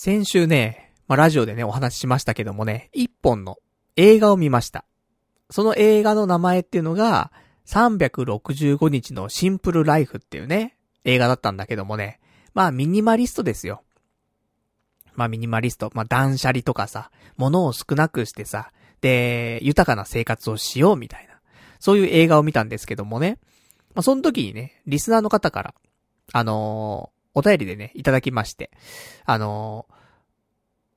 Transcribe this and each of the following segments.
先週ね、まあ、ラジオでね、お話ししましたけどもね、一本の映画を見ました。その映画の名前っていうのが、365日のシンプルライフっていうね、映画だったんだけどもね、まあミニマリストですよ。まあミニマリスト、まあ断捨離とかさ、物を少なくしてさ、で、豊かな生活をしようみたいな、そういう映画を見たんですけどもね、まあその時にね、リスナーの方から、あの、お便りでね、いただきまして、あのー、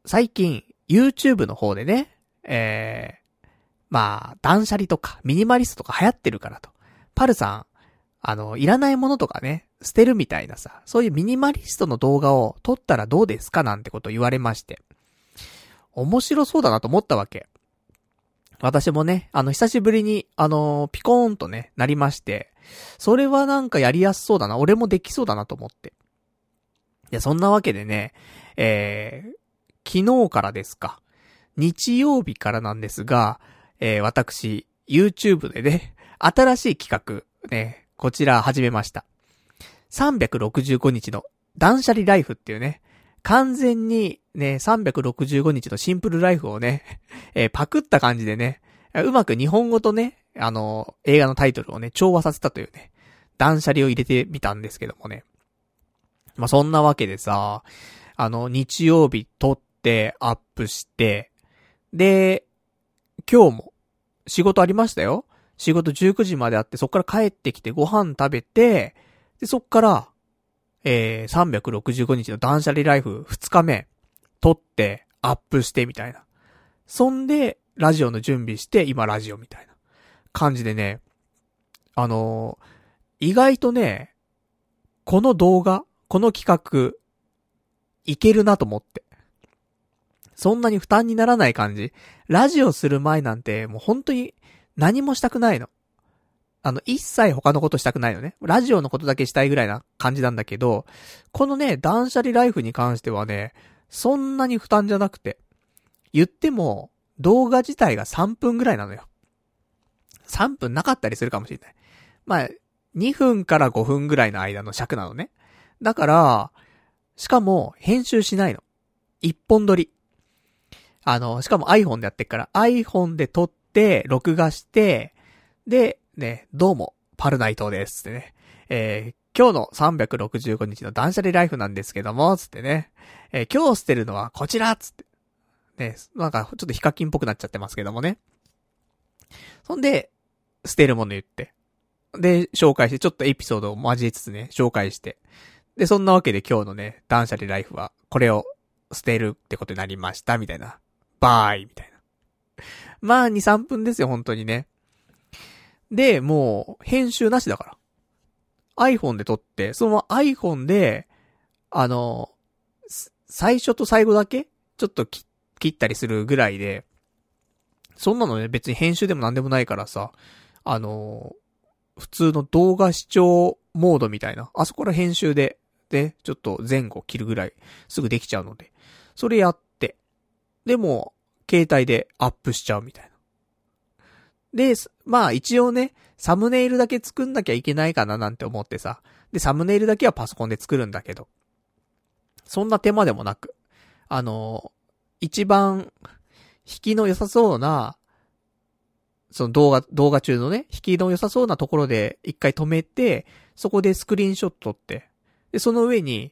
最近、YouTube の方でね、えー、まあ、断捨離とか、ミニマリストとか流行ってるからと。パルさん、あの、いらないものとかね、捨てるみたいなさ、そういうミニマリストの動画を撮ったらどうですか？なんてこと言われまして。面白そうだなと思ったわけ。私もね、あの、久しぶりに、あの、ピコーンとね、なりまして、それはなんかやりやすそうだな、俺もできそうだなと思って。いや、そんなわけでね、えー、昨日からですか。日曜日からなんですが、えー、私、YouTube でね、新しい企画、ね、こちら始めました。365日の断捨離ライフっていうね、完全にね、365日のシンプルライフをね、えー、パクった感じでね、うまく日本語とね、あの、映画のタイトルをね、調和させたというね、断捨離を入れてみたんですけどもね。まあ、そんなわけでさ、あの、日曜日撮ってアップして、で、今日も仕事ありましたよ。仕事19時まであって、そっから帰ってきてご飯食べて、で、そっから、えー、365日の断捨離ライフ2日目、撮って、アップしてみたいな。そんで、ラジオの準備して、今ラジオみたいな感じでね、あのー、意外とね、この動画、この企画、いけるなと思って。そんなに負担にならない感じ。ラジオする前なんて、もう本当に何もしたくないの。あの、一切他のことしたくないのね。ラジオのことだけしたいぐらいな感じなんだけど、このね、断捨離ライフに関してはね、そんなに負担じゃなくて、言っても、動画自体が3分ぐらいなのよ。3分なかったりするかもしれない。まあ、2分から5分ぐらいの間の尺なのね。だから、しかも、編集しないの。一本撮り。あの、しかも iPhone でやってっから、iPhone で撮って、録画して、で、ね、どうも、パルナイトですってね。えー、今日の365日の断捨離ライフなんですけども、つってね。えー、今日捨てるのはこちらつって。ね、なんかちょっとヒカキンっぽくなっちゃってますけどもね。そんで、捨てるもの言って。で、紹介して、ちょっとエピソードを交えつつね、紹介して。で、そんなわけで今日のね、断捨離ライフは、これを捨てるってことになりました、みたいな。バーイみたいな。まあ、2、3分ですよ、本当にね。で、もう、編集なしだから。iPhone で撮って、その iPhone で、あの、最初と最後だけちょっと切ったりするぐらいで、そんなのね、別に編集でもなんでもないからさ、あの、普通の動画視聴モードみたいな、あそこら編集で、で、ちょっと前後切るぐらいすぐできちゃうので、それやって、でも、携帯でアップしちゃうみたいな。で、まあ一応ね、サムネイルだけ作んなきゃいけないかななんて思ってさ。で、サムネイルだけはパソコンで作るんだけど。そんな手間でもなく。あの、一番、引きの良さそうな、その動画、動画中のね、引きの良さそうなところで一回止めて、そこでスクリーンショットって、で、その上に、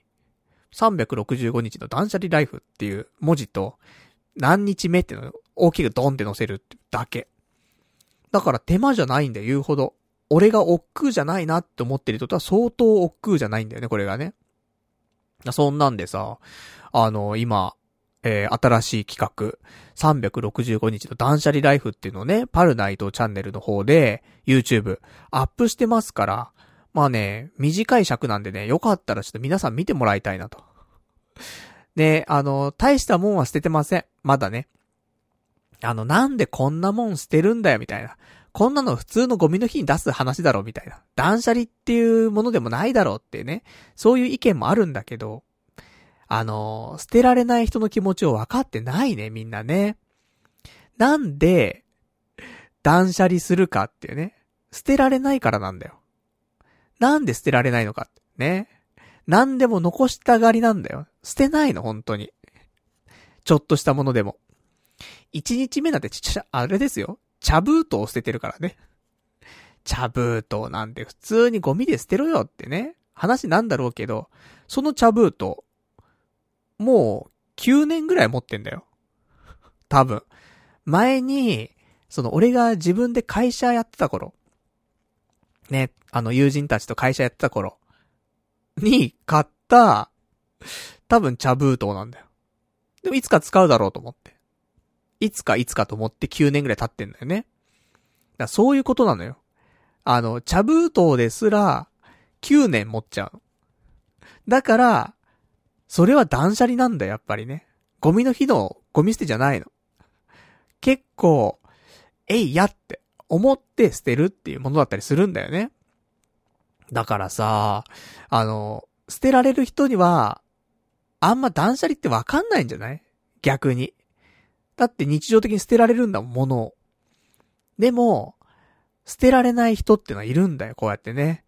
365日の断捨離ライフっていう文字と、何日目っていうのを大きくドンって載せるだけ。だから手間じゃないんだよ、言うほど。俺が億劫じゃないなって思ってることは相当億劫じゃないんだよね、これがね。そんなんでさ、あの、今、えー、新しい企画、365日の断捨離ライフっていうのをね、パルナイトチャンネルの方で、YouTube、アップしてますから、まあね、短い尺なんでね、よかったらちょっと皆さん見てもらいたいなと。で、あの、大したもんは捨ててません。まだね。あの、なんでこんなもん捨てるんだよ、みたいな。こんなの普通のゴミの日に出す話だろ、みたいな。断捨離っていうものでもないだろうってね。そういう意見もあるんだけど、あの、捨てられない人の気持ちを分かってないね、みんなね。なんで、断捨離するかっていうね。捨てられないからなんだよ。なんで捨てられないのかってね。何でも残したがりなんだよ。捨てないの、本当に。ちょっとしたものでも。1日目なんてちっちゃ、あれですよ。茶封筒を捨ててるからね。茶封筒なんて普通にゴミで捨てろよってね。話なんだろうけど、その茶封筒、もう9年ぐらい持ってんだよ。多分。前に、その俺が自分で会社やってた頃、ね、あの友人たちと会社やってた頃、に買った、多分茶封筒なんだよ。でもいつか使うだろうと思って。いつかいつかと思って9年ぐらい経ってんだよね。だそういうことなのよ。あの、茶封筒ですら、9年持っちゃう。だから、それは断捨離なんだよ、やっぱりね。ゴミの日のゴミ捨てじゃないの。結構、えいやって思って捨てるっていうものだったりするんだよね。だからさ、あの、捨てられる人には、あんま断捨離ってわかんないんじゃない？逆に。だって日常的に捨てられるんだもん、物を。でも、捨てられない人ってのはいるんだよ、こうやってね。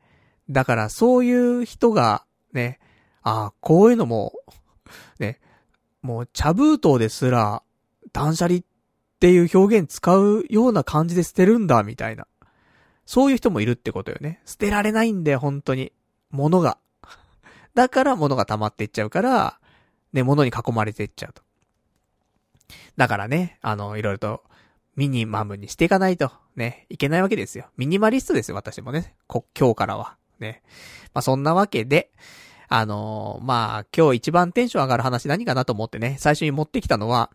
だからそういう人が、ね、ああ、こういうのも、ね、もう茶封筒ですら、断捨離っていう表現使うような感じで捨てるんだ、みたいな。そういう人もいるってことよね。捨てられないんだよ、本当に。物が。だから物が溜まっていっちゃうから、ね、物に囲まれていっちゃうと。だからね、あの、いろいろと、ミニマムにしていかないと、ね、いけないわけですよ。ミニマリストですよ、私もね。こ、今日からは。ね。まあ、そんなわけで、あのー、まあ、今日一番テンション上がる話何かなと思ってね、最初に持ってきたのは、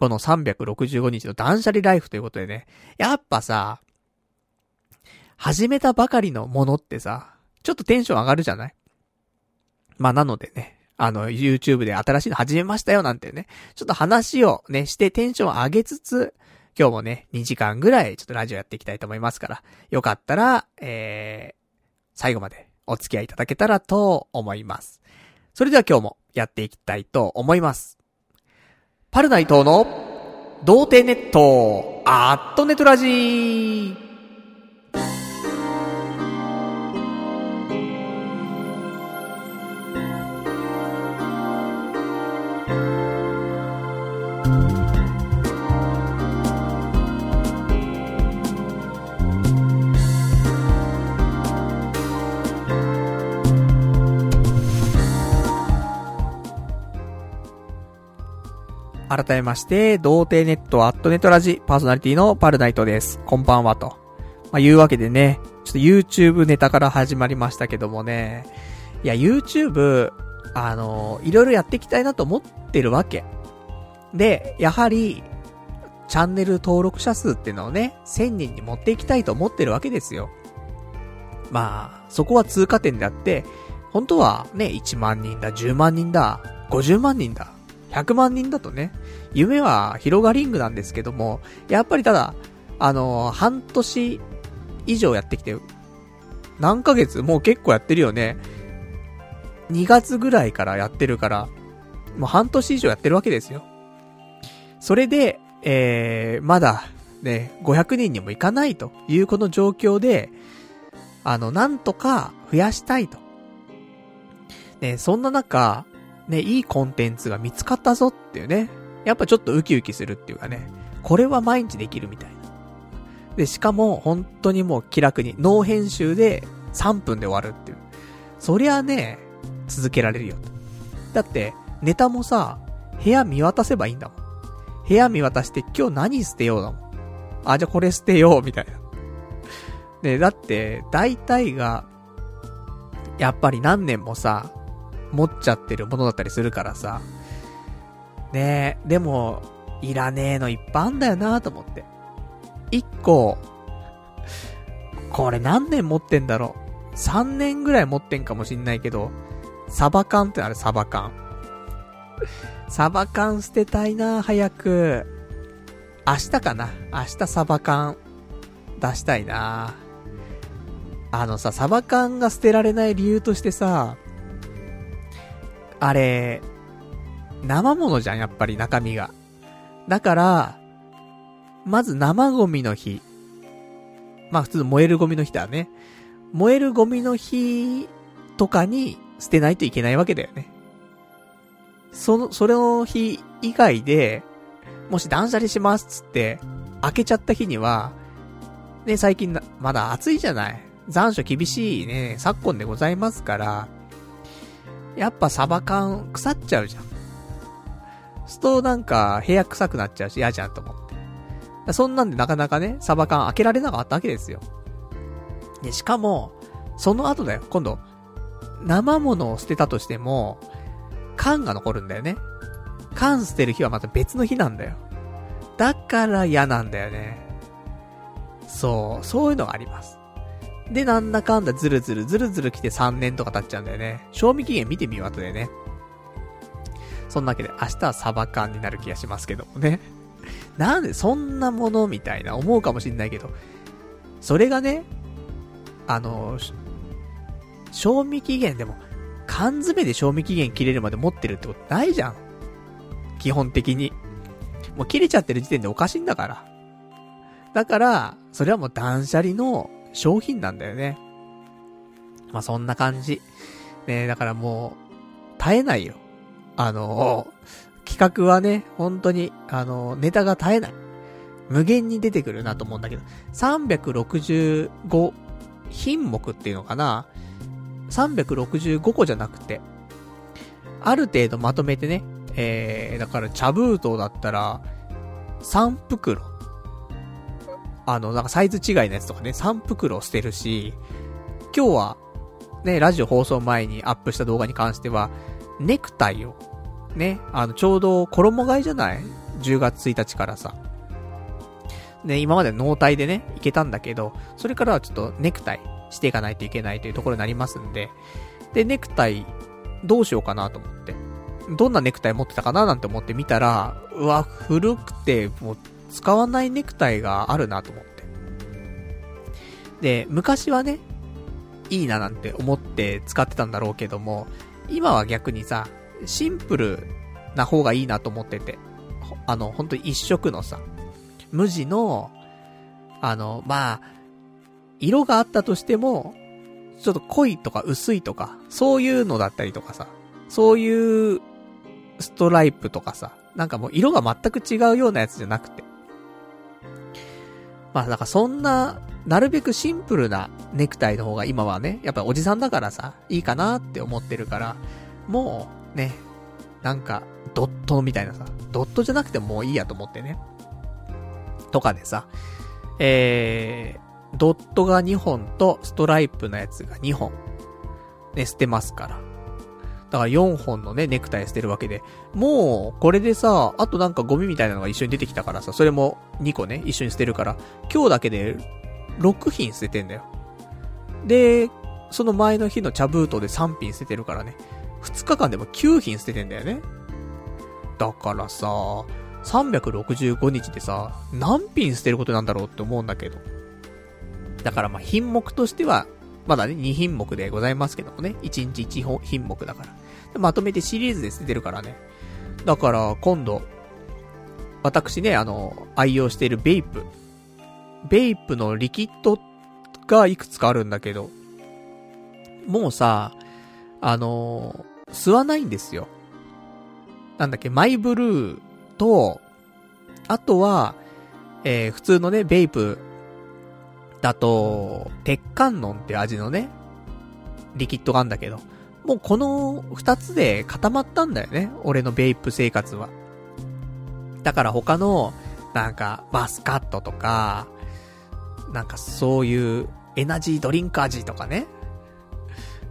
この365日の断捨離ライフということでね、やっぱさ、始めたばかりのものってさ、ちょっとテンション上がるじゃない？まあ、なのでね、あの、YouTube で新しいの始めましたよなんてね、ちょっと話をね、してテンション上げつつ、今日もね、2時間ぐらいちょっとラジオやっていきたいと思いますから、よかったら、えー、最後までお付き合いいただけたらと思います。それでは今日もやっていきたいと思います。パルナイトの童貞ネット、アットネトラジー改めまして、童貞ネットアットネットラジパーソナリティのパルナイトです。こんばんはと。まあ、いうわけでね、ちょっと YouTube ネタから始まりましたけどもね、いや、YouTube、あの、いろいろやっていきたいなと思ってるわけ。で、やはり、チャンネル登録者数っていうのをね、1000人に持っていきたいと思ってるわけですよ。まあ、そこは通過点であって、本当はね、1万人だ、10万人だ、50万人だ、100万人だとね、夢は広がリングなんですけども、やっぱりただ、あのー、半年以上やってきて、何ヶ月もう結構やってるよね。2月ぐらいからやってるから、もう半年以上やってるわけですよ。それで、えー、まだ、ね、500人にもいかないというこの状況で、あの、なんとか増やしたいと。ね、そんな中、ね、いいコンテンツが見つかったぞっていうね。やっぱちょっとウキウキするっていうかね。これは毎日できるみたいな。で、しかも本当にもう気楽に、ノー編集で3分で終わるっていう。そりゃね、続けられるよ。だって、ネタもさ、部屋見渡せばいいんだもん。部屋見渡して今日何捨てようだもん。あ、じゃあこれ捨てよう、みたいな。ねだって、大体が、やっぱり何年もさ、持っちゃってるものだったりするからさ。ねえ、でも、いらねえのいっぱいあんだよなと思って。一個、これ何年持ってんだろう。3年ぐらい持ってんかもしんないけど、サバ缶ってあるサバ缶。サバ缶捨てたいな早く。明日かな明日サバ缶出したいなあのさ、サバ缶が捨てられない理由としてさ、あれ、生物じゃん、やっぱり中身が。だから、まず生ゴミの日。まあ普通燃えるゴミの日だね。燃えるゴミの日とかに捨てないといけないわけだよね。その、それの日以外で、もし断捨離しますっつって、開けちゃった日には、ね、最近、まだ暑いじゃない。残暑厳しいね、昨今でございますから、やっぱサバ缶腐っちゃうじゃん。すとなんか部屋臭くなっちゃうし嫌じゃんと思って。そんなんでなかなかね、サバ缶開けられなかったわけですよ。で、しかも、その後だよ、今度、生物を捨てたとしても、缶が残るんだよね。缶捨てる日はまた別の日なんだよ。だから嫌なんだよね。そう、そういうのがあります。で、なんだかんだずるずるずるずる来て3年とか経っちゃうんだよね。賞味期限見てみよう後でね。そんなわけで明日はサバ缶になる気がしますけどもね。なんでそんなものみたいな思うかもしんないけど、それがね、あの、賞味期限でも、缶詰で賞味期限切れるまで持ってるってことないじゃん。基本的に。もう切れちゃってる時点でおかしいんだから。だから、それはもう断捨離の商品なんだよね。まあ、そんな感じ。ねだからもう、絶えないよ。あの、企画はね、本当に、あの、ネタが絶えない。無限に出てくるなと思うんだけど、365品目っていうのかな ?365 個じゃなくて、ある程度まとめてね、えー、だから茶封筒だったら、3袋。あの、なんかサイズ違いのやつとかね、3袋捨てるし、今日は、ね、ラジオ放送前にアップした動画に関しては、ネクタイを、ね、あの、ちょうど衣替えじゃない ?10 月1日からさ。ね、今まで脳体でね、いけたんだけど、それからはちょっとネクタイしていかないといけないというところになりますんで、で、ネクタイ、どうしようかなと思って。どんなネクタイ持ってたかななんて思って見たら、うわ、古くて、もう、使わないネクタイがあるなと思って。で、昔はね、いいななんて思って使ってたんだろうけども、今は逆にさ、シンプルな方がいいなと思ってて。あの、本当に一色のさ、無地の、あの、まあ、色があったとしても、ちょっと濃いとか薄いとか、そういうのだったりとかさ、そういうストライプとかさ、なんかもう色が全く違うようなやつじゃなくて。まあ、なんかそんな、なるべくシンプルなネクタイの方が今はね、やっぱおじさんだからさ、いいかなって思ってるから、もう、ね、なんか、ドットみたいなさ、ドットじゃなくてもういいやと思ってね。とかでさ、えー、ドットが2本とストライプのやつが2本、ね、捨てますから。だから4本のね、ネクタイ捨てるわけで。もう、これでさ、あとなんかゴミみたいなのが一緒に出てきたからさ、それも2個ね、一緒に捨てるから、今日だけで6品捨ててんだよ。で、その前の日の茶封筒で3品捨ててるからね。2日間でも9品捨ててんだよね。だからさ、365日でさ、何品捨てることなんだろうって思うんだけど。だからまあ品目としては、まだね、2品目でございますけどもね。1日1品目だから。まとめてシリーズで捨ててるからね。だから今度、私ね、あの、愛用しているベイプ。ベイプのリキッドがいくつかあるんだけど、もうさ、あの、吸わないんですよ。なんだっけ、マイブルーと、あとは、えー、普通のね、ベイプだと、鉄観音って味のね、リキッドがあるんだけど、もうこの二つで固まったんだよね。俺のベイプ生活は。だから他の、なんか、マスカットとか、なんかそういうエナジードリンク味とかね。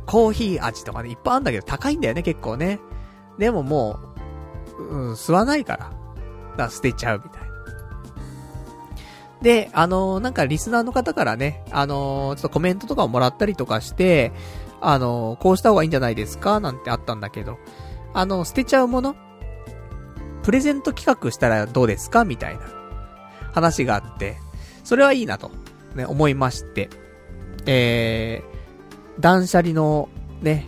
コーヒー味とかね、いっぱいあるんだけど高いんだよね、結構ね。でももう、うん、吸わないから。だから捨てちゃうみたいな。で、あのー、なんかリスナーの方からね、あのー、ちょっとコメントとかをもらったりとかして、あの、こうした方がいいんじゃないですかなんてあったんだけど、あの、捨てちゃうもの？プレゼント企画したらどうですかみたいな。話があって、それはいいなと。ね、思いまして、えー、断捨離のね、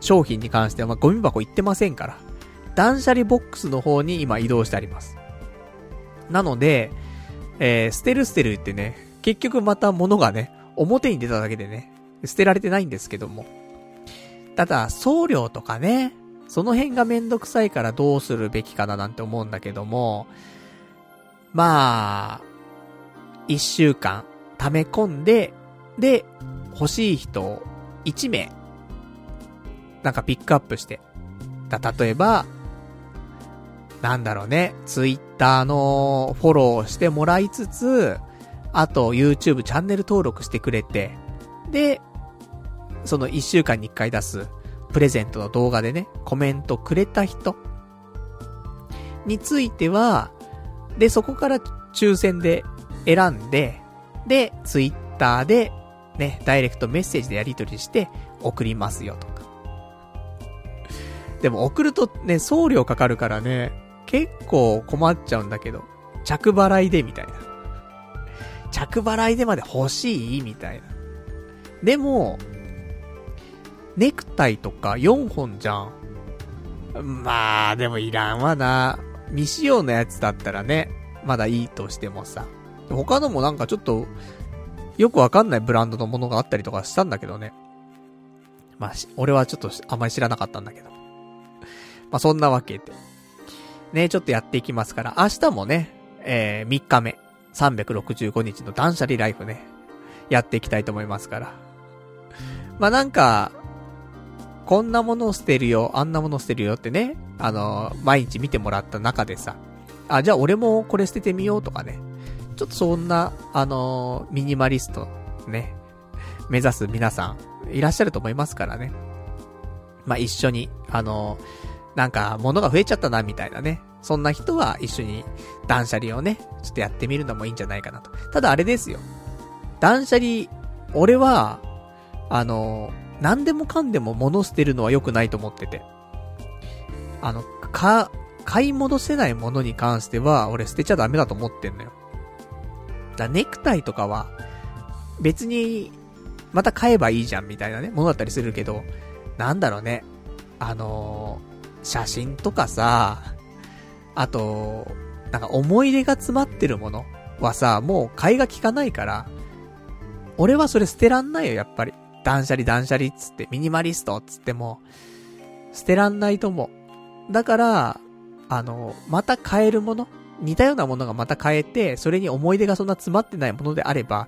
商品に関しては、まあ、ゴミ箱行ってませんから、断捨離ボックスの方に今移動してあります。なので、えー、捨てる捨てるってね、結局また物がね、表に出ただけでね、捨てられてないんですけども。ただ、送料とかね、その辺がめんどくさいからどうするべきかななんて思うんだけども、まあ、一週間溜め込んで、で、欲しい人を1名、なんかピックアップして。だ、例えば、なんだろうね、ツイッターのフォローしてもらいつつ、あと YouTube チャンネル登録してくれて、で、その1週間に1回出すプレゼントの動画でね、コメントくれた人については、で、そこから抽選で選んで、で、ツイッターで、ね、ダイレクトメッセージでやり取りして送りますよとか。でも送るとね、送料かかるからね、結構困っちゃうんだけど、着払いでみたいな。着払いでまで欲しいみたいな。でも、ネクタイとか4本じゃん。まあ、でもいらんわな。未使用のやつだったらね、まだいいとしてもさ。他のもなんかちょっと、よくわかんないブランドのものがあったりとかしたんだけどね。まあ、俺はちょっとあんまり知らなかったんだけど。まあ、そんなわけで。ね、ちょっとやっていきますから、明日もね、えー、3日目、365日の断捨離ライフね、やっていきたいと思いますから。まあ、なんか、こんなものを捨てるよ、あんなもの捨てるよってね、あの、毎日見てもらった中でさ、あ、じゃあ俺もこれ捨ててみようとかね、ちょっとそんな、あの、ミニマリスト、ね、目指す皆さん、いらっしゃると思いますからね。まあ、一緒に、あのなんか物が増えちゃったな、みたいなね。そんな人は一緒に断捨離をね、ちょっとやってみるのもいいんじゃないかなと。ただあれですよ。断捨離、俺は、あの、何でもかんでも物捨てるのは良くないと思ってて。あの、か、買い戻せないものに関しては、俺捨てちゃダメだと思ってんのよ。だネクタイとかは、別に、また買えばいいじゃんみたいなね、ものだったりするけど、なんだろうね。あのー写真とかさ、あと、なんか思い出が詰まってるものはさ、もう買いが効かないから、俺はそれ捨てらんないよ、やっぱり。断捨離断捨離っつって、ミニマリストっつっても、捨てらんないと思う。だから、あの、また買えるもの似たようなものがまた買えて、それに思い出がそんな詰まってないものであれば、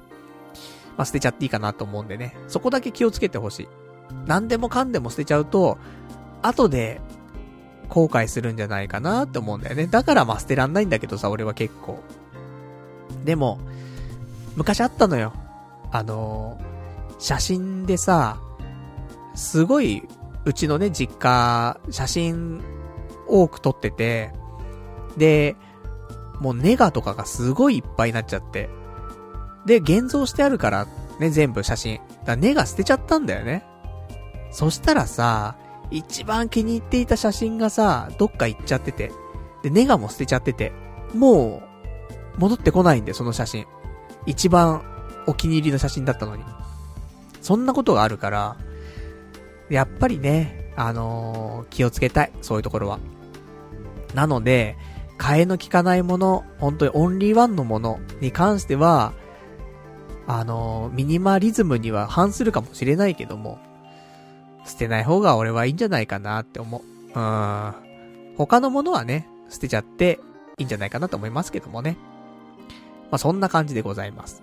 まあ、捨てちゃっていいかなと思うんでね。そこだけ気をつけてほしい。何でもかんでも捨てちゃうと、後で後悔するんじゃないかなって思うんだよね。だからまあ捨てらんないんだけどさ、俺は結構。でも、昔あったのよ。あのー、写真でさ、すごい、うちのね、実家、写真多く撮ってて、で、もうネガとかがすごいいっぱいになっちゃって。で、現像してあるから、ね、全部写真。だネガ捨てちゃったんだよね。そしたらさ、一番気に入っていた写真がさ、どっか行っちゃってて、で、ネガも捨てちゃってて、もう、戻ってこないんで、その写真。一番お気に入りの写真だったのに。そんなことがあるから、やっぱりね、あのー、気をつけたい。そういうところは。なので、替えの効かないもの、本当にオンリーワンのものに関しては、あのー、ミニマリズムには反するかもしれないけども、捨てない方が俺はいいんじゃないかなって思う。うん。他のものはね、捨てちゃっていいんじゃないかなと思いますけどもね。まあ、そんな感じでございます。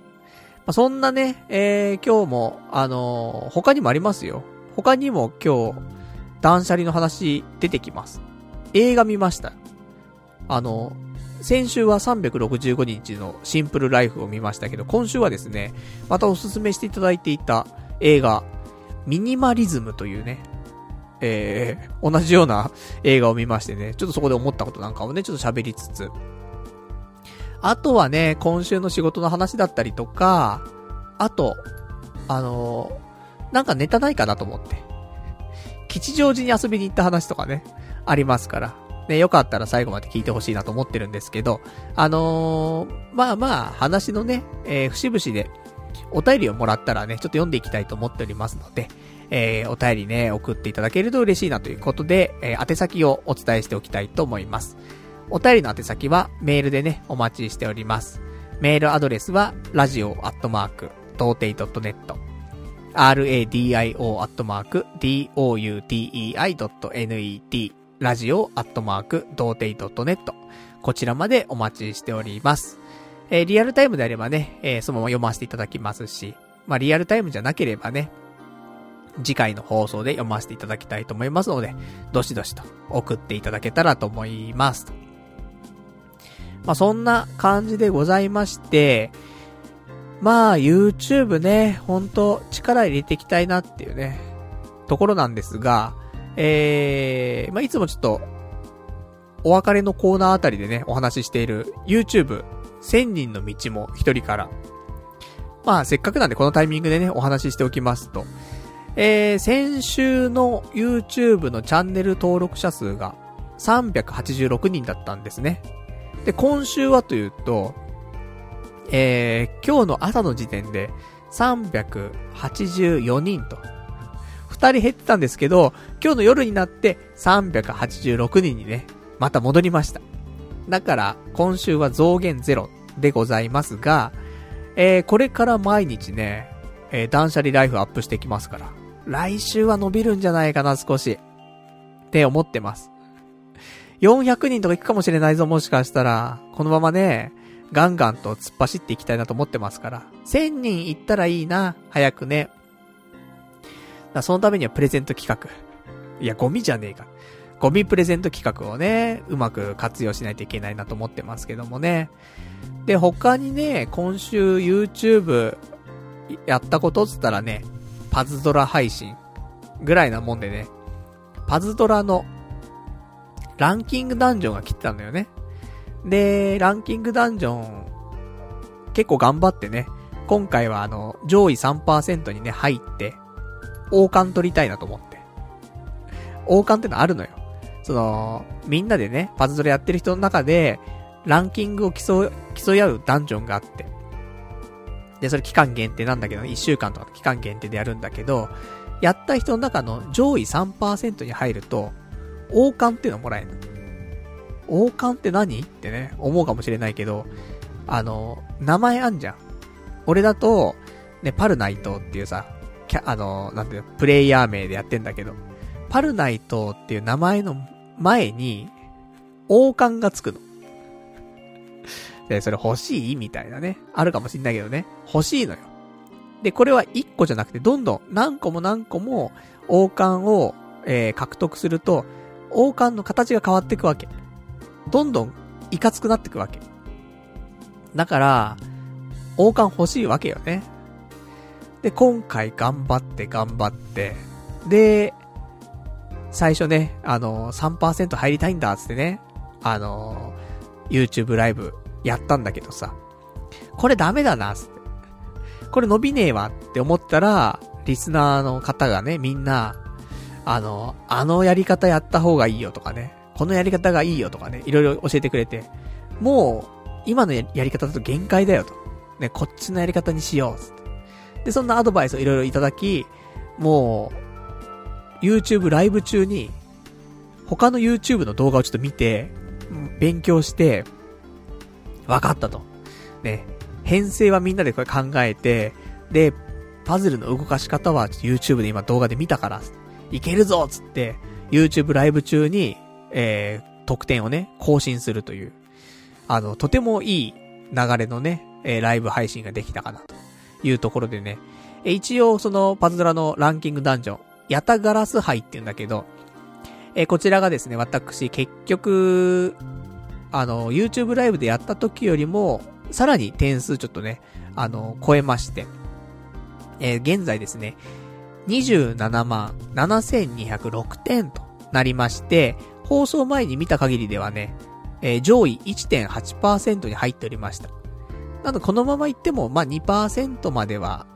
まあ、そんなね、えー、今日も、あのー、他にもありますよ。他にも今日、断捨離の話出てきます。映画見ました。あの、先週は365日のシンプルライフを見ましたけど、今週はですね、またおすすめしていただいていた映画、ミニマリズムというね、えー、同じような映画を見ましてね、ちょっとそこで思ったことなんかをね、ちょっと喋りつつ。あとはね、今週の仕事の話だったりとか、あと、あのー、なんかネタないかなと思って。吉祥寺に遊びに行った話とかね、ありますから。ね、よかったら最後まで聞いてほしいなと思ってるんですけど、あのー、まあまあ、話のね、えー、節々で、お便りをもらったらね、ちょっと読んでいきたいと思っておりますので、えー、お便りね、送っていただけると嬉しいなということで、えー、宛先をお伝えしておきたいと思います。お便りの宛先はメールでね、お待ちしております。メールアドレスは、ラジオアットマーク、童貞 .net。radio.doutei.net、ラジオ .doutei.net、こちらまでお待ちしております。えー、リアルタイムであればね、えー、そのまま読ませていただきますし、まあ、リアルタイムじゃなければね、次回の放送で読ませていただきたいと思いますので、どしどしと送っていただけたらと思います。まあ、そんな感じでございまして、まあ、YouTube ね、ほんと力入れていきたいなっていうね、ところなんですが、えー、まあ、いつもちょっと、お別れのコーナーあたりでね、お話ししている YouTube 1000人の道も一人から。まあ、せっかくなんでこのタイミングでね、お話ししておきますと。えー、先週の YouTube のチャンネル登録者数が386人だったんですね。で、今週はというと、えー、今日の朝の時点で384人と。2人減ってたんですけど、今日の夜になって386人にね、また戻りました。だから、今週は増減ゼロでございますが、えー、これから毎日ね、えー、断捨離ライフアップしてきますから、来週は伸びるんじゃないかな、少し。って思ってます。400人とか行くかもしれないぞ、もしかしたら。このままね、ガンガンと突っ走っていきたいなと思ってますから。1000人行ったらいいな、早くね。だそのためにはプレゼント企画。いや、ゴミじゃねえか。ゴミプレゼント企画をね、うまく活用しないといけないなと思ってますけどもね。で、他にね、今週 YouTube やったことつったらね、パズドラ配信ぐらいなもんでね、パズドラのランキングダンジョンが来てたんだよね。で、ランキングダンジョン結構頑張ってね、今回はあの、上位3%にね、入って、王冠取りたいなと思って。王冠ってのあるのよ。その、みんなでね、パズドラやってる人の中で、ランキングを競う、競い合うダンジョンがあって。で、それ期間限定なんだけど、1週間とか期間限定でやるんだけど、やった人の中の上位3%に入ると、王冠っていうのもらえるの。王冠って何？ってね、思うかもしれないけど、あの、名前あんじゃん。俺だと、ね、パルナイトっていうさ、キャ、あの、なんていうの、プレイヤー名でやってんだけど、パルナイトっていう名前の前に、王冠がつくの。で、それ欲しい？みたいなね。あるかもしんないけどね。欲しいのよ。で、これは1個じゃなくて、どんどん何個も何個も王冠を、えー、獲得すると、王冠の形が変わっていくわけ。どんどん、いかつくなっていくわけ。だから、王冠欲しいわけよね。で、今回頑張って頑張って、で、最初ね、あの3%入りたいんだ、つってね、あの YouTube ライブやったんだけどさ、これダメだな、つって。これ伸びねえわって思ったら、リスナーの方がね、みんな、あの、あのやり方やった方がいいよとかね、このやり方がいいよとかね、いろいろ教えてくれて、もう、今のやり方だと限界だよと。ね、こっちのやり方にしよう、つって。で、そんなアドバイスをいろいろいただき、もう、YouTube ライブ中に、他の YouTube の動画をちょっと見て、勉強して、分かったと。ね、編成はみんなでこれ考えて、で、パズルの動かし方は YouTube で今動画で見たから、いけるぞつって、YouTube ライブ中に、えー、得点をね、更新するという、あの、とてもいい流れのね、えー、ライブ配信ができたかな、というところでね、え一応そのパズドラのランキングダンジョン、ヤタガラス杯って言うんだけど、えー、こちらがですね、私、結局、あの、YouTube ライブでやった時よりも、さらに点数ちょっとね、あの、超えまして、えー、現在ですね、27万7206点となりまして、放送前に見た限りではね、えー、上位1.8%に入っておりました。なので、このまま行っても、まあ、2%までは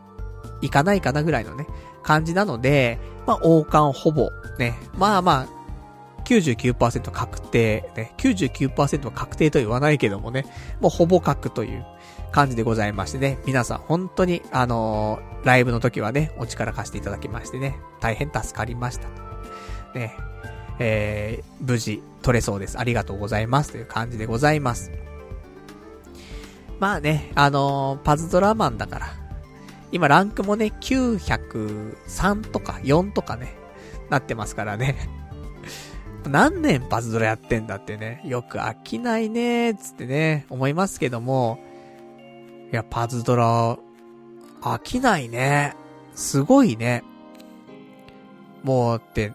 いかないかなぐらいのね、感じなので、まあ、王冠ほぼ、ね、まあまあ、99%確定、ね、99%は確定と言わないけどもね、もうほぼ確という感じでございましてね、皆さん本当に、あの、ライブの時はね、お力貸していただきましてね、大変助かりました。ね、えー、無事取れそうです。ありがとうございます。という感じでございます。まあね、あのー、パズドラマンだから、今ランクもね、903とか4とかね、なってますからね。何年パズドラやってんだってね、よく飽きないねーつってね、思いますけども、いや、パズドラ、飽きないね。すごいね。もうって、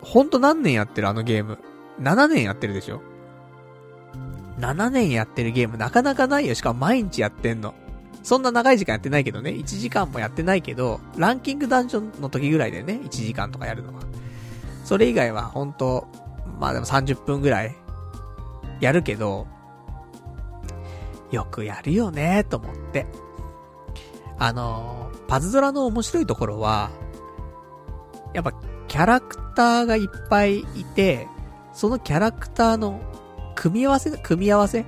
ほんと何年やってるあのゲーム。7年やってるでしょ ?7 年やってるゲームなかなかないよ。しかも毎日やってんの。そんな長い時間やってないけどね。1時間もやってないけど、ランキングダンジョンの時ぐらいでね。1時間とかやるのは。それ以外はほんと、まあでも30分ぐらいやるけど、よくやるよねと思って。あの、パズドラの面白いところは、やっぱキャラクターがいっぱいいて、そのキャラクターの組み合わせ、組み合わせ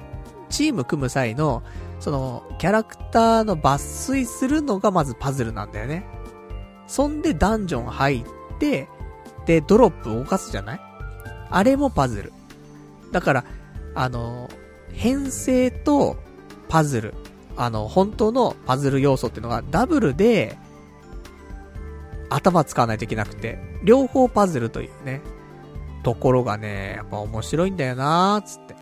チーム組む際の、その、キャラクターの抜粋するのがまずパズルなんだよね。そんでダンジョン入って、で、ドロップ動かすじゃない？あれもパズル。だから、あの、編成とパズル、あの、本当のパズル要素っていうのがダブルで、頭使わないといけなくて、両方パズルというね、ところがね、やっぱ面白いんだよなーつって。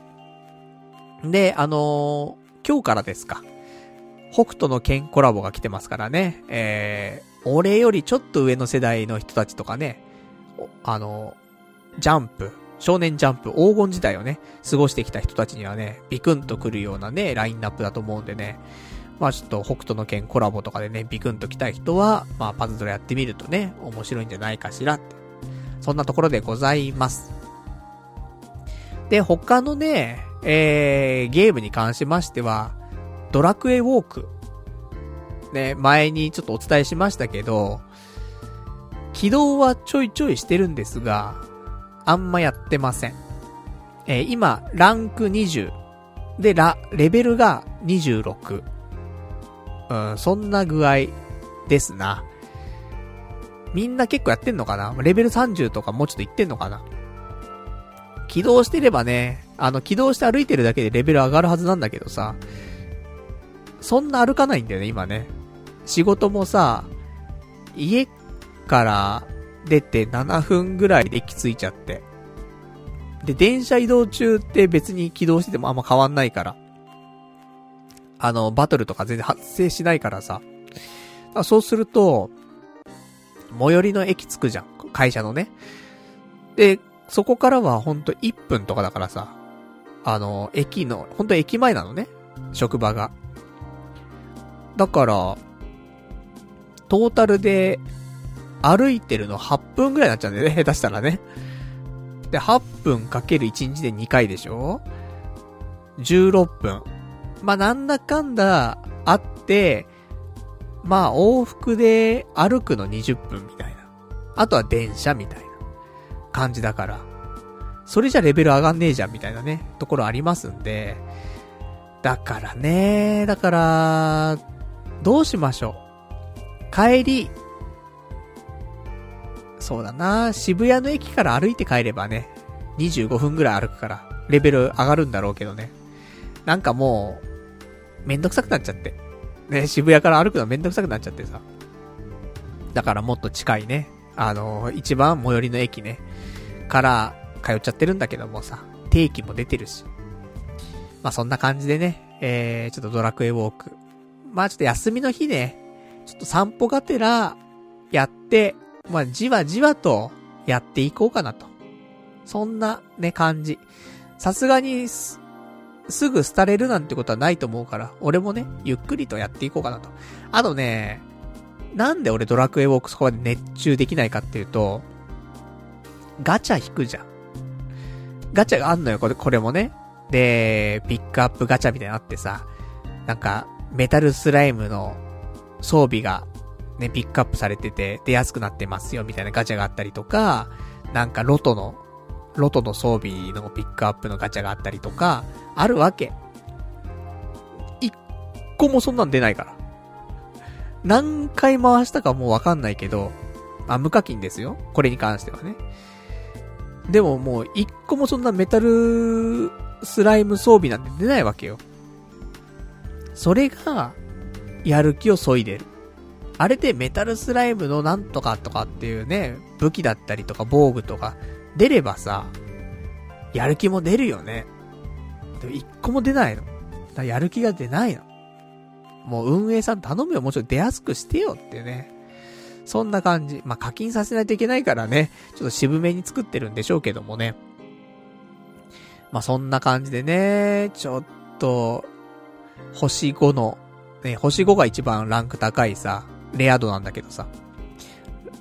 で、あのー、今日からですか。北斗の剣コラボが来てますからね。えー、俺よりちょっと上の世代の人たちとかね、あのー、ジャンプ、少年ジャンプ、黄金時代をね、過ごしてきた人たちにはね、ビクンと来るようなね、ラインナップだと思うんでね、まあちょっと北斗の剣コラボとかでね、ビクンと来たい人は、まあパズドラやってみるとね、面白いんじゃないかしらって。そんなところでございます。で、他のね、えー、ゲームに関しましては、ドラクエウォーク。ね、前にちょっとお伝えしましたけど、起動はちょいちょいしてるんですが、あんまやってません。えー、今、ランク20。で、ラ、レベルが26。うん、そんな具合ですな。みんな結構やってんのかな？レベル30とかもうちょっといってんのかな？起動してればね、あの、起動して歩いてるだけでレベル上がるはずなんだけどさ、そんな歩かないんだよね、今ね。仕事もさ、家から出て7分ぐらいで駅着いちゃって。で、電車移動中って別に起動しててもあんま変わんないから。あの、バトルとか全然発生しないからさ。そうすると、最寄りの駅着くじゃん。会社のね。で、そこからはほんと1分とかだからさ。あの、駅の、ほんと駅前なのね。職場が。だから、トータルで、歩いてるの8分ぐらいになっちゃうんだよね。下手したらね。で、8分かける1日で2回でしょ ?16 分。まあ、なんだかんだあって、まあ、往復で歩くの20分みたいな。あとは電車みたいな感じだから。それじゃレベル上がんねえじゃんみたいなね、ところありますんで。だからね、だから、どうしましょう？帰り、そうだな、渋谷の駅から歩いて帰ればね、25分ぐらい歩くから、レベル上がるんだろうけどね。なんかもう、めんどくさくなっちゃって。ね、渋谷から歩くのめんどくさくなっちゃってさ。だからもっと近いね、あのー、一番最寄りの駅ね、から通っちゃってるんだけどもさ、定期も出てるし。まあそんな感じでね、えー、ちょっとドラクエウォーク。まあちょっと休みの日ね、ちょっと散歩がてら、やって、まあじわじわとやっていこうかなと。そんなね、感じ。さすがにすすぐ廃れるなんてことはないと思うから、俺もね、ゆっくりとやっていこうかなと。あとね、なんで俺ドラクエウォークそこまで熱中できないかっていうと、ガチャ引くじゃん。ガチャがあんのよ、これ、これもね。で、ピックアップガチャみたいなのあってさ、なんか、メタルスライムの装備がね、ピックアップされてて、出やすくなってますよ、みたいなガチャがあったりとか、なんかロトのロトの装備のピックアップのガチャがあったりとか、あるわけ。一個もそんなん出ないから。何回回したかもうわかんないけど、あ、無課金ですよ。これに関してはね。でももう一個もそんなメタルスライム装備なんて出ないわけよ。それが、やる気を削いでる。あれでメタルスライムのなんとかとかっていうね、武器だったりとか防具とか出ればさ、やる気も出るよね。でも一個も出ないの。だやる気が出ないの。もう運営さん頼むよ、もうちょっと出やすくしてよってね。そんな感じ。まあ、課金させないといけないからね、ちょっと渋めに作ってるんでしょうけどもね。まあ、そんな感じでね、ちょっと、星5の、ね、星5が一番ランク高いさ、レア度なんだけどさ。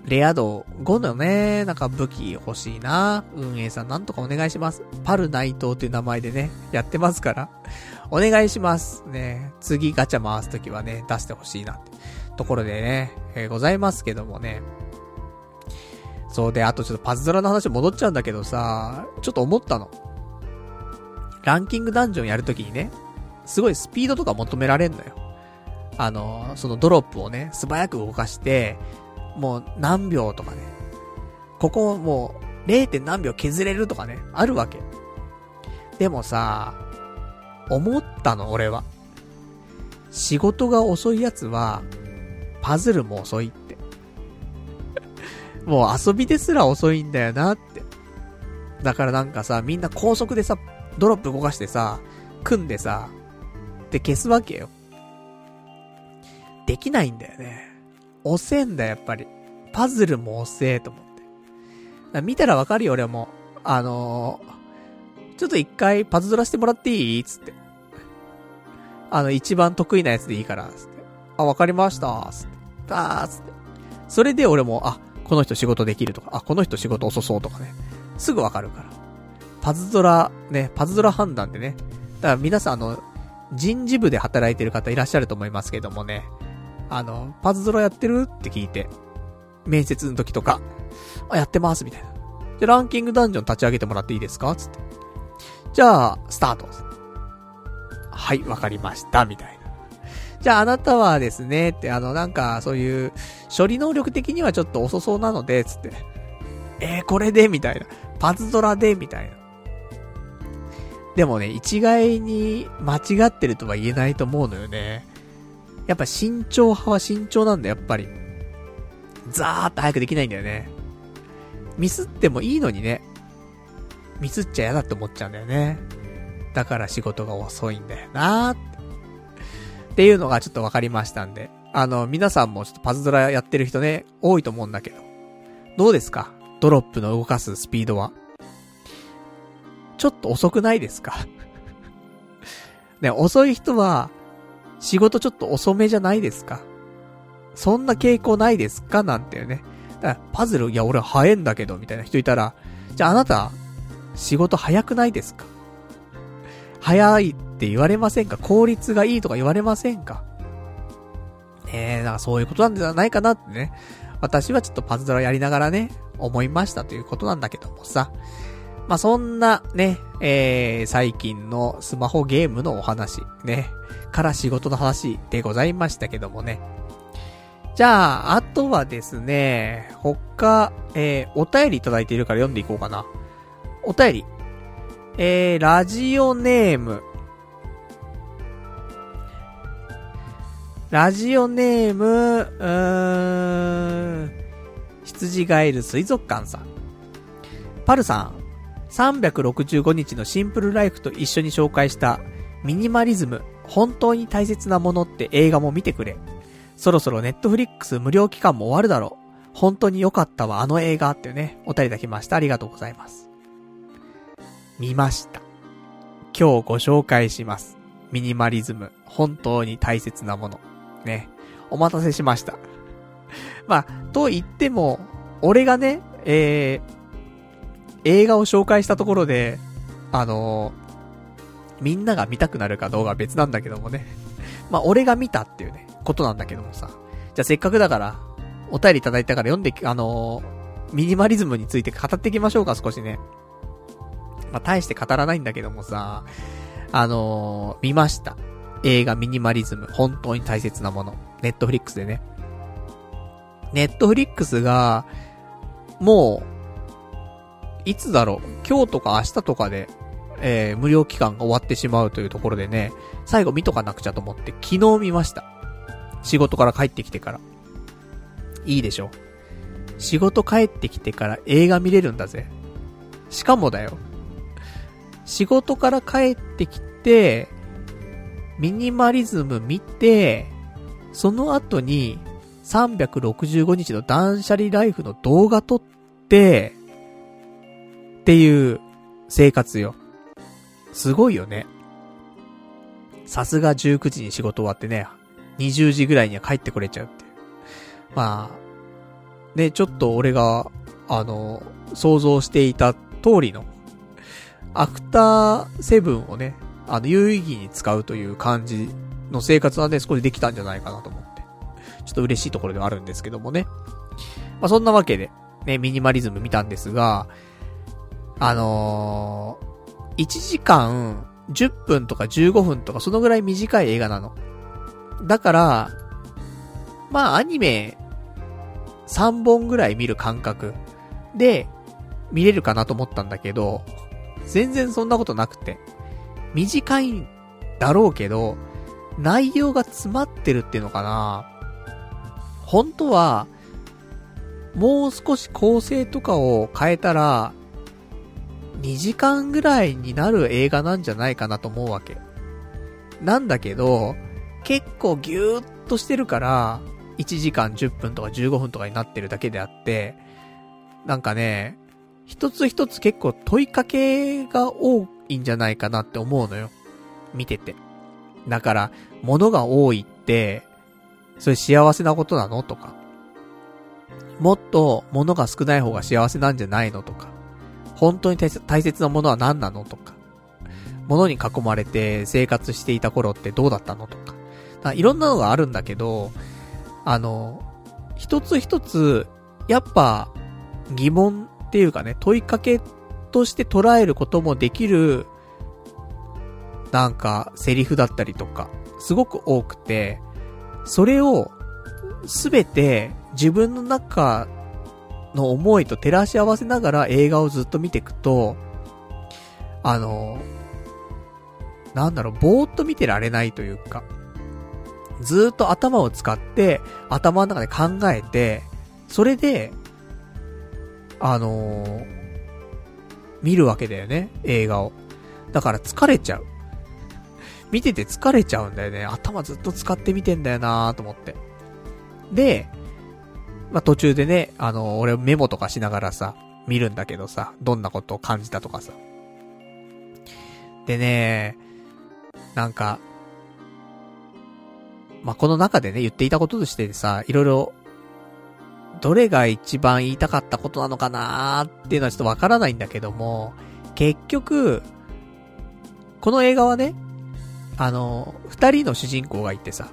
レア度5のね、なんか武器欲しいな。運営さんなんとかお願いします。パル内藤っていう名前でね、やってますから。お願いします。ね。次ガチャ回すときはね、出してほしいなってところでね、えー、ございますけどもね。そうで、あとちょっとパズドラの話戻っちゃうんだけどさ、ちょっと思ったの。ランキングダンジョンやるときにね、すごいスピードとか求められんのよ。あの、そのドロップをね、素早く動かして、もう何秒とかね。ここもう 0. 何秒削れるとかね、あるわけ。でもさ、思ったの、俺は。仕事が遅いやつは、パズルも遅いって。もう遊びですら遅いんだよなって。だからなんかさ、みんな高速でさ、ドロップ動かしてさ、組んでさ、で消すわけよ。できないんだよね。遅えんだ、やっぱり。パズルも遅えと思って。見たらわかるよ、俺も。あのー、ちょっと一回パズドラしてもらっていい？つって。あの、一番得意なやつでいいから、つって。あ、わかりました、つって。あー、つって。それで俺も、あ、この人仕事できるとか、あ、この人仕事遅そうとかね。すぐわかるから。パズドラ、ね、パズドラ判断でね。だから皆さんあの、人事部で働いてる方いらっしゃると思いますけどもね。あの、パズドラやってる？って聞いて、面接の時とか、あ、やってます、みたいな。じゃ、ランキングダンジョン立ち上げてもらっていいですか？つって。じゃあ、スタート。はい、わかりました、みたいな。じゃあ、あなたはですね、って、あの、なんか、そういう、処理能力的にはちょっと遅そうなので、つって。えー、これで？みたいな。パズドラで？みたいな。でもね、一概に間違ってるとは言えないと思うのよね。やっぱ慎重派は慎重なんだ、やっぱり。ザーって早くできないんだよね。ミスってもいいのにね。ミスっちゃ嫌だって思っちゃうんだよね。だから仕事が遅いんだよなーって。っていうのがちょっとわかりましたんで。あの、皆さんもちょっとパズドラやってる人ね、多いと思うんだけど。どうですか？ドロップの動かすスピードは。ちょっと遅くないですか？ね、遅い人は、仕事ちょっと遅めじゃないですかそんな傾向ないですか？なんてね。だから、パズル、いや、俺早いんだけど、みたいな人いたら、じゃああなた、仕事早くないですか？早いって言われませんか？効率がいいとか言われませんか？ねえ、だかそういうことなんじゃないかなってね。私はちょっとパズドラやりながらね、思いましたということなんだけどもさ。まあ、そんなね、えー、最近のスマホゲームのお話、ね、から仕事の話でございましたけどもね。じゃあ、あとはですね、他、えー、お便りいただいているから読んでいこうかな。お便り。えー、ラジオネーム。ラジオネーム、うーん、羊ガエル水族館さん。パルさん、365日のシンプルライフと一緒に紹介したミニマリズム、本当に大切なものって映画も見てくれ。そろそろネットフリックス無料期間も終わるだろう。本当に良かったわ、あの映画っていうね、お便りいただきました。ありがとうございます。見ました。今日ご紹介します。ミニマリズム、本当に大切なもの。ね。お待たせしました。まあ、と言っても、俺がね、えー、映画を紹介したところで、あのー、みんなが見たくなるかどうかは別なんだけどもね。まあ、俺が見たっていうね、ことなんだけどもさ。じゃあせっかくだから、お便りいただいたから読んで、あのー、ミニマリズムについて語っていきましょうか、少しね。まあ、大して語らないんだけどもさ、あのー、見ました。映画ミニマリズム、本当に大切なもの。ネットフリックスでね。ネットフリックスが、もう、いつだろう、今日とか明日とかで、えー、無料期間が終わってしまうというところでね、最後見とかなくちゃと思って、昨日見ました。仕事から帰ってきてから。いいでしょ？仕事帰ってきてから映画見れるんだぜ。しかもだよ。仕事から帰ってきて、ミニマリズム見て、その後に365日の断捨離ライフの動画撮って、っていう生活よ。すごいよね。さすが19時に仕事終わってね、20時ぐらいには帰ってこれちゃうってう。まあ、ね、ちょっと俺が、あの、想像していた通りの、アクターセブンをね、あの、有意義に使うという感じの生活はね、少しできたんじゃないかなと思って。ちょっと嬉しいところではあるんですけどもね。まあ、そんなわけで、ね、ミニマリズム見たんですが、あのー、1時間10分とか15分とかそのぐらい短い映画なの。だから、まあアニメ3本ぐらい見る感覚で見れるかなと思ったんだけど、全然そんなことなくて。短いんだろうけど、内容が詰まってるっていうのかな本当は、もう少し構成とかを変えたら、2時間ぐらいになる映画なんじゃないかなと思うわけ。なんだけど、結構ギューッとしてるから、1時間10分とか15分とかになってるだけであって、なんかね、一つ一つ結構問いかけが多いんじゃないかなって思うのよ。見てて。だから、物が多いって、それ幸せなことなの？とか。もっと物が少ない方が幸せなんじゃないの？とか。本当に大切なものは何なのとか、物に囲まれて生活していた頃ってどうだったのとか。かいろんなのがあるんだけど、あの、一つ一つ、やっぱ、疑問っていうかね、問いかけとして捉えることもできる、なんか、セリフだったりとか、すごく多くて、それを、すべて自分の中の思いと照らし合わせながら映画をずっと見ていくと、あの、なんだろう、ぼーっと見てられないというか、ずっと頭を使って、頭の中で考えて、それで、あのー、見るわけだよね、映画を。だから疲れちゃう。見てて疲れちゃうんだよね。頭ずっと使って見てんだよなーと思って。で、まあ、途中でね、あの、俺メモとかしながらさ、見るんだけどさ、どんなことを感じたとかさ。でね、なんか、まあ、この中でね、言っていたこととしてさ、いろいろ、どれが一番言いたかったことなのかなーっていうのはちょっとわからないんだけども、結局、この映画はね、あの、二人の主人公がいてさ、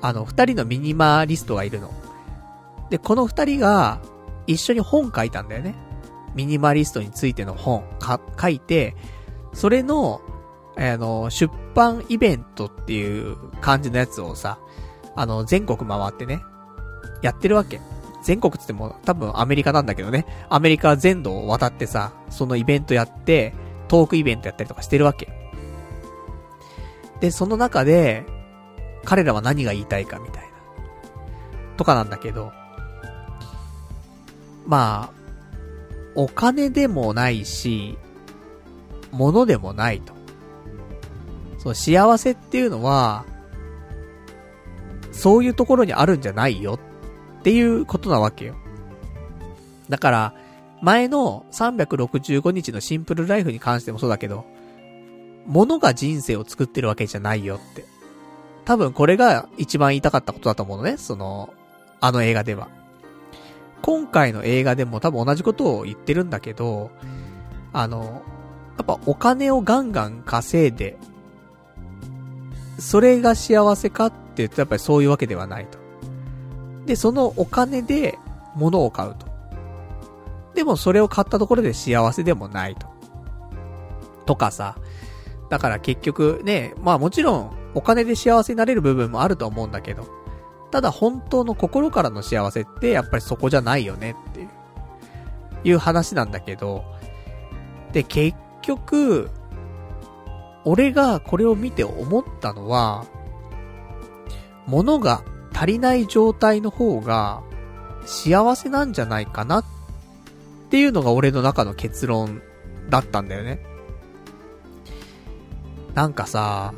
あの、二人のミニマリストがいるの。で、この二人が一緒に本書いたんだよね。ミニマリストについての本、か、書いて、それの、あの、出版イベントっていう感じのやつをさ、あの、全国回ってね、やってるわけ。全国つっても多分アメリカなんだけどね、アメリカ全土を渡ってさ、そのイベントやって、トークイベントやったりとかしてるわけ。で、その中で、彼らは何が言いたいかみたいな。とかなんだけど、まあ、お金でもないし、物でもないと。そう、幸せっていうのは、そういうところにあるんじゃないよっていうことなわけよ。だから、前の365日のシンプルライフに関してもそうだけど、物が人生を作ってるわけじゃないよって。多分これが一番言いたかったことだと思うのね、その、あの映画では。今回の映画でも多分同じことを言ってるんだけど、あの、やっぱお金をガンガン稼いで、それが幸せかって言うとやっぱりそういうわけではないと。で、そのお金で物を買うと。でもそれを買ったところで幸せでもないと。とかさ。だから結局ね、まあもちろんお金で幸せになれる部分もあると思うんだけど、ただ本当の心からの幸せってやっぱりそこじゃないよねっていう、いう話なんだけど、で、結局、俺がこれを見て思ったのは、物が足りない状態の方が幸せなんじゃないかなっていうのが俺の中の結論だったんだよね。なんかさ、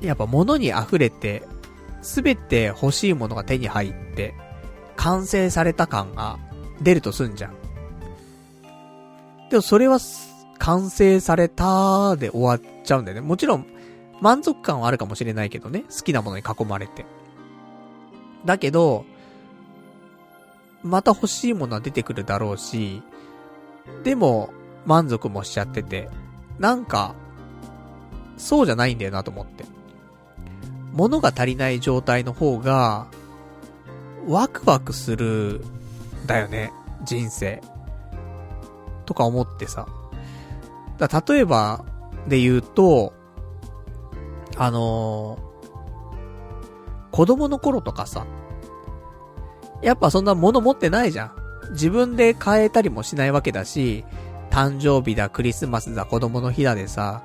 やっぱ物に溢れて、すべて欲しいものが手に入って、完成された感が出るとすんじゃん。でもそれは、完成されたで終わっちゃうんだよね。もちろん、満足感はあるかもしれないけどね。好きなものに囲まれて。だけど、また欲しいものは出てくるだろうし、でも、満足もしちゃってて、なんか、そうじゃないんだよなと思って。物が足りない状態の方が、ワクワクする、だよね、人生。とか思ってさ。だ例えば、で言うと、あのー、子供の頃とかさ、やっぱそんな物持ってないじゃん。自分で買えたりもしないわけだし、誕生日だ、クリスマスだ、子供の日だでさ、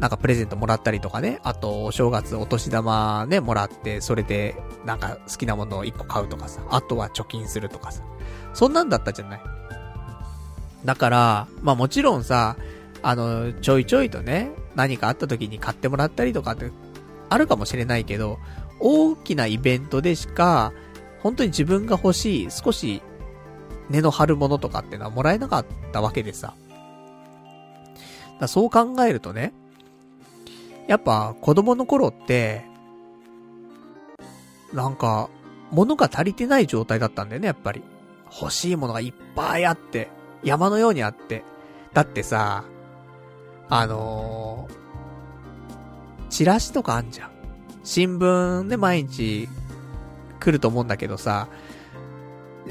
なんかプレゼントもらったりとかね、あと、お正月お年玉ね、もらって、それで、なんか好きなものを1個買うとかさ、あとは貯金するとかさ。そんなんだったじゃないだから、まあもちろんさ、あの、ちょいちょいとね、何かあった時に買ってもらったりとかって、あるかもしれないけど、大きなイベントでしか、本当に自分が欲しい、少し、根の張るものとかってのはもらえなかったわけでさ。だそう考えるとね、やっぱ子供の頃って、なんか、物が足りてない状態だったんだよね、やっぱり。欲しいものがいっぱいあって、山のようにあって。だってさ、あのー、チラシとかあんじゃん。新聞で毎日来ると思うんだけどさ、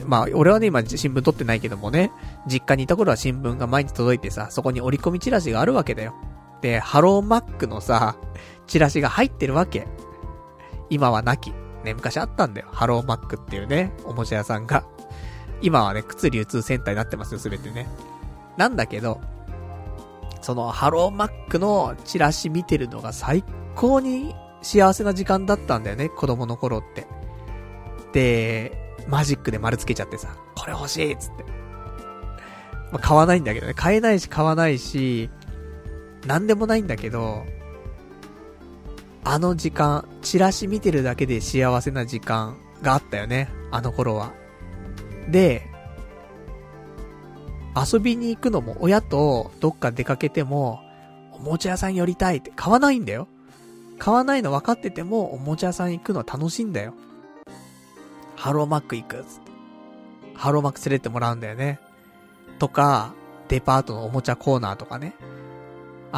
まあ、俺はね、今新聞取ってないけどもね、実家にいた頃は新聞が毎日届いてさ、そこに折り込みチラシがあるわけだよ。で、ハローマックのさ、チラシが入ってるわけ。今はなき。ね、昔あったんだよ。ハローマックっていうね、おもちゃ屋さんが。今はね、靴流通センターになってますよ、すべてね。なんだけど、その、ハローマックのチラシ見てるのが最高に幸せな時間だったんだよね、子供の頃って。で、マジックで丸つけちゃってさ、これ欲しいっつって。まあ、買わないんだけどね、買えないし買わないし、なんでもないんだけど、あの時間、チラシ見てるだけで幸せな時間があったよね、あの頃は。で、遊びに行くのも親とどっか出かけても、おもちゃ屋さん寄りたいって買わないんだよ。買わないの分かってても、おもちゃ屋さん行くの楽しいんだよ。ハローマック行くっつって。ハローマック連れてもらうんだよね。とか、デパートのおもちゃコーナーとかね。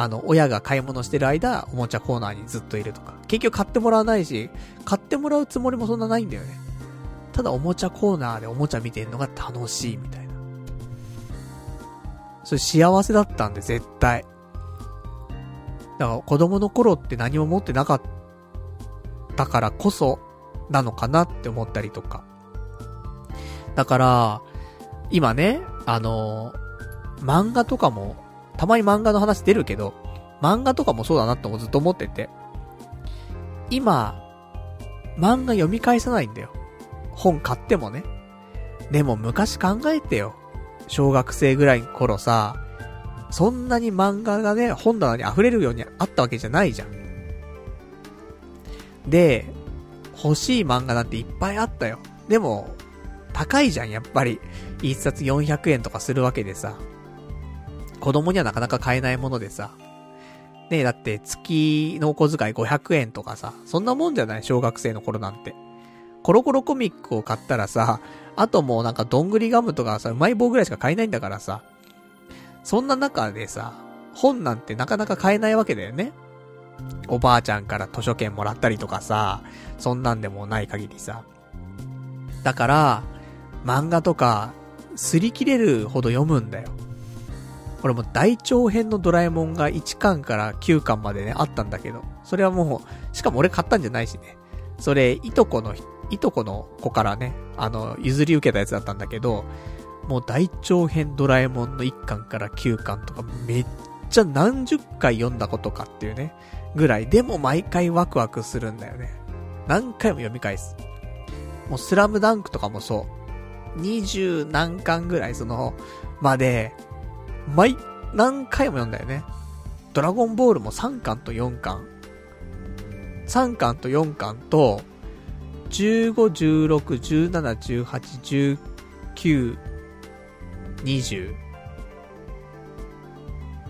あの、親が買い物してる間、おもちゃコーナーにずっといるとか。結局買ってもらわないし、買ってもらうつもりもそんなないんだよね。ただおもちゃコーナーでおもちゃ見てるのが楽しいみたいな。それ幸せだったんで、絶対。だから子供の頃って何も持ってなかったからこそ、なのかなって思ったりとか。だから、今ね、あの漫画とかもたまに漫画の話出るけど、漫画とかもそうだなってずっと思ってて。今、漫画読み返さないんだよ。本買ってもね。でも昔考えてよ。小学生ぐらいの頃さ、そんなに漫画がね、本棚に溢れるようにあったわけじゃないじゃん。で、欲しい漫画なんていっぱいあったよ。でも、高いじゃん、やっぱり。一冊400円とかするわけでさ。子供にはなかなか買えないものでさ。ねえ、だって月のお小遣い500円とかさ、そんなもんじゃない？小学生の頃なんて。コロコロコミックを買ったらさ、あともうなんかどんぐりガムとかさ、うまい棒ぐらいしか買えないんだからさ。そんな中でさ、本なんてなかなか買えないわけだよね。おばあちゃんから図書券もらったりとかさ、そんなんでもない限りさ。だから、漫画とか、擦り切れるほど読むんだよ。俺も大長編のドラえもんが1巻から9巻までね、あったんだけど、それはもう、しかも俺買ったんじゃないしね。それ、いとこの、いとこの子からね、あの、譲り受けたやつだったんだけど、もう大長編ドラえもんの1巻から9巻とかめっちゃ何十回読んだことかっていうね、ぐらい、でも毎回ワクワクするんだよね。何回も読み返す。もうスラムダンクとかもそう。20何巻ぐらいその、まで、毎、何回も読んだよね。ドラゴンボールも3巻と4巻。3巻と4巻と、15、16、17、18、19、20、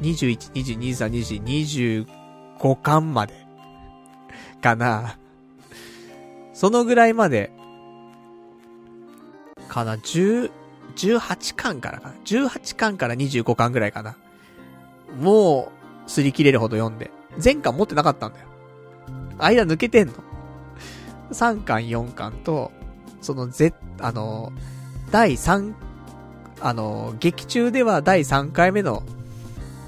21、22、23、24、25巻まで。かな。そのぐらいまで、かな、10、18巻からかな？18巻から25巻ぐらいかな。もう、擦り切れるほど読んで。前巻持ってなかったんだよ。間抜けてんの。3巻、4巻と、そのぜ、あの、第3、あの、劇中では第3回目の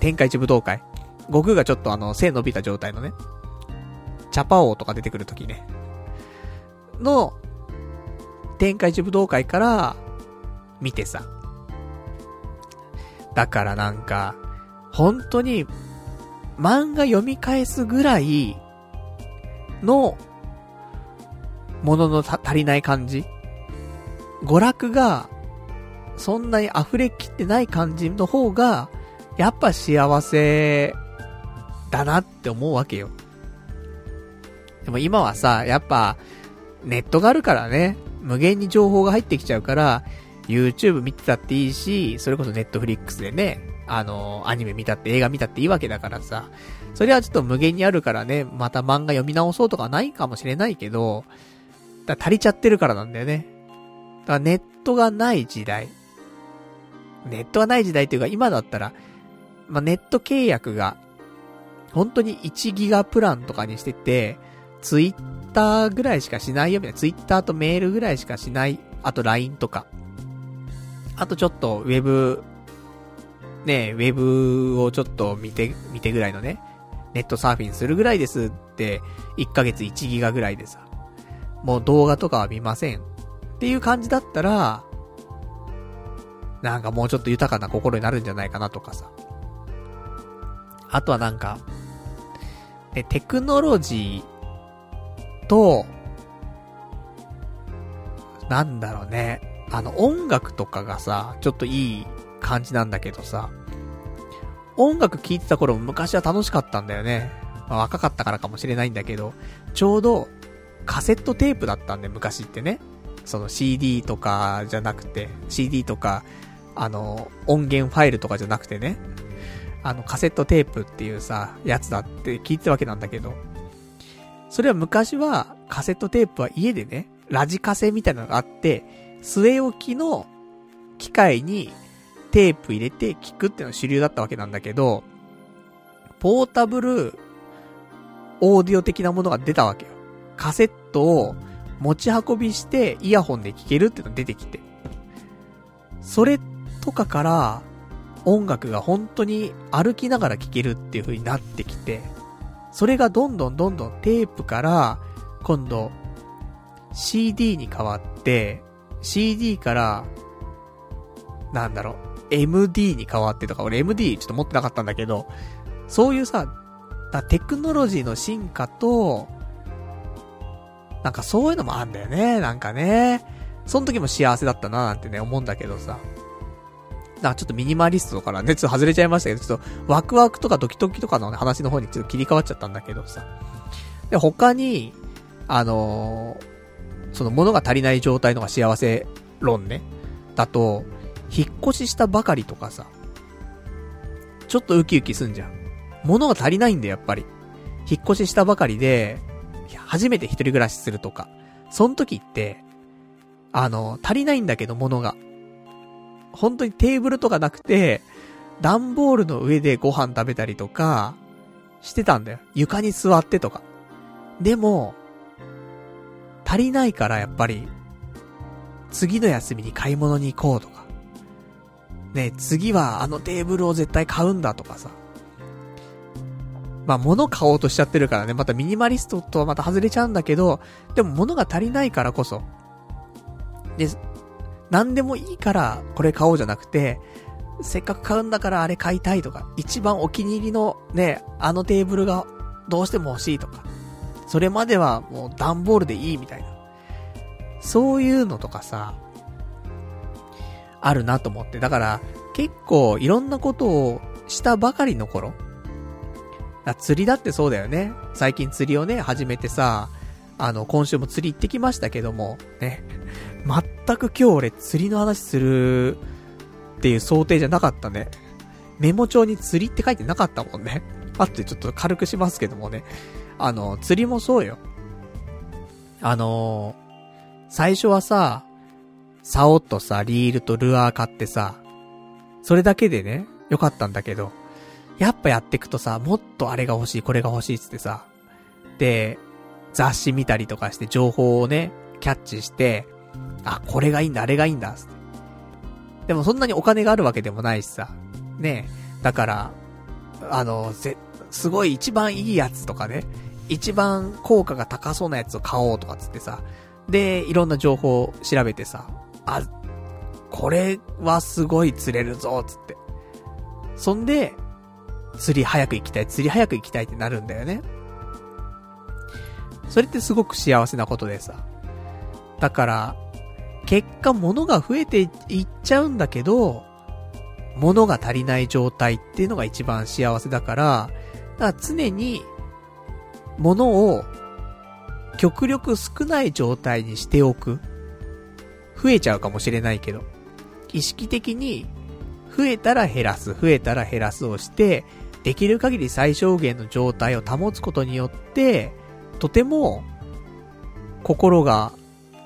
天下一武道会。悟空がちょっとあの、背伸びた状態のね、チャパ王とか出てくるときね、の、天下一武道会から、見てさ。だからなんか、本当に、漫画読み返すぐらいの、ものの足りない感じ娯楽が、そんなに溢れきってない感じの方が、やっぱ幸せ、だなって思うわけよ。でも今はさ、やっぱ、ネットがあるからね、無限に情報が入ってきちゃうから、YouTube 見てたっていいし、それこそ Netflix でね、あの、アニメ見たって映画見たっていいわけだからさ、それはちょっと無限にあるからね、また漫画読み直そうとかないかもしれないけど、だ足りちゃってるからなんだよね。だからネットがない時代。ネットがない時代っていうか今だったら、まあ、ネット契約が、本当に1ギガプランとかにしてて、ツイッターぐらいしかしないよみたいな。ツイッターとメールぐらいしかしない。あと LINE とか。あとちょっとウェブ、ねウェブをちょっと見て、見てぐらいのね。ネットサーフィンするぐらいですって、1ヶ月1ギガぐらいでさ。もう動画とかは見ません。っていう感じだったら、なんかもうちょっと豊かな心になるんじゃないかなとかさ。あとはなんか、え、テクノロジーと、なんだろうね。あの、音楽とかがさ、ちょっといい感じなんだけどさ、音楽聴いてた頃も昔は楽しかったんだよね。まあ、若かったからかもしれないんだけど、ちょうどカセットテープだったんで、昔ってね。その CD とかじゃなくて、CD とか、あの、音源ファイルとかじゃなくてね。あの、カセットテープっていうさ、やつだって聞いてたわけなんだけど、それは昔は、カセットテープは家でね、ラジカセみたいなのがあって、据え置きの機械にテープ入れて聞くっていうのが主流だったわけなんだけど、ポータブルオーディオ的なものが出たわけよ。カセットを持ち運びしてイヤホンで聴けるってのが出てきて。それとかから、音楽が本当に歩きながら聴けるっていう風になってきて、それがどんどんどんどんテープから、今度、CD に変わって、CD から、なんだろう、MD に変わってとか、俺 MD ちょっと持ってなかったんだけど、そういうさ、テクノロジーの進化と、なんかそういうのもあんだよね、なんかね。その時も幸せだったななんてね、思うんだけどさ。なんかちょっとミニマリストからね、ちょっと外れちゃいましたけど、ちょっとワクワクとかドキドキとかの、話の方にちょっと切り替わっちゃったんだけどさ。で、他に、あのー、その物が足りない状態のが幸せ論ね。だと、引っ越ししたばかりとかさ、ちょっとウキウキすんじゃん。物が足りないんだよ、やっぱり。引っ越ししたばかりで、初めて一人暮らしするとか。その時って、あの、足りないんだけど、物が。本当にテーブルとかなくて、段ボールの上でご飯食べたりとか、してたんだよ。床に座ってとか。でも、足りないからやっぱり、次の休みに買い物に行こうとか。ね、次はあのテーブルを絶対買うんだとかさ。まあ、物買おうとしちゃってるからね、またミニマリストとはまた外れちゃうんだけど、でも物が足りないからこそ。で、何でもいいからこれ買おうじゃなくて、せっかく買うんだからあれ買いたいとか、一番お気に入りのね、あのテーブルがどうしても欲しいとか、それまではもう段ボールでいいみたいな。そういうのとかさ、あるなと思って。だから、結構いろんなことをしたばかりの頃。釣りだってそうだよね。最近釣りをね、始めてさ、あの、今週も釣り行ってきましたけども、ね。全く今日俺釣りの話するっていう想定じゃなかったね。メモ帳に釣りって書いてなかったもんね。あってちょっと軽くしますけどもね。あの、釣りもそうよ。あの最初はさ、竿とさ、リールとルアー買ってさ、それだけでね、よかったんだけど、やっぱやってくとさ、もっとあれが欲しい、これが欲しいっつってさ、で、雑誌見たりとかして情報をね、キャッチして、あ、これがいいんだ、あれがいいんだ、つって。でもそんなにお金があるわけでもないしさ、ねだから、あの、ぜ、すごい一番いいやつとかね、一番効果が高そうなやつを買おうとかつってさ、で、いろんな情報を調べてさ、あ、これはすごい釣れるぞ、つって。そんで、釣り早く行きたい、釣り早く行きたいってなるんだよね。それってすごく幸せなことでさ。だから、結果物が増えていっちゃうんだけど、物が足りない状態っていうのが一番幸せだから、だから常に、物を極力少ない状態にしておく。増えちゃうかもしれないけど、意識的に、増えたら減らす、増えたら減らすをして、できる限り最小限の状態を保つことによって、とても、心が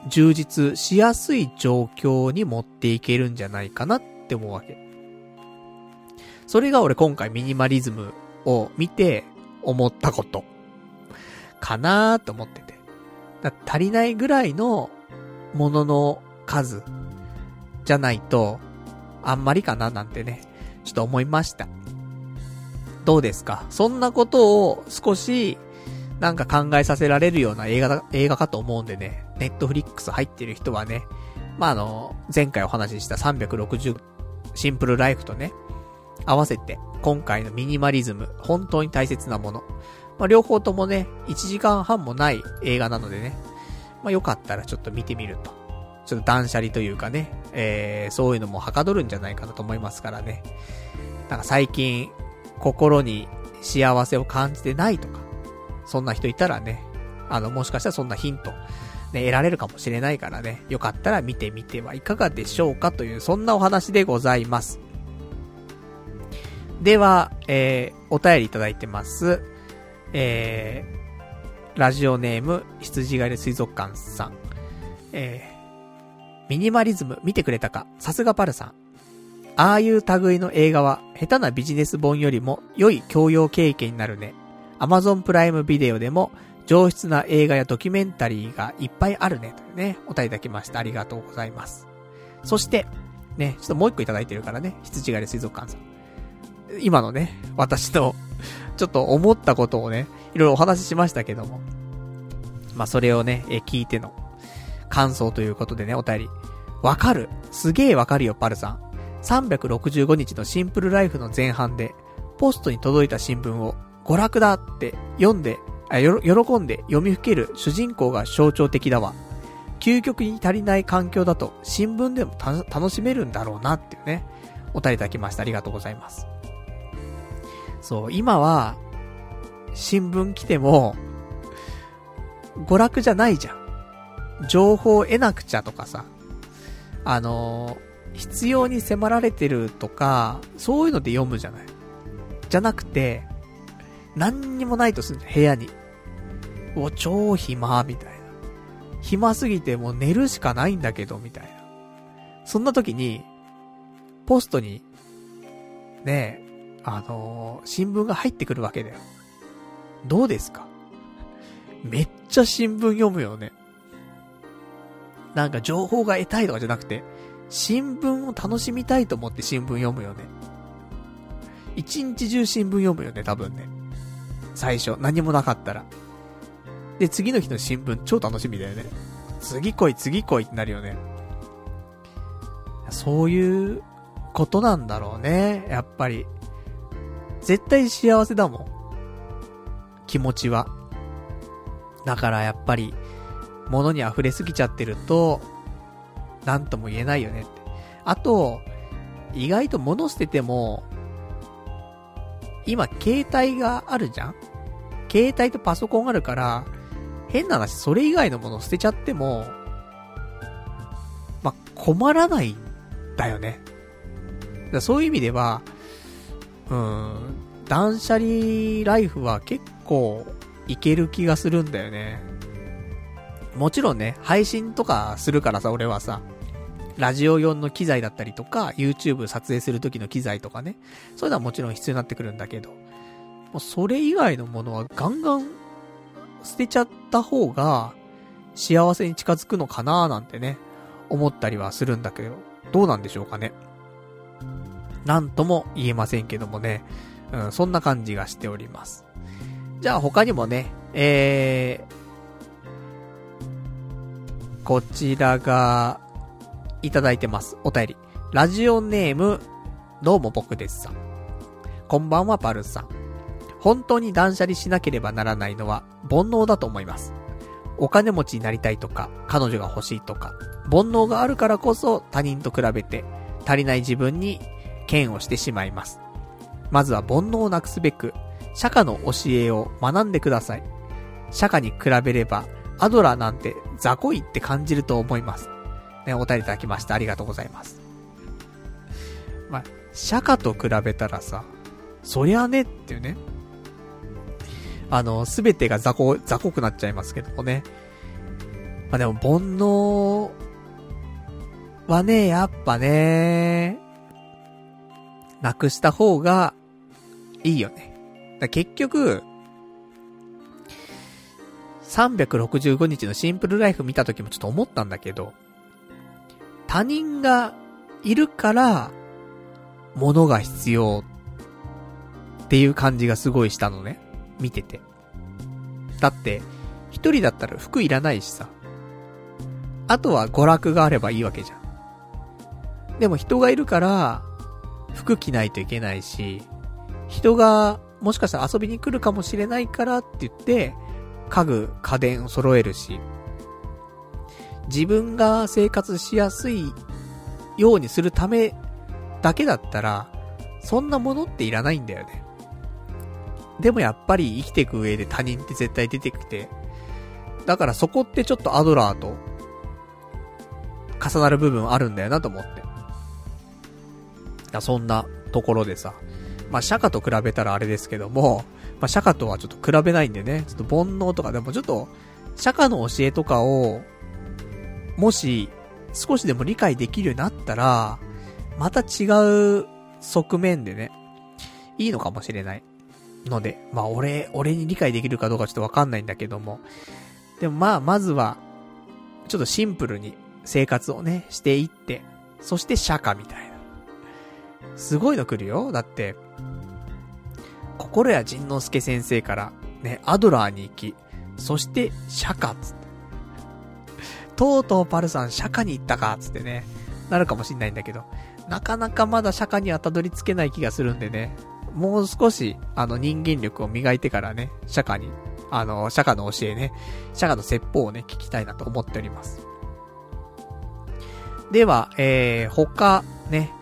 充実しやすい状況に持っていけるんじゃないかなって思うわけ。それが俺今回ミニマリズムを見て思ったこと。かなーって思ってて。足りないぐらいのものの数じゃないと、あんまりかななんてね、ちょっと思いました。どうですか？そんなことを少し、なんか考えさせられるような映画だ、映画かと思うんでね、ネットフリックス入ってる人はね、まあ、あの、前回お話しした360シンプルライフとね、合わせて、今回のミニマリズム、本当に大切なもの。まあ、両方ともね、1時間半もない映画なのでね、まあ、よかったらちょっと見てみると。ちょっと断捨離というかね、えー、そういうのもはかどるんじゃないかなと思いますからね。なんか最近、心に幸せを感じてないとか、そんな人いたらね、あの、もしかしたらそんなヒント、ね、得られるかもしれないからね、よかったら見てみてはいかがでしょうかという、そんなお話でございます。では、えー、お便りいただいてます。えー、ラジオネーム、羊狩り水族館さん。えー、ミニマリズム見てくれたか？さすがパルさん。ああいう類の映画は、下手なビジネス本よりも良い教養経験になるね。アマゾンプライムビデオでも上質な映画やドキュメンタリーがいっぱいあるね。というね、お答えいただきました。ありがとうございます。そして、ね、ちょっともう一個いただいてるからね、羊狩り水族館さん。今のね、私の、ちょっと思ったことをね、いろいろお話ししましたけども。まあ、それをね、え、聞いての、感想ということでね、お便り。わかる。すげえわかるよ、パルさん。365日のシンプルライフの前半で、ポストに届いた新聞を、娯楽だって読んで、あ、よ、喜んで読みふける主人公が象徴的だわ。究極に足りない環境だと、新聞でも楽しめるんだろうなっていうね、お便りいただきました。ありがとうございます。そう、今は、新聞来ても、娯楽じゃないじゃん。情報を得なくちゃとかさ、あのー、必要に迫られてるとか、そういうので読むじゃない。じゃなくて、何にもないとすんじゃん、部屋に。お、超暇、みたいな。暇すぎてもう寝るしかないんだけど、みたいな。そんな時に、ポストに、ねえ、あのー、新聞が入ってくるわけだよ。どうですか？めっちゃ新聞読むよね。なんか情報が得たいとかじゃなくて、新聞を楽しみたいと思って新聞読むよね。一日中新聞読むよね、多分ね。最初、何もなかったら。で、次の日の新聞超楽しみだよね。次来い、次来いってなるよね。そういうことなんだろうね、やっぱり。絶対幸せだもん。気持ちは。だからやっぱり、物に溢れすぎちゃってると、なんとも言えないよねって。あと、意外と物捨てても、今、携帯があるじゃん？携帯とパソコンあるから、変な話、それ以外のもの捨てちゃっても、ま、困らないんだよね。だそういう意味では、うん、断捨離ライフは結構いける気がするんだよね。もちろんね、配信とかするからさ、俺はさ、ラジオ用の機材だったりとか、YouTube 撮影する時の機材とかね、そういうのはもちろん必要になってくるんだけど、もうそれ以外のものはガンガン捨てちゃった方が幸せに近づくのかなーなんてね、思ったりはするんだけど、どうなんでしょうかね。なんとも言えませんけどもね、うん、そんな感じがしております。じゃあ他にもね、えー、こちらが、いただいてます。お便り。ラジオネーム、どうも僕ですさん。こんばんはパルさん。本当に断捨離しなければならないのは煩悩だと思います。お金持ちになりたいとか、彼女が欲しいとか、煩悩があるからこそ他人と比べて足りない自分に嫌悪してしまいます。まずは煩悩をなくすべく、釈迦の教えを学んでください。釈迦に比べれば、アドラーなんて雑魚いって感じると思います。ね、お便りいただきました。ありがとうございます。まあ、釈迦と比べたらさ、そりゃねっていうね。あの、すべてが雑魚、雑魚くなっちゃいますけどもね。まあでも、煩悩はね、やっぱね、なくした方がいいよね。結局、365日のシンプルライフ見た時もちょっと思ったんだけど、他人がいるから、物が必要っていう感じがすごいしたのね。見てて。だって、一人だったら服いらないしさ。あとは娯楽があればいいわけじゃん。でも人がいるから、服着ないといけないし、人がもしかしたら遊びに来るかもしれないからって言って、家具、家電を揃えるし、自分が生活しやすいようにするためだけだったら、そんなものっていらないんだよね。でもやっぱり生きていく上で他人って絶対出てきて、だからそこってちょっとアドラーと重なる部分あるんだよなと思って。そんなところでさ、まあ、釈迦と比べたらあれですけども、まあ、釈迦とはちょっと比べないんでね、ちょっと煩悩とかでもちょっと、釈迦の教えとかを、もし、少しでも理解できるようになったら、また違う側面でね、いいのかもしれない。ので、まあ俺、俺に理解できるかどうかちょっとわかんないんだけども。でもまあ、まずは、ちょっとシンプルに生活をね、していって、そして釈迦みたいな。すごいの来るよ。だって、心谷仁之助先生から、ね、アドラーに行き、そして釈迦つって。とうとうパルさん釈迦に行ったかつってね、なるかもしんないんだけど、なかなかまだ釈迦にはたどり着けない気がするんでね、もう少し、あの人間力を磨いてからね、釈迦に、あの、釈迦の教えね、釈迦の説法をね、聞きたいなと思っております。では、えー、他、ね、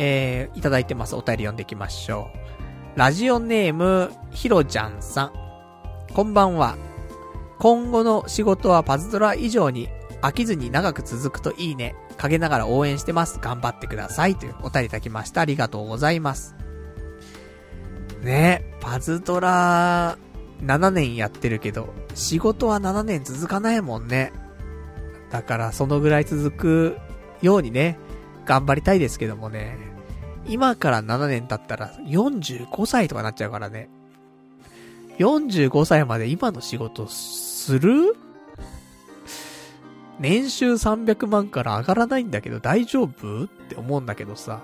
えー、いただいてます。お便り読んでいきましょう。ラジオネーム、ひろちゃんさん。こんばんは。今後の仕事はパズドラ以上に飽きずに長く続くといいね。陰ながら応援してます。頑張ってください。というお便りいただきました。ありがとうございます。ねパズドラ7年やってるけど、仕事は7年続かないもんね。だからそのぐらい続くようにね、頑張りたいですけどもね。今から7年経ったら45歳とかなっちゃうからね。45歳まで今の仕事する？年収300万から上がらないんだけど大丈夫？って思うんだけどさ。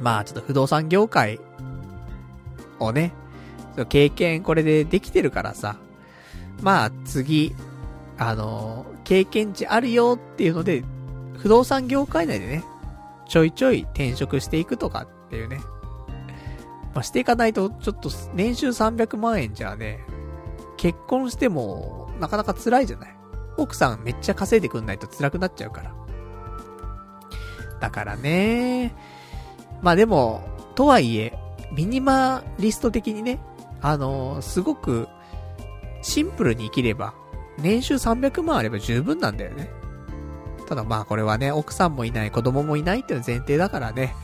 まあちょっと不動産業界をね、経験これでできてるからさ。まあ次、あの経験値あるよっていうので、不動産業界内でね、ちょいちょい転職していくとかっていうね。まあ、していかないと、ちょっと年収300万円じゃね、結婚しても、なかなか辛いじゃない。奥さんめっちゃ稼いでくんないと辛くなっちゃうから。だからね。まあでも、とはいえ、ミニマリスト的にね、あのー、すごく、シンプルに生きれば、年収300万あれば十分なんだよね。ただまあこれはね、奥さんもいない、子供もいないっていうの前提だからね、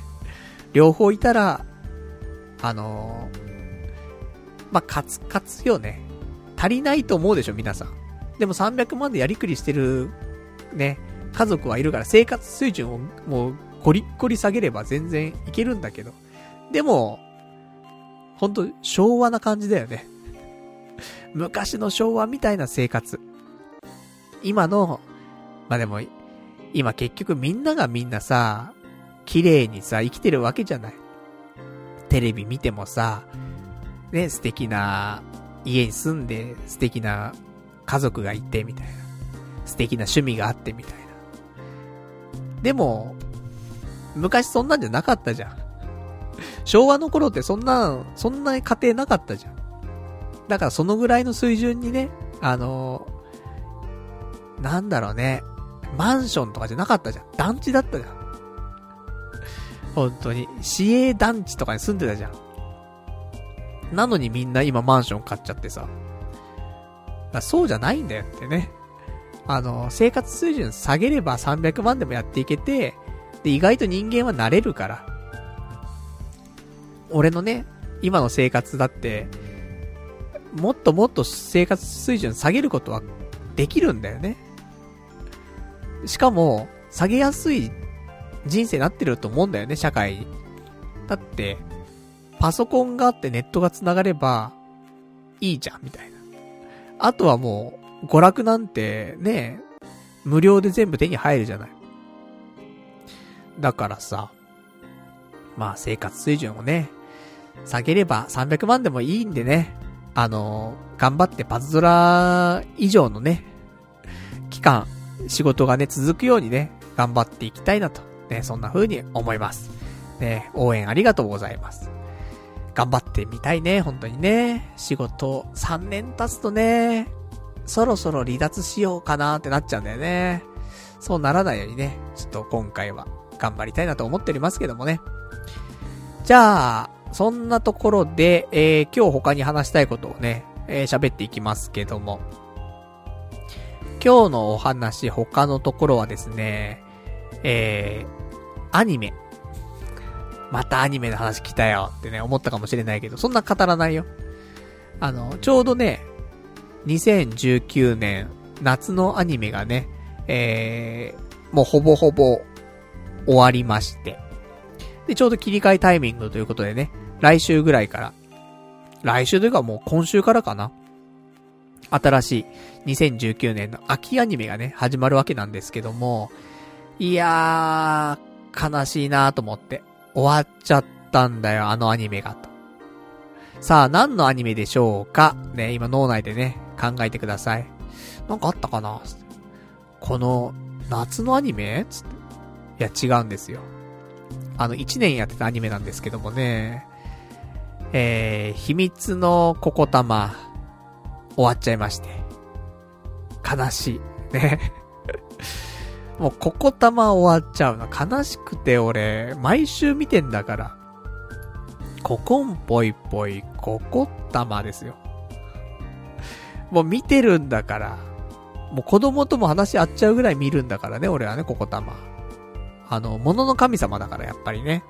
両方いたら、あのー、まあ、カツカツよね。足りないと思うでしょ、皆さん。でも300万でやりくりしてる、ね、家族はいるから生活水準をもうゴリッゴリ下げれば全然いけるんだけど。でも、ほんと昭和な感じだよね。昔の昭和みたいな生活。今の、まあ、でも、今結局みんながみんなさ、綺麗にさ、生きてるわけじゃない。テレビ見てもさ、ね、素敵な家に住んで、素敵な家族がいて、みたいな。素敵な趣味があって、みたいな。でも、昔そんなんじゃなかったじゃん。昭和の頃ってそんな、そんな家庭なかったじゃん。だからそのぐらいの水準にね、あのなんだろうね、マンションとかじゃなかったじゃん。団地だったじゃん。本当に。市営団地とかに住んでたじゃん。なのにみんな今マンション買っちゃってさ。だそうじゃないんだよってね。あの、生活水準下げれば300万でもやっていけて、で、意外と人間は慣れるから。俺のね、今の生活だって、もっともっと生活水準下げることはできるんだよね。しかも、下げやすい人生になってると思うんだよね、社会だって、パソコンがあってネットが繋がれば、いいじゃん、みたいな。あとはもう、娯楽なんて、ね、無料で全部手に入るじゃない。だからさ、まあ生活水準をね、下げれば300万でもいいんでね、あの、頑張ってパズドラ以上のね、期間、仕事がね、続くようにね、頑張っていきたいなと、ね、そんな風に思います。ね、応援ありがとうございます。頑張ってみたいね、本当にね。仕事3年経つとね、そろそろ離脱しようかなってなっちゃうんだよね。そうならないようにね、ちょっと今回は頑張りたいなと思っておりますけどもね。じゃあ、そんなところで、えー、今日他に話したいことをね、えー、喋っていきますけども。今日のお話、他のところはですね、えー、アニメ。またアニメの話来たよってね、思ったかもしれないけど、そんな語らないよ。あの、ちょうどね、2019年、夏のアニメがね、えー、もうほぼほぼ終わりまして。で、ちょうど切り替えタイミングということでね、来週ぐらいから、来週というかもう今週からかな。新しい2019年の秋アニメがね、始まるわけなんですけども、いやー、悲しいなーと思って。終わっちゃったんだよ、あのアニメがと。さあ、何のアニメでしょうか？ね、今脳内でね、考えてください。なんかあったかな？この、夏のアニメ？つって。いや、違うんですよ。あの、1年やってたアニメなんですけどもね、えー、秘密のココ玉、終わっちゃいまして。悲しい。ね。もう、ココ玉終わっちゃうの。悲しくて俺、毎週見てんだから。ココンぽいぽい、ココ玉ですよ。もう見てるんだから。もう子供とも話合っちゃうぐらい見るんだからね、俺はね、ココ玉。あの、物の神様だから、やっぱりね。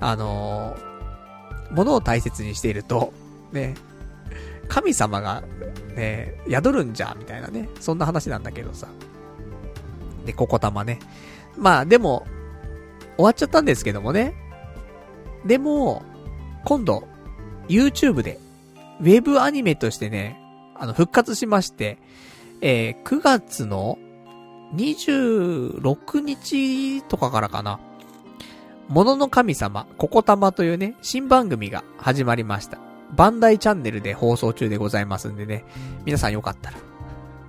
あの物を大切にしていると、ね、神様が、ね、宿るんじゃ、みたいなね。そんな話なんだけどさ。で、ココ玉ね。まあ、でも、終わっちゃったんですけどもね。でも、今度、YouTube で、ウェブアニメとしてね、あの、復活しまして、えー、9月の26日とかからかな。ものの神様、ココタマというね、新番組が始まりました。バンダイチャンネルで放送中でございますんでね、皆さんよかったら、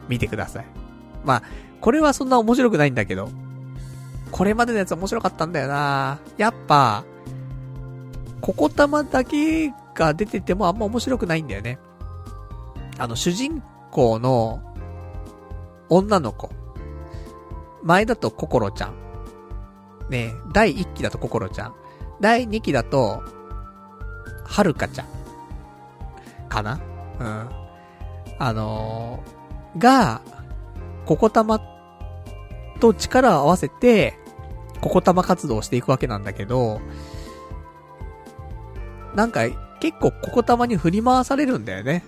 見てください。まあ、これはそんな面白くないんだけど、これまでのやつ面白かったんだよなやっぱ、ココタマだけが出ててもあんま面白くないんだよね。あの、主人公の女の子。前だとココロちゃん。ね、第1期だとココロちゃん。第2期だと、はるかちゃん。かな？うん。あのー、が、ココタマと力を合わせて、ココタマ活動をしていくわけなんだけど、なんか、結構ココタマに振り回されるんだよね。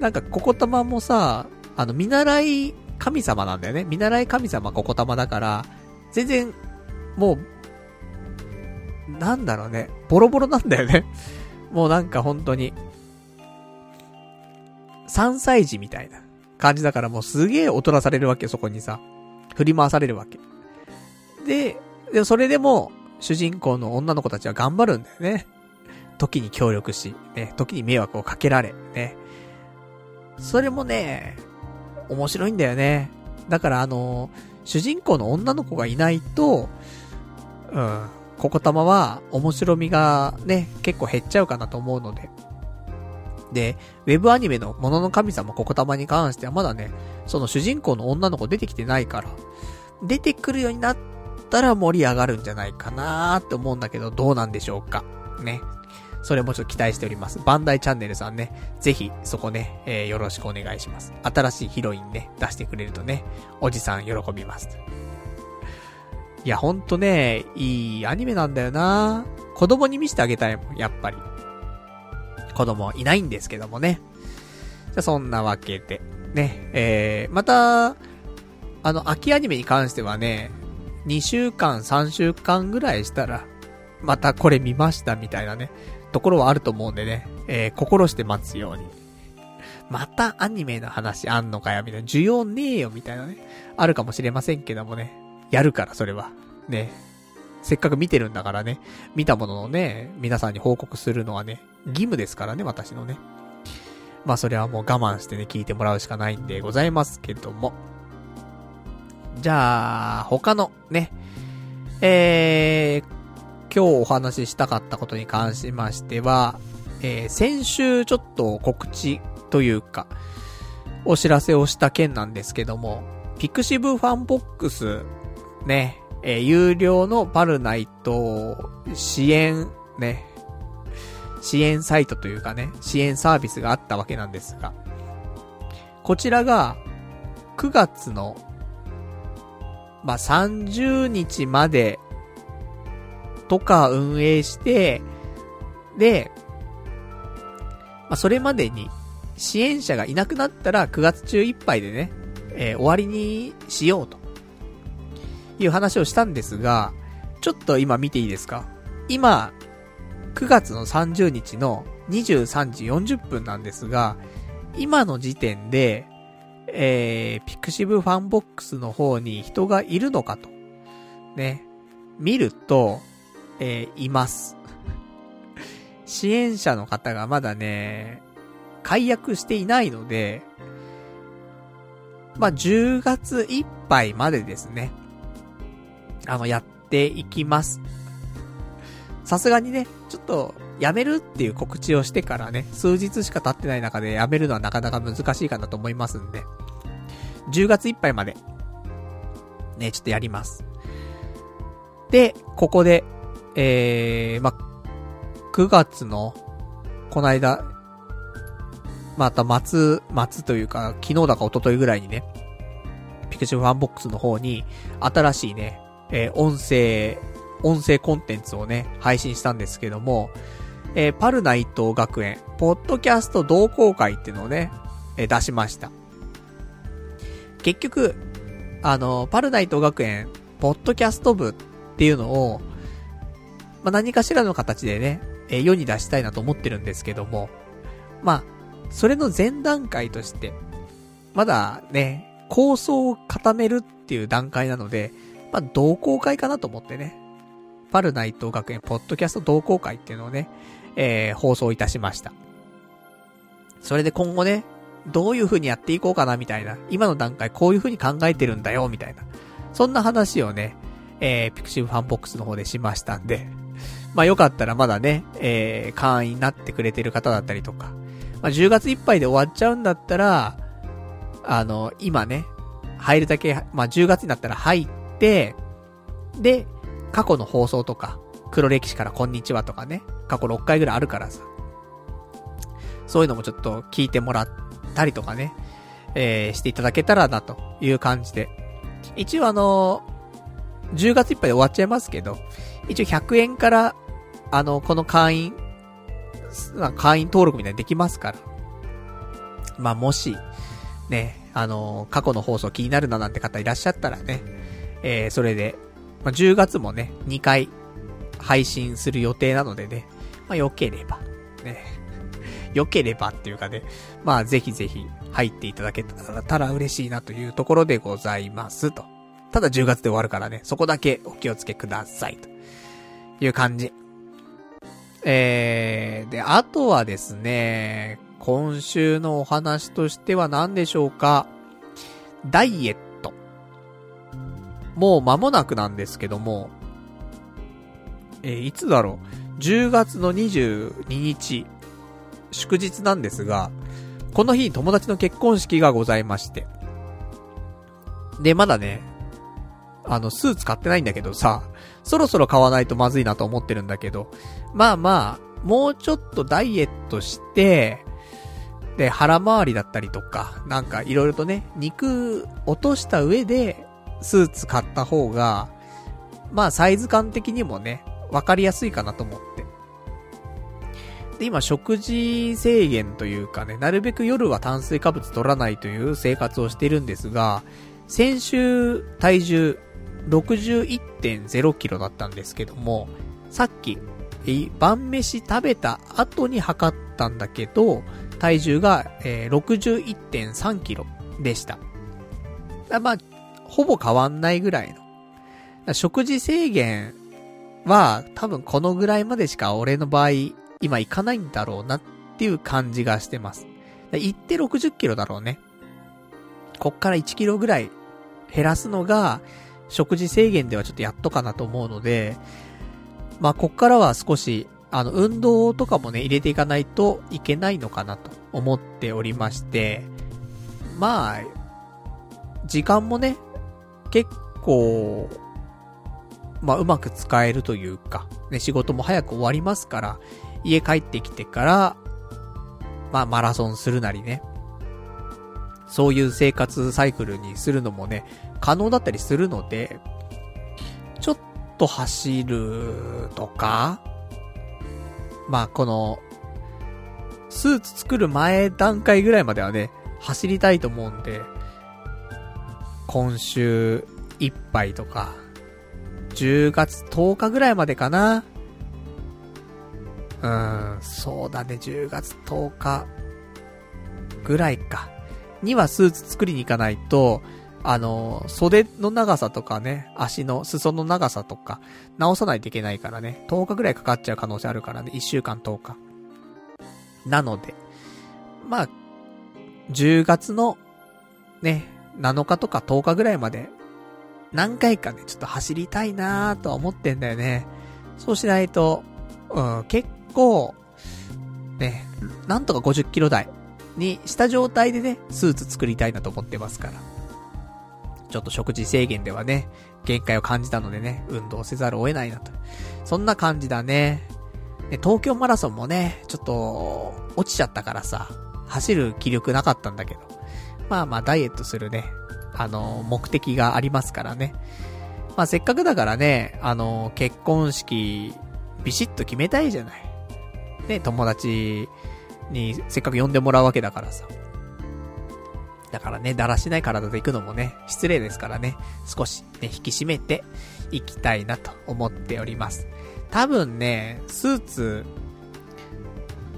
なんか、ココタマもさ、あの、見習い神様なんだよね。見習い神様ココタマだから、全然、もう、なんだろうね。ボロボロなんだよね。もうなんか本当に、3歳児みたいな感じだからもうすげえ踊らされるわけよ、そこにさ。振り回されるわけ。で、で、それでも、主人公の女の子たちは頑張るんだよね。時に協力し、ね、時に迷惑をかけられ、ね。それもね、面白いんだよね。だからあの、主人公の女の子がいないと、うん、ここたまは面白みがね、結構減っちゃうかなと思うので。で、ウェブアニメのものの神様ここたまに関してはまだね、その主人公の女の子出てきてないから、出てくるようになったら盛り上がるんじゃないかなーって思うんだけど、どうなんでしょうか。ね。それもちょっと期待しております。バンダイチャンネルさんね、ぜひそこね、えー、よろしくお願いします。新しいヒロインね、出してくれるとね、おじさん喜びます。いや、ほんとね、いいアニメなんだよな子供に見せてあげたいもん、やっぱり。子供いないんですけどもね。じゃ、そんなわけで、ね、えー、また、あの、秋アニメに関してはね、2週間、3週間ぐらいしたら、またこれ見ましたみたいなね、ところはあると思うんでね、えー、心して待つように。またアニメの話あんのかよ、みたいな。需要ねえよ、みたいなね。あるかもしれませんけどもね。やるから、それは。ね。せっかく見てるんだからね。見たものをね、皆さんに報告するのはね、義務ですからね、私のね。まあ、それはもう我慢してね、聞いてもらうしかないんでございますけども。じゃあ、他のね、えー、今日お話ししたかったことに関しましては、えー、先週ちょっと告知というか、お知らせをした件なんですけども、ピクシブファンボックス、ね、えー、有料のパルナイト支援、ね、支援サイトというかね、支援サービスがあったわけなんですが、こちらが、9月の、まあ、30日までとか運営して、で、まあ、それまでに支援者がいなくなったら9月中いっぱいでね、えー、終わりにしようと、いう話をしたんですが、ちょっと今見ていいですか？今、9月の30日の23時40分なんですが、今の時点で、えー、ピクシブファンボックスの方に人がいるのかと。ね。見ると、えー、います。支援者の方がまだね、解約していないので、まあ、10月いっぱいまでですね。あの、やっていきます。さすがにね、ちょっと、やめるっていう告知をしてからね、数日しか経ってない中でやめるのはなかなか難しいかなと思いますんで、10月いっぱいまで、ね、ちょっとやります。で、ここで、えー、ま、9月の、この間、また末、末というか、昨日だか一昨日ぐらいにね、ピクシブファンボックスの方に、新しいね、えー、音声、音声コンテンツをね、配信したんですけども、えー、パルナイト学園、ポッドキャスト同好会っていうのをね、えー、出しました。結局、あの、パルナイト学園、ポッドキャスト部っていうのを、まあ、何かしらの形でね、え、世に出したいなと思ってるんですけども、まあ、それの前段階として、まだね、構想を固めるっていう段階なので、ま、同好会かなと思ってね、パルナイト学園ポッドキャスト同好会っていうのをね、えー、放送いたしました。それで今後ね、どういう風にやっていこうかなみたいな、今の段階こういう風に考えてるんだよみたいな、そんな話をね、えー、 pixivFANBOX の方でしましたんで、まあよかったらまだね、えー、会員になってくれてる方だったりとか、まあ10月いっぱいで終わっちゃうんだったら、あの、今ね、入るだけ、まあ10月になったら入って、で、過去の放送とか、黒歴史からこんにちはとかね、過去6回ぐらいあるからさ。そういうのもちょっと聞いてもらったりとかね、えー、していただけたらなという感じで。一応あのー、10月いっぱいで終わっちゃいますけど、一応100円から、あの、この会員、会員登録みたいにできますから。まあ、もし、ね、あのー、過去の放送気になるななんて方いらっしゃったらね、えー、それで、まあ、10月もね、2回配信する予定なのでね、まあ、良ければ、ね、良ければっていうかね、まあ、ぜひぜひ入っていただけたら嬉しいなというところでございますと。ただ10月で終わるからね、そこだけお気をつけくださいという感じ。えー、で、あとはですね、今週のお話としては何でしょうか。ダイエット。もう間もなくなんですけども、えー、いつだろう？10月の22日、祝日なんですが、この日に友達の結婚式がございまして。で、まだね、あの、スーツ買ってないんだけどさ、そろそろ買わないとまずいなと思ってるんだけど、まあまあ、もうちょっとダイエットして、で、腹回りだったりとか、なんかいろいろとね、肉落とした上で、スーツ買った方が、まあサイズ感的にもね、わかりやすいかなと思って。で、今食事制限というかね、なるべく夜は炭水化物取らないという生活をしてるんですが、先週体重61.0キロだったんですけども、さっき、晩飯食べた後に測ったんだけど、体重が、え、61.3キロでした。まあ、ほぼ変わんないぐらいの。食事制限は多分このぐらいまでしか俺の場合今行かないんだろうなっていう感じがしてます。行って60キロだろうね。こっから1キロぐらい減らすのが食事制限ではちょっとやっとかなと思うので、まあこっからは少しあの、運動とかもね、入れていかないといけないのかなと思っておりまして、まあ、時間もね、結構、まあ、うまく使えるというか、ね、仕事も早く終わりますから、家帰ってきてから、まあ、マラソンするなりね、そういう生活サイクルにするのもね、可能だったりするので、ちょっと走るとか、まあ、この、スーツ作る前段階ぐらいまではね、走りたいと思うんで、今週いっぱいとか、10月10日ぐらいまでかな。うん、そうだね、10月10日ぐらいか。にはスーツ作りに行かないと、あの、袖の長さとかね、足の裾の長さとか、直さないといけないからね、10日ぐらいかかっちゃう可能性あるからね、1週間10日。なので、まあ、10月の、ね、7日とか10日ぐらいまで、何回かね、ちょっと走りたいなーとは思ってんだよね。そうしないと、うん、結構、ね、なんとか50キロ台にした状態でね、スーツ作りたいなと思ってますから。ちょっと食事制限ではね、限界を感じたのでね、運動せざるを得ないなと。そんな感じだね。ね東京マラソンもね、ちょっと、落ちちゃったからさ、走る気力なかったんだけど。まあまあ、ダイエットするね、あの、目的がありますからね。まあせっかくだからね、あの、結婚式、ビシッと決めたいじゃない。ね、友達にせっかく呼んでもらうわけだからさ。だからね、だらしない体で行くのもね、失礼ですからね、少しね、引き締めていきたいなと思っております。多分ね、スーツ、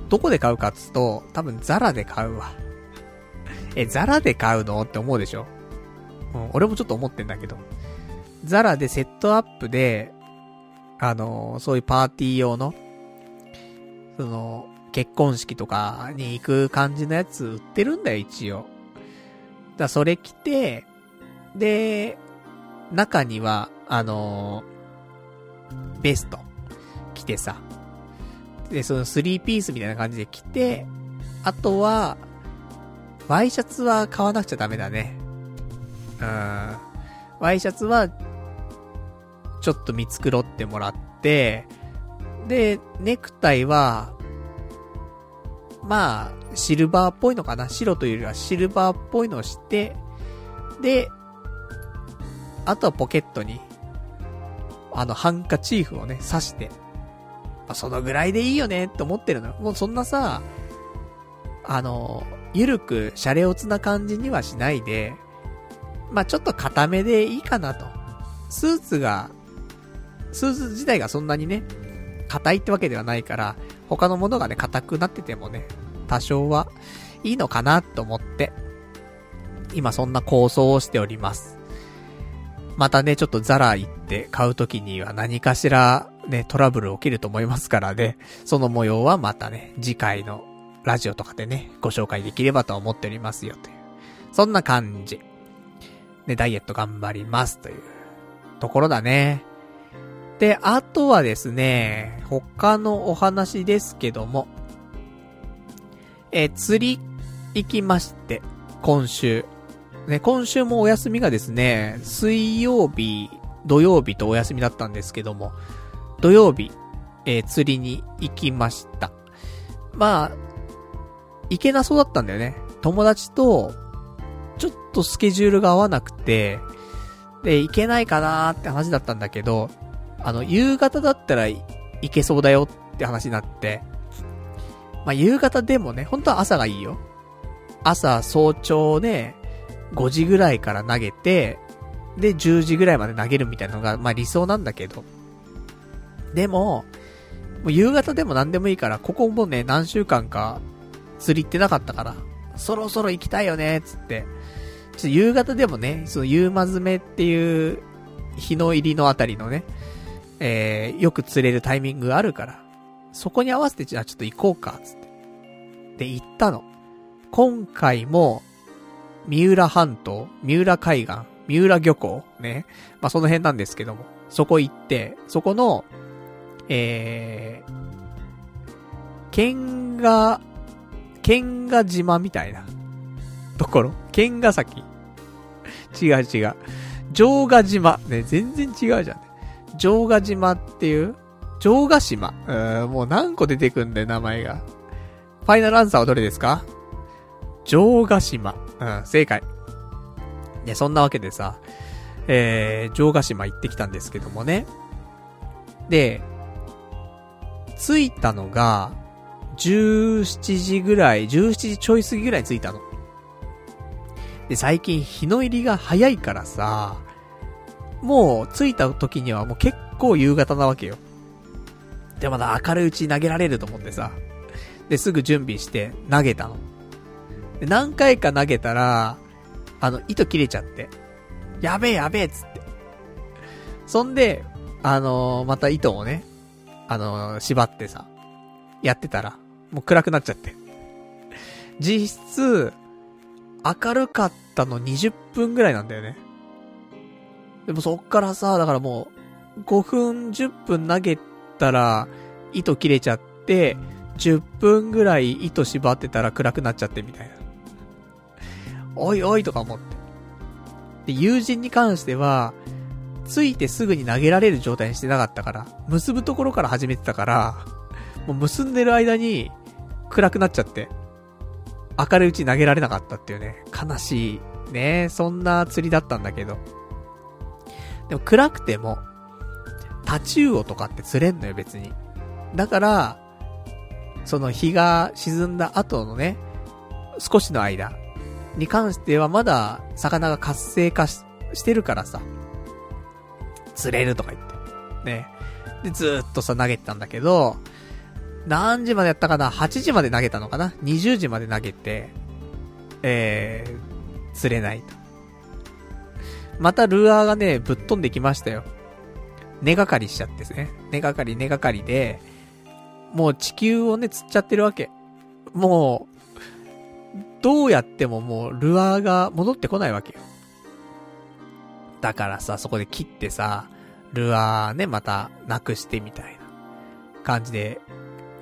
どこで買うかっつうと、多分ザラで買うわ。え、ザラで買うの？って思うでしょ？うん、俺もちょっと思ってんだけど。ザラでセットアップで、あのー、そういうパーティー用の、その、結婚式とかに行く感じのやつ売ってるんだよ、一応。だそれ着て、で、中には、あのー、ベスト着てさ、で、そのスリーピースみたいな感じで着て、あとは、ワイシャツは買わなくちゃダメだね。うん。ワイシャツは、ちょっと見繕ってもらって、で、ネクタイは、まあ、シルバーっぽいのかな白というよりはシルバーっぽいのをして、で、あとはポケットに、あの、ハンカチーフをね、刺して、まあ、そのぐらいでいいよねって思ってるのよ。もうそんなさ、あの、ゆるく、シャレオツな感じにはしないで、まあ、ちょっと固めでいいかなと。スーツが、スーツ自体がそんなにね、硬いってわけではないから、他のものがね、硬くなっててもね、多少はいいのかなと思って、今そんな構想をしております。またね、ちょっとザラ行って買うときには何かしらね、トラブル起きると思いますからね、その模様はまたね、次回のラジオとかでね、ご紹介できればと思っておりますよという。そんな感じ。で、ダイエット頑張りますというところだね。で、あとはですね、他のお話ですけども、え釣り行きまして、今週。ね、今週もお休みがですね、水曜日、土曜日とお休みだったんですけども、土曜日、えー、釣りに行きました。まあ、行けなそうだったんだよね。友達と、ちょっとスケジュールが合わなくて、で、行けないかなーって話だったんだけど、あの、夕方だったら行けそうだよって話になって、まあ、夕方でもね、本当は朝がいいよ。朝、早朝ね、5時ぐらいから投げて、で、10時ぐらいまで投げるみたいなのが、まあ理想なんだけど。でも、もう夕方でも何でもいいから、ここもね、何週間か釣り行ってなかったから、そろそろ行きたいよね、つって。ちょっと夕方でもね、その夕間詰めっていう日の入りのあたりのね、えー、よく釣れるタイミングがあるから、そこに合わせてじゃあちょっと行こうか、つって。で、行ったの。今回も、三浦半島、三浦海岸、三浦漁港、ね。まあ、その辺なんですけども、そこ行って、そこの、えー、剣が、剣が島みたいな、ところ？剣ヶ崎？違う違う。城ヶ島。ね、全然違うじゃん、城ヶ島っていう？城ヶ島？うん、もう何個出てくんだよ、名前が。ファイナルアンサーはどれですか？城ヶ島。うん、正解。いや、そんなわけでさ、えー、城ヶ島行ってきたんですけどもね。で、着いたのが、17時ぐらい、17時ちょい過ぎぐらい着いたの。で、最近日の入りが早いからさ、もう着いた時にはもう結構夕方なわけよ。で、まだ明るいうちに投げられると思ってさ。で、すぐ準備して投げたの。で、何回か投げたら、あの、糸切れちゃって。やべえやべえっつって。そんで、あのー、また糸をね、あのー、縛ってさ、やってたら、もう暗くなっちゃって。実質、明るかったの20分ぐらいなんだよね。でもそっからさ、だからもう、5分、10分投げたら、糸切れちゃって、10分ぐらい糸縛ってたら暗くなっちゃってみたいな。おいおいとか思って。で、友人に関しては、ついてすぐに投げられる状態にしてなかったから、結ぶところから始めてたから、もう結んでる間に暗くなっちゃって、明るいうちに投げられなかったっていうね、悲しい、ね、そんな釣りだったんだけど。でも暗くても、タチウオとかって釣れんのよ、別に。だから、その日が沈んだ後のね、少しの間に関してはまだ魚が活性化ししてるからさ、釣れるとか言って。ね。で、ずーっとさ、投げてたんだけど、何時までやったかな ?8 時まで投げたのかな ?20 時まで投げて、えー、釣れないと。またルアーがね、ぶっ飛んできましたよ。根がかりしちゃってですね。根がかり根がかりで、もう地球をね、釣っちゃってるわけ。もう、どうやってももうルアーが戻ってこないわけよ。だからさ、そこで切ってさ、ルアーね、また、なくしてみたいな感じで、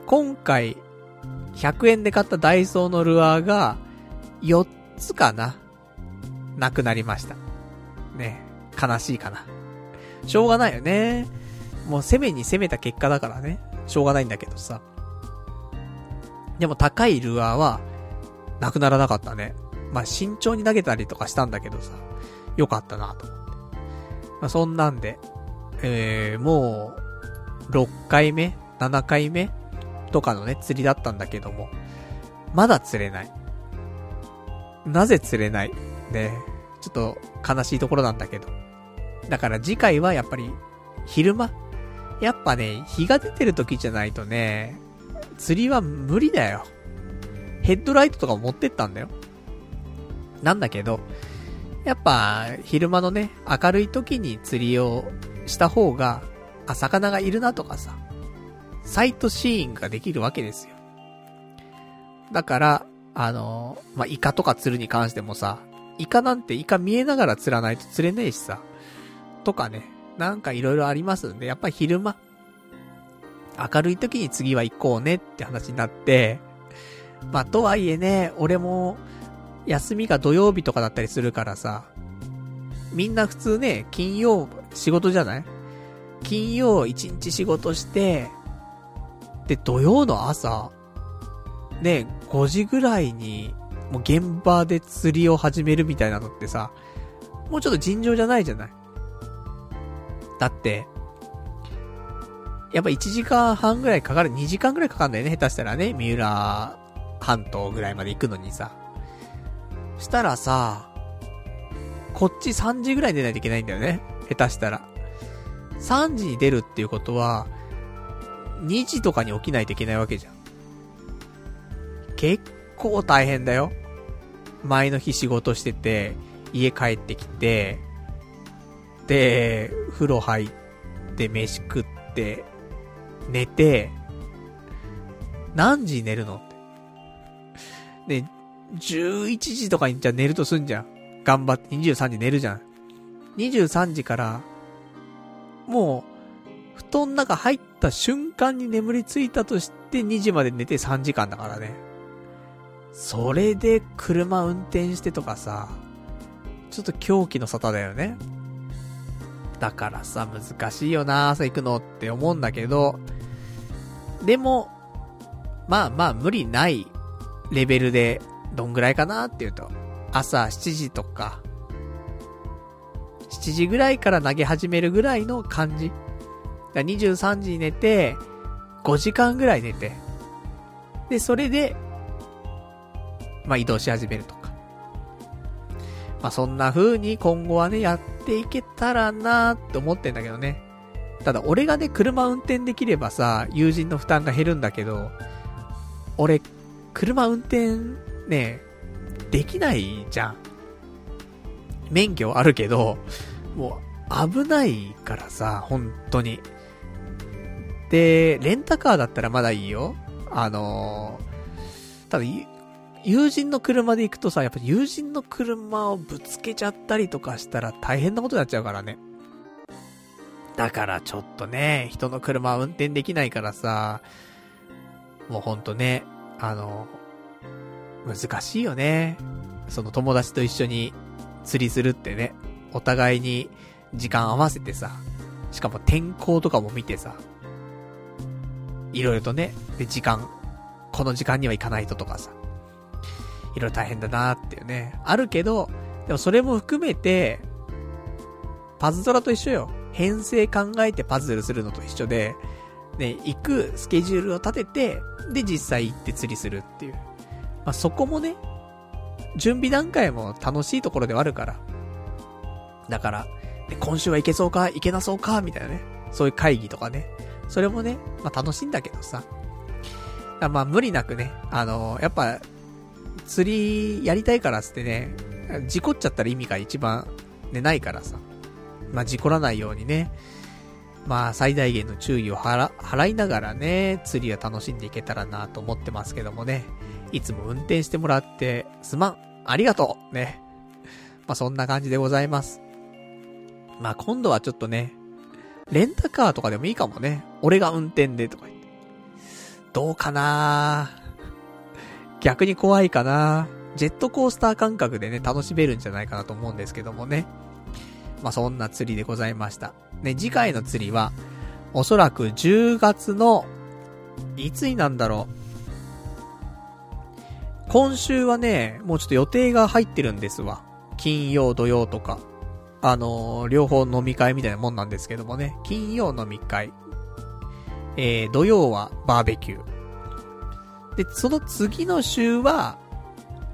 今回、100円で買ったダイソーのルアーが、4つかななくなりました。ね、悲しいかな。しょうがないよね。もう攻めに攻めた結果だからね。しょうがないんだけどさ。でも高いルアーは、なくならなかったね。まあ、慎重に投げたりとかしたんだけどさ、よかったなと思って。まあ、そんなんで、えー、もう、6回目 ?7 回目？とかのね、釣りだったんだけども、まだ釣れない。なぜ釣れない？ね、ちょっと悲しいところなんだけど。だから次回はやっぱり、昼間やっぱね、日が出てる時じゃないとね、釣りは無理だよ。ヘッドライトとか持ってったんだよ。なんだけど、やっぱ、昼間のね、明るい時に釣りをした方が、あ、魚がいるなとかさ、サイトシーンができるわけですよ。だから、あの、まあ、イカとか釣るに関してもさ、イカなんてイカ見えながら釣らないと釣れねえしさ、とかね、なんか色々ありますんで、やっぱり昼間、明るい時に次は行こうねって話になって、まあ、とはいえね、俺も、休みが土曜日とかだったりするからさ、みんな普通ね、金曜、仕事じゃない？金曜一日仕事して、で、土曜の朝、ね、5時ぐらいに、もう現場で釣りを始めるみたいなのってさ、もうちょっと尋常じゃないじゃないだって、やっぱ1時間半ぐらいかかる、2時間ぐらいかかるんだよね、下手したらね、三浦半島ぐらいまで行くのにさ。したらさ、こっち3時ぐらいに出ないといけないんだよね。下手したら。3時に出るっていうことは、2時とかに起きないといけないわけじゃん。結構大変だよ。前の日仕事してて、家帰ってきて、で、風呂入って、飯食って、寝て、何時寝るの？って。で、11時とかにじゃ寝るとすんじゃん。頑張って23時寝るじゃん。23時から、もう、団の中入った瞬間に眠りついたとして2時まで寝て3時間だからね。それで車運転してとかさ、ちょっと狂気の沙汰だよね。だからさ、難しいよな、朝行くのって思うんだけど、でも、まあまあ無理ないレベルでどんぐらいかなっていうと、朝7時とか、7時ぐらいから投げ始めるぐらいの感じ。だ23時に寝て、5時間ぐらい寝て、で、それで、まあ移動し始めるとか。まあそんな風に今後はね、やっていけたらなーって思ってんだけどね。ただ俺がね、車運転できればさ、友人の負担が減るんだけど、俺、車運転ね、できないじゃん。免許あるけど、もう危ないからさ、本当に。で、レンタカーだったらまだいいよ。あのー、ただ、友人の車で行くとさ、やっぱ友人の車をぶつけちゃったりとかしたら大変なことになっちゃうからね。だからちょっとね、人の車は運転できないからさ、もうほんとね、あの、難しいよね。その友達と一緒に釣りするってね。お互いに時間合わせてさ。しかも天候とかも見てさ。いろいろとね。で、時間。この時間には行かないととかさ。いろいろ大変だなーっていうね。あるけど、でもそれも含めて、パズドラと一緒よ。編成考えてパズルするのと一緒で、ね、行くスケジュールを立てて、で実際行って釣りするっていう。まあ、そこもね、準備段階も楽しいところではあるから。だから、今週は行けそうか、行けなそうか、みたいなね。そういう会議とかね。それもね、まあ楽しいんだけどさ。まあ無理なくね、あのー、やっぱ、釣りやりたいからつってね、事故っちゃったら意味が一番ね、ないからさ。まあ事故らないようにね、まあ最大限の注意を払、払いながらね、釣りは楽しんでいけたらなと思ってますけどもね。いつも運転してもらって、すまん。ありがとう。ね。まあ、そんな感じでございます。まあ、今度はちょっとね、レンタカーとかでもいいかもね。俺が運転でとか言って。どうかな？逆に怖いかな？ジェットコースター感覚でね、楽しめるんじゃないかなと思うんですけどもね。まあ、そんな釣りでございました。ね、次回の釣りは、おそらく10月の、いつになんだろう。今週はね、もうちょっと予定が入ってるんですわ。金曜、土曜とか。あのー、両方飲み会みたいなもんなんですけどもね。金曜飲み会。えー、土曜はバーベキュー。で、その次の週は、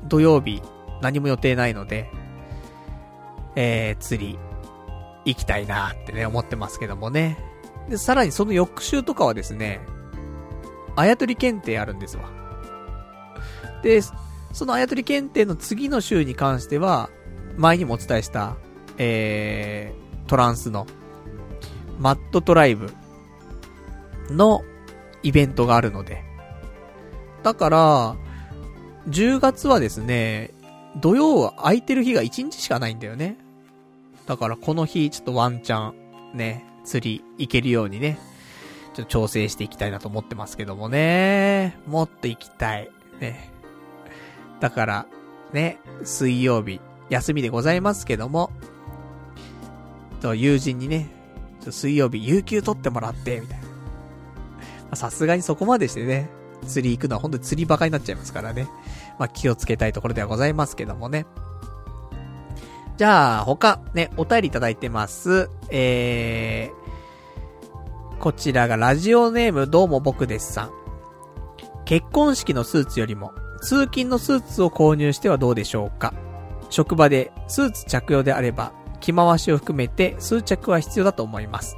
土曜日、何も予定ないので、えー、釣り、行きたいなってね、思ってますけどもね。で、さらにその翌週とかはですね、あやとり検定あるんですわ。で、そのあやとり検定の次の週に関しては、前にもお伝えした、えー、トランスの、マットトライブのイベントがあるので。だから、10月はですね、土曜は空いてる日が1日しかないんだよね。だからこの日、ちょっとワンチャン、ね、釣り行けるようにね、ちょっと調整していきたいなと思ってますけどもね。もっと行きたい。ね。だから、ね、水曜日、休みでございますけども、と、友人にね、水曜日、有給取ってもらって、みたいな。さすがにそこまでしてね、釣り行くのは本当に釣りバカになっちゃいますからね。まあ、気をつけたいところではございますけどもね。じゃあ、他、ね、お便りいただいてます。えー、こちらがラジオネームどうも僕ですさん。結婚式のスーツよりも、通勤のスーツを購入してはどうでしょうか職場でスーツ着用であれば、着回しを含めて数着は必要だと思います。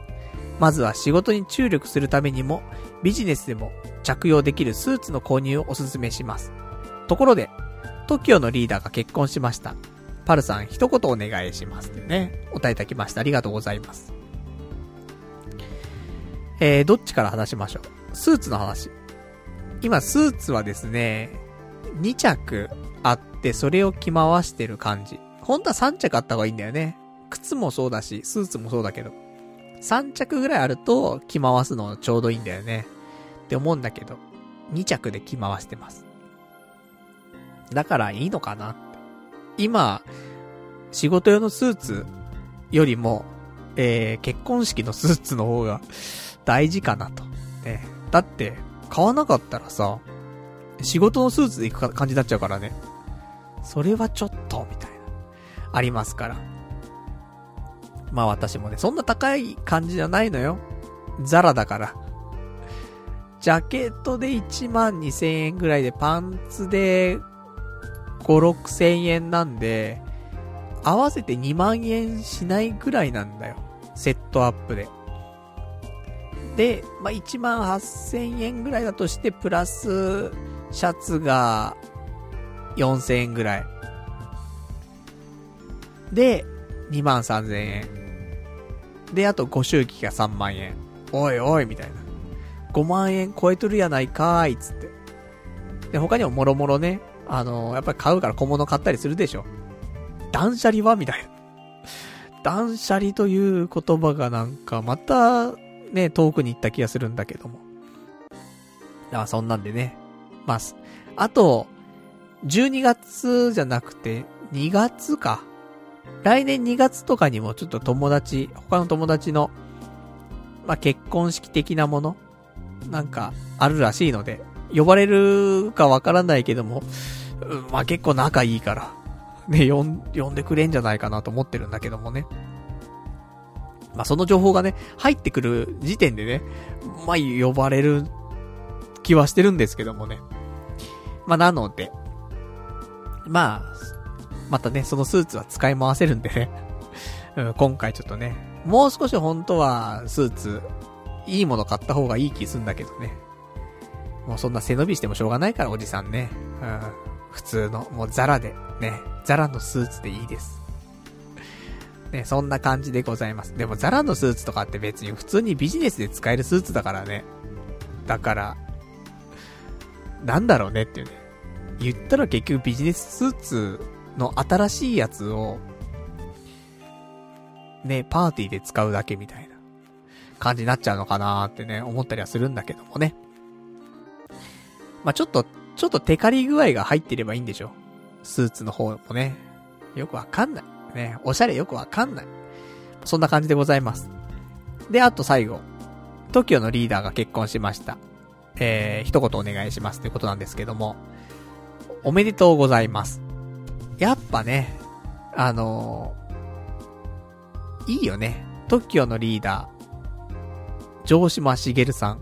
まずは仕事に注力するためにも、ビジネスでも着用できるスーツの購入をお勧めします。ところで、TOKIO のリーダーが結婚しました。パルさん一言お願いしますってね、お答えいただきました。ありがとうございます。えー、どっちから話しましょう？スーツの話。今、スーツはですね、2着あって、それを着回してる感じ。本当は3着あった方がいいんだよね。靴もそうだし、スーツもそうだけど。3着ぐらいあると着回すのちょうどいいんだよね。って思うんだけど、2着で着回してます。だからいいのかな。今、仕事用のスーツよりも、えー、結婚式のスーツの方が大事かなと。ね。だって、買わなかったらさ、仕事のスーツで行く感じになっちゃうからね。それはちょっと、みたいな。ありますから。まあ私もね、そんな高い感じじゃないのよ。ザラだから。ジャケットで1万2千円ぐらいで、パンツで5、6千円なんで、合わせて2万円しないぐらいなんだよ。セットアップで。で、まあ、1万8千円ぐらいだとして、プラス、シャツが、4000円ぐらい。で、2万3000円。で、あとご祝儀が3万円。おいおい、みたいな。5万円超えとるやないかーい、つって。で、他にももろもろね、あのー、やっぱり買うから小物買ったりするでしょ。断捨離は？みたいな。断捨離という言葉がなんかまた、ね、遠くに行った気がするんだけども。だからそんなんでね、ます。あと、12月じゃなくて、2月か。来年2月とかにもちょっと友達、他の友達の、まあ、結婚式的なものなんか、あるらしいので、呼ばれるかわからないけども、まあ、結構仲いいから、ね、呼ん、呼んでくれんじゃないかなと思ってるんだけどもね。まあ、その情報がね、入ってくる時点でね、まあ、呼ばれる気はしてるんですけどもね。まあ、なので、まあ、またね、そのスーツは使い回せるんでね。うん、今回ちょっとね、もう少し本当はスーツ、いいもの買った方がいい気すんだけどね。もうそんな背伸びしてもしょうがないから、おじさんね。うん、普通の、もうザラで、ね、ザラのスーツでいいです。ね、そんな感じでございます。でもザラのスーツとかって別に普通にビジネスで使えるスーツだからね。だから、なんだろうねっていうね。言ったら結局ビジネススーツの新しいやつを、ね、パーティーで使うだけみたいな感じになっちゃうのかなーってね、思ったりはするんだけどもね。まあ、ちょっと、ちょっとテカリ具合が入ってればいいんでしょ。スーツの方もね。よくわかんない。ね、おしゃれよくわかんない。そんな感じでございます。で、あと最後。TOKIO のリーダーが結婚しました。えー、一言お願いしますということなんですけども。おめでとうございます。やっぱね、あのー、いいよね。TOKIO のリーダー、城島茂さん。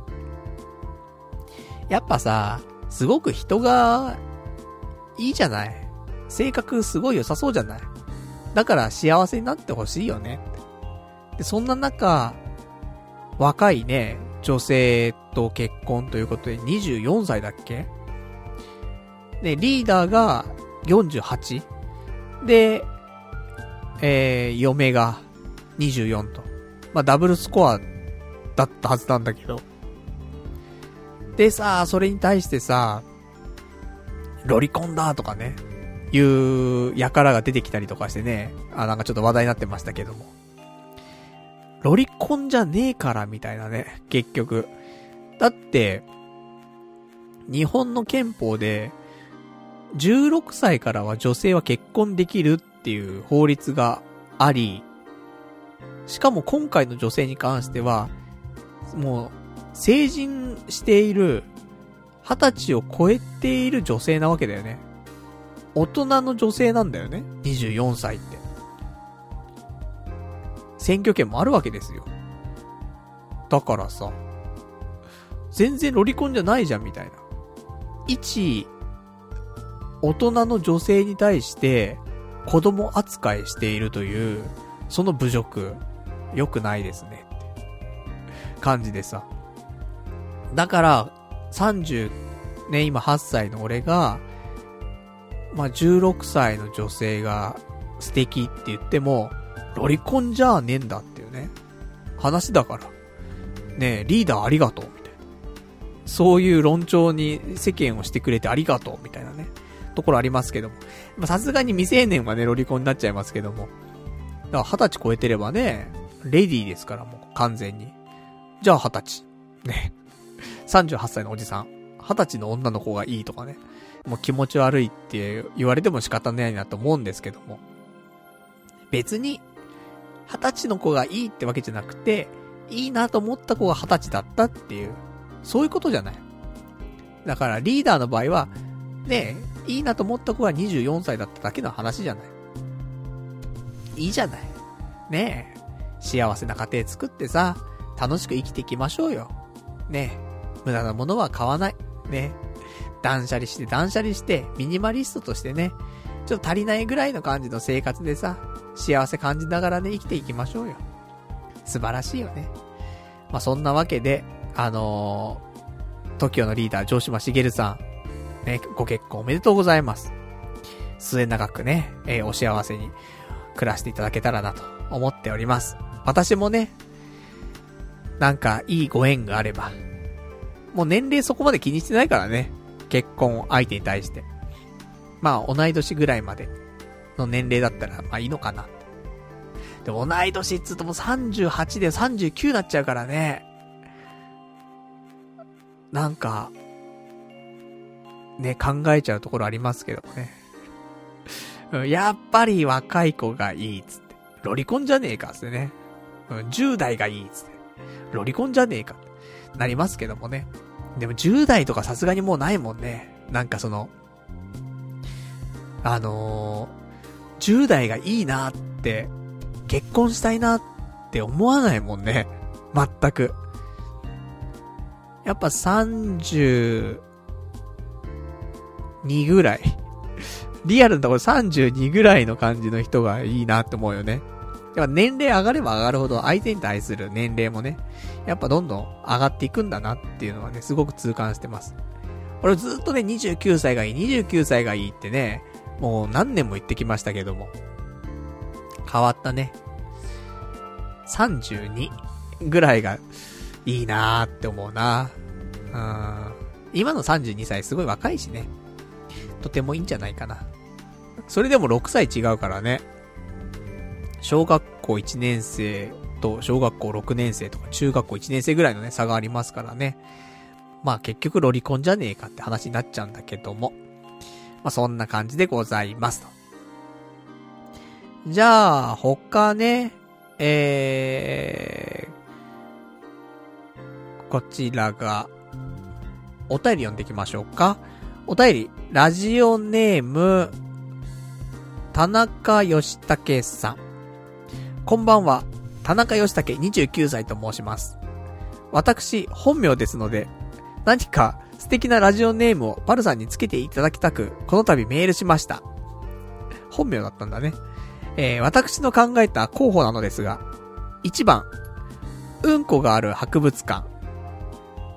やっぱさ、すごく人が、いいじゃない。性格すごい良さそうじゃない。だから幸せになってほしいよね。で、そんな中、若いね、女性と結婚ということで24歳だっけ？で、リーダーが 48? で、えー、嫁が24と。まあ、ダブルスコアだったはずなんだけど。でさ、それに対してさ、ロリコンだとかね、いう輩が出てきたりとかしてね、あ、なんかちょっと話題になってましたけども。ロリコンじゃねえからみたいなね、結局。だって、日本の憲法で、16歳からは女性は結婚できるっていう法律があり、しかも今回の女性に関しては、もう、成人している、二十歳を超えている女性なわけだよね。大人の女性なんだよね。24歳って。選挙権もあるわけですよ。だからさ、全然ロリコンじゃないじゃんみたいな。一、大人の女性に対して子供扱いしているという、その侮辱、良くないですね感じでさ。だから、30、ね、今8歳の俺が、まあ、16歳の女性が素敵って言っても、ロリコンじゃねえんだっていうね。話だから。ねえ、リーダーありがとう、みたいな。そういう論調に世間をしてくれてありがとう、みたいな。ところありますけども。ま、さすがに未成年はね、ロリコンになっちゃいますけども。だから二十歳超えてればね、レディーですからもう完全に。じゃあ二十歳。ね。38歳のおじさん。二十歳の女の子がいいとかね。もう気持ち悪いって言われても仕方ないなと思うんですけども。別に、二十歳の子がいいってわけじゃなくて、いいなと思った子が二十歳だったっていう、そういうことじゃない。だからリーダーの場合は、ね、いいなと思った子が24歳だっただけの話じゃない。いいじゃない。ねえ、幸せな家庭作ってさ、楽しく生きていきましょうよ。ねえ、無駄なものは買わない。ねえ、断捨離して断捨離して、ミニマリストとしてね、ちょっと足りないぐらいの感じの生活でさ、幸せ感じながらね、生きていきましょうよ。素晴らしいよね。まあ、そんなわけで、あのー、TOKIO のリーダー、城島茂さん、ね、ご結婚おめでとうございます。末永くね、えー、お幸せに暮らしていただけたらなと思っております。私もね、なんかいいご縁があれば、もう年齢そこまで気にしてないからね、結婚相手に対して。まあ、同い年ぐらいまでの年齢だったら、まあいいのかな。でも同い年っつうともう38で39になっちゃうからね。なんか、ね、考えちゃうところありますけどもね。うんやっぱり若い子がいいっつって。ロリコンじゃねえかっつってね。うん10代がいいっつって。ロリコンじゃねえか。なりますけどもね。でも10代とかさすがにもうないもんね。なんかその、あのー、10代がいいなって、結婚したいなって思わないもんね。全く。やっぱ30 32ぐらい。リアルなところ32ぐらいの感じの人がいいなって思うよね。やっぱ年齢上がれば上がるほど相手に対する年齢もね、やっぱどんどん上がっていくんだなっていうのはね、すごく痛感してます。俺ずっとね、29歳がいい、29歳がいいってね、もう何年も言ってきましたけども。変わったね。32ぐらいがいいなーって思うなうん。今の32歳すごい若いしね。とてもいいんじゃないかな。それでも6歳違うからね。小学校1年生と小学校6年生とか中学校1年生ぐらいのね、差がありますからね。まあ結局ロリコンじゃねえかって話になっちゃうんだけども。まあそんな感じでございますと。じゃあ、他ね、えー、こちらが、お便り読んでいきましょうか。お便り、ラジオネーム、田中義武さん。こんばんは、田中義武29歳と申します。私、本名ですので、何か素敵なラジオネームをパルさんにつけていただきたく、この度メールしました。本名だったんだね。えー、私の考えた候補なのですが、1番、うんこがある博物館。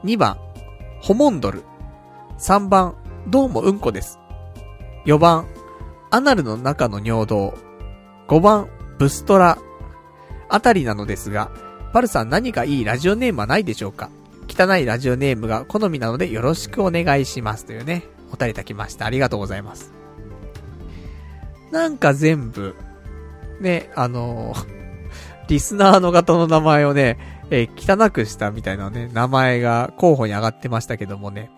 2番、ホモンドル。3番、どうもうんこです。4番、アナルの中の尿道。5番、ブストラ。あたりなのですが、パルさん何かいいラジオネームはないでしょうか？汚いラジオネームが好みなのでよろしくお願いしますというね、お便りたきました。ありがとうございます。なんか全部、ね、あのー、リスナーの方の名前をね、えー、汚くしたみたいなね、名前が候補に上がってましたけどもね。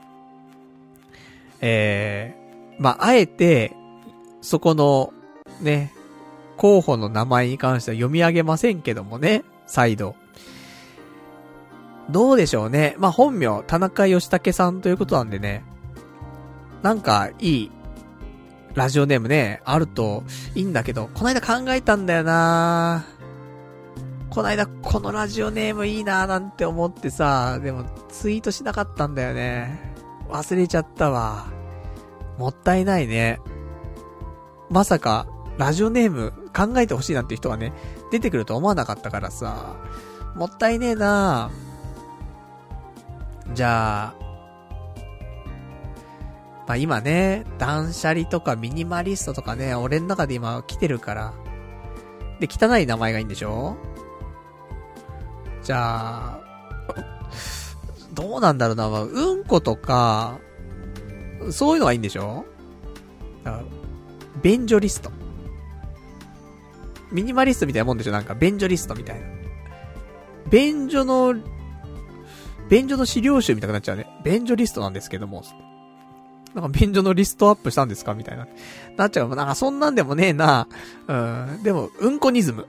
えー、まあ、あえて、そこの、ね、候補の名前に関しては読み上げませんけどもね、再度。どうでしょうね。まあ、本名、田中義武さんということなんでね。なんか、いい、ラジオネームね、あるといいんだけど、この間考えたんだよなこの間このラジオネームいいななんて思ってさ、でもツイートしなかったんだよね。忘れちゃったわ。もったいないね。まさか、ラジオネーム考えてほしいなんて人がね、出てくると思わなかったからさ、もったいねえなじゃあ、まあ今ね、断捨離とかミニマリストとかね、俺の中で今来てるから。で、汚い名前がいいんでしょ？じゃあ、どうなんだろうな、うんことか、そういうのがいいんでしょ？便所リスト。ミニマリストみたいなもんでしょ？なんか、便所リストみたいな。便所の、便所の資料集みたいになっちゃうね。便所リストなんですけども。なんか便所のリストアップしたんですか？みたいな。なっちゃう。なんかそんなんでもねえな。うん。でも、うんこニズム。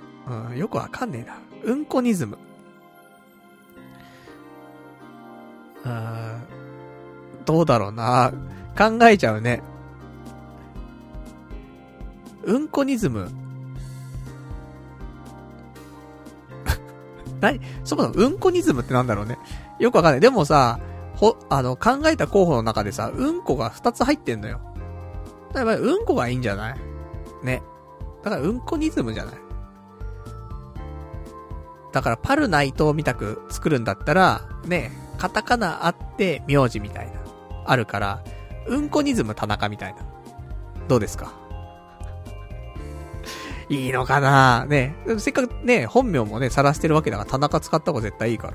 うん。よくわかんねえな。うんこニズム。うん。どうだろうな。考えちゃうね。うんこニズム。何そもそもうんこニズムってなんだろうね。よくわかんない。でもさ、ほ、あの、考えた候補の中でさ、うんこが2つ入ってんのよ。だからうんこがいいんじゃない？ね。だからうんこニズムじゃない？だからパルナイトをみたく作るんだったら、ね、カタカナあって名字みたいな、あるから、うんこニズム田中みたいな。どうですか？いいのかな？ね。せっかくね、本名もね、晒してるわけだから田中使った方が絶対いいから。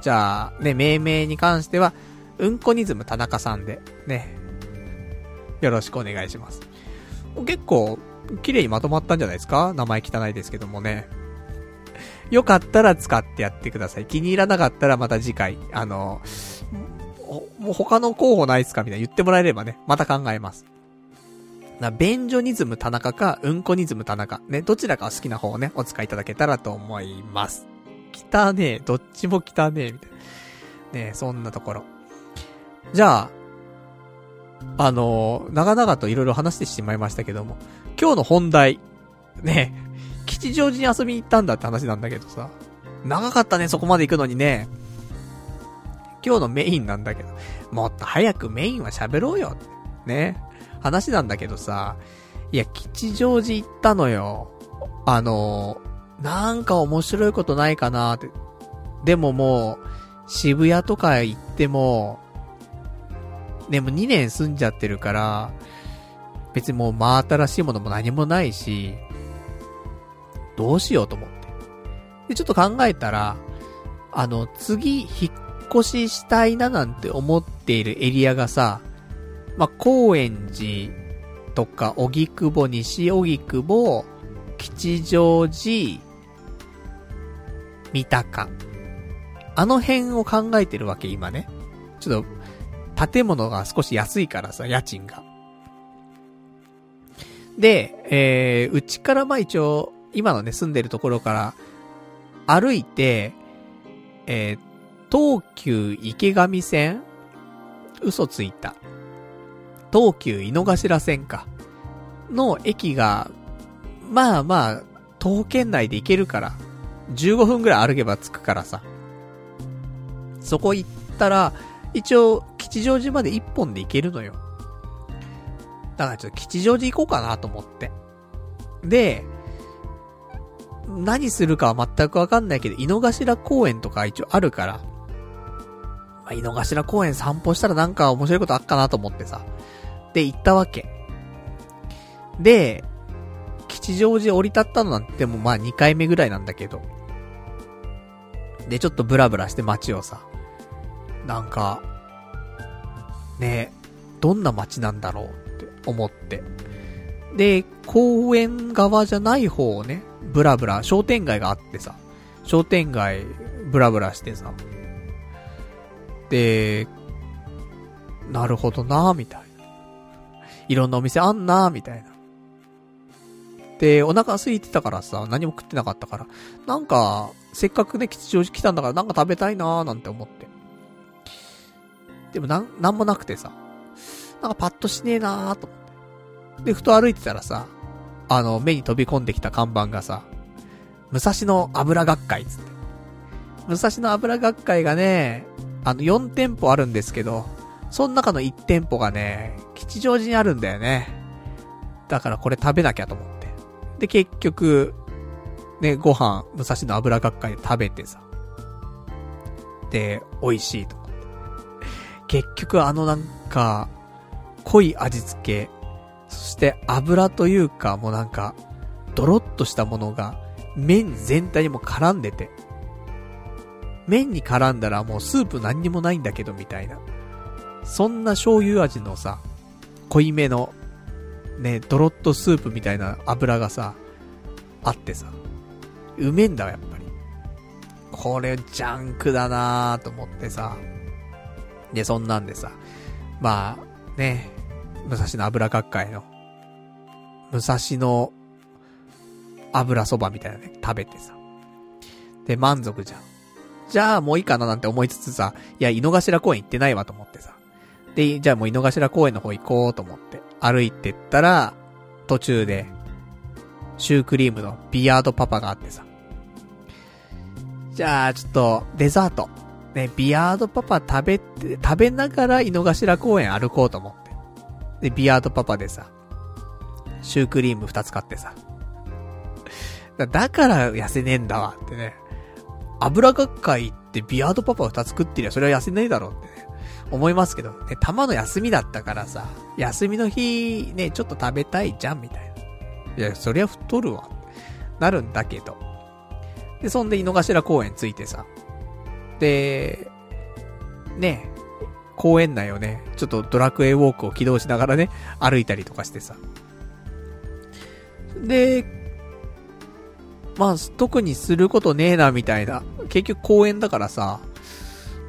じゃあ、ね、命名に関しては、うんこニズム田中さんで、ね。よろしくお願いします。結構、綺麗にまとまったんじゃないですか？名前汚いですけどもね。よかったら使ってやってください。気に入らなかったらまた次回、あの、もう他の候補ないっすか？みたいな言ってもらえればね、また考えます。な、便所ニズム田中か、うんこニズム田中。ね、どちらか好きな方をね、お使いいただけたらと思います。汚ねえ。どっちも汚ねえ。みたいな。ねえ、そんなところ。じゃあ、あのー、長々といろいろ話してしまいましたけども、今日の本題、ね、吉祥寺に遊びに行ったんだって話なんだけどさ、長かったね、そこまで行くのにね。今日のメインなんだけど、もっと早くメインは喋ろうよ。ね。話なんだけどさ、いや、吉祥寺行ったのよ。あの、なんか面白いことないかなって。でももう、渋谷とか行っても、でも2年住んじゃってるから、別にもう真新しいものも何もないし、どうしようと思って。で、ちょっと考えたら、あの、次、引っ越ししたいななんて思っているエリアがさ、まあ、高円寺とか、荻窪、西荻窪、吉祥寺、三鷹。あの辺を考えてるわけ、今ね。ちょっと、建物が少し安いからさ、家賃が。で、えー、うちからま一応、今のね、住んでるところから、歩いて、えー東急池上線？嘘ついた。東急井の頭線か。の駅が、まあまあ、徒歩圏内で行けるから、15分ぐらい歩けば着くからさ。そこ行ったら、一応、吉祥寺まで1本で行けるのよ。だからちょっと吉祥寺行こうかなと思って。で、何するかは全くわかんないけど、井の頭公園とか一応あるから、井の頭公園散歩したらなんか面白いことあっかなと思ってさ。で、行ったわけ。で、吉祥寺降り立ったのなんてもまあ2回目ぐらいなんだけど。で、ちょっとブラブラして街をさ。なんか、ねどんな街なんだろうって思って。で、公園側じゃない方をね、ブラブラ、商店街があってさ。商店街、ブラブラしてさ。で、なるほどなみたいな。いろんなお店あんなみたいな。で、お腹空いてたからさ、何も食ってなかったから、なんか、せっかくね、吉祥寺来たんだからなんか食べたいなーなんて思って。でもなん、なんもなくてさ、なんかパッとしねえなーと思って。で、ふと歩いてたらさ、あの、目に飛び込んできた看板がさ、武蔵野油学会つって。武蔵野油学会がね、あの、4店舗あるんですけど、その中の1店舗がね、吉祥寺にあるんだよね。だからこれ食べなきゃと思って。で、結局、ね、ご飯、武蔵野油学会で食べてさ。で、美味しいと。結局あのなんか、濃い味付け、そして油というか、もうなんか、ドロッとしたものが、麺全体にも絡んでて。麺に絡んだらもうスープ何にもないんだけど、みたいな。そんな醤油味のさ、濃いめの、ね、ドロッとスープみたいな油がさ、あってさ、うめんだわ、やっぱり。これ、ジャンクだなーと思ってさ。で、そんなんでさ、まあ、ね、武蔵野油学会の、武蔵野油そばみたいなね、食べてさ。で、満足じゃん。じゃあもういいかななんて思いつつさ、いや、井の頭公園行ってないわと思ってさ。で、じゃあもう井の頭公園の方行こうと思って、歩いてったら、途中で、シュークリームのビアードパパがあってさ。じゃあ、ちょっと、デザート。ね、ビアードパパ食べて、食べながら井の頭公園歩こうと思って。で、ビアードパパでさ、シュークリーム二つ買ってさ。だから痩せねえんだわってね。油学会ってビアードパパ二つ食ってりゃそれは痩せねえだろうってね。思いますけど、ね、たまの休みだったからさ、休みの日、ね、ちょっと食べたいじゃんみたいな。いや、そりゃ太るわ。なるんだけど。で、そんで井の頭公園着いてさ。で、ね、公園内をね、ちょっとドラクエウォークを起動しながらね、歩いたりとかしてさ。で、まあ、特にすることねえな、みたいな。結局公園だからさ、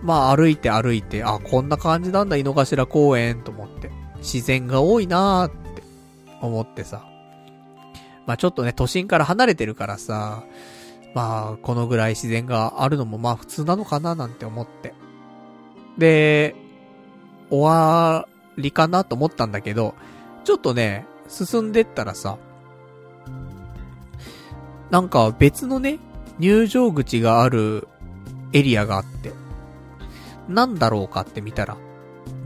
まあ歩いて歩いて、あ、こんな感じなんだ、井の頭公園と思って。自然が多いなーって思ってさ。まあちょっとね、都心から離れてるからさ、まあこのぐらい自然があるのもまあ普通なのかななんて思って。で、終わりかなと思ったんだけど、ちょっとね、進んでったらさ、なんか別のね、入場口があるエリアがあって、なんだろうかって見たら、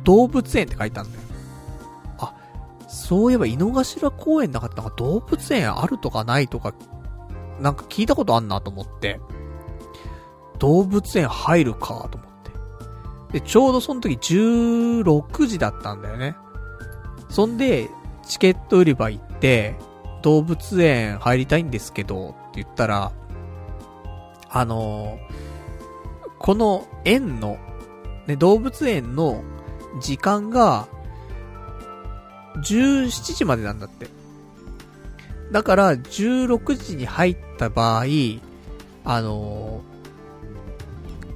動物園って書いてあるんだよ。あ、そういえば井の頭公園の中ってなんか動物園あるとかないとか、なんか聞いたことあんなと思って、動物園入るかと思って。で、ちょうどその時16時だったんだよね。そんで、チケット売り場行って、動物園入りたいんですけど、って言ったら、あのーこの園の、ね、動物園の時間が、17時までなんだって。だから、16時に入った場合、あのー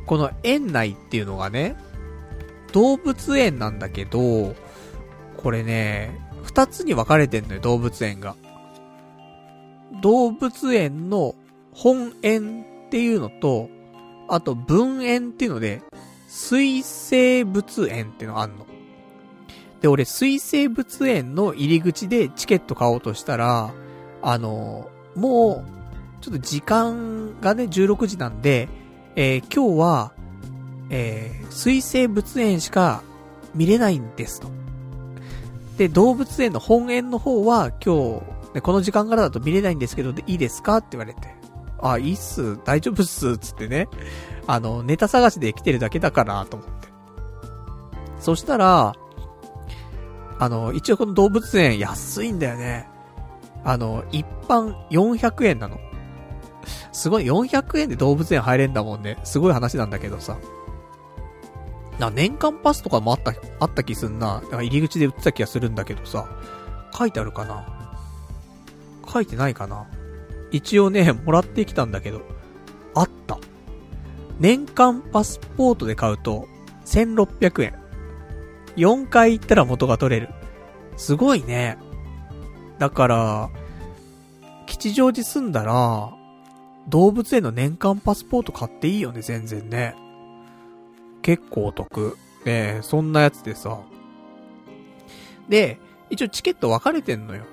この園内っていうのがね、動物園なんだけど、これね、二つに分かれてんのよ、動物園が。動物園の本園っていうのと、あと分園っていうので、水生物園っていうのがあんの。で、俺、水生物園の入り口でチケット買おうとしたら、あの、もう、ちょっと時間がね、16時なんで、えー、今日は、えー、水生物園しか見れないんですと。で、動物園の本園の方は今日、ね、この時間からだと見れないんですけど、で、いいですかって言われて。あ、いいっす、大丈夫っす、つってね。あの、ネタ探しで来てるだけだから、と思って。そしたら、あの、一応この動物園安いんだよね。あの、一般400円なの。すごい、400円で動物園入れんだもんね。すごい話なんだけどさ。な、年間パスとかもあった、あった気すんな。入り口で売ってた気がするんだけどさ。書いてあるかな書いてないかな一応ね、もらってきたんだけど。あった。年間パスポートで買うと、1600円。4回行ったら元が取れる。すごいね。だから、吉祥寺住んだら、動物園の年間パスポート買っていいよね、全然ね。結構お得。ねそんなやつでさ。で、一応チケット分かれてんのよ。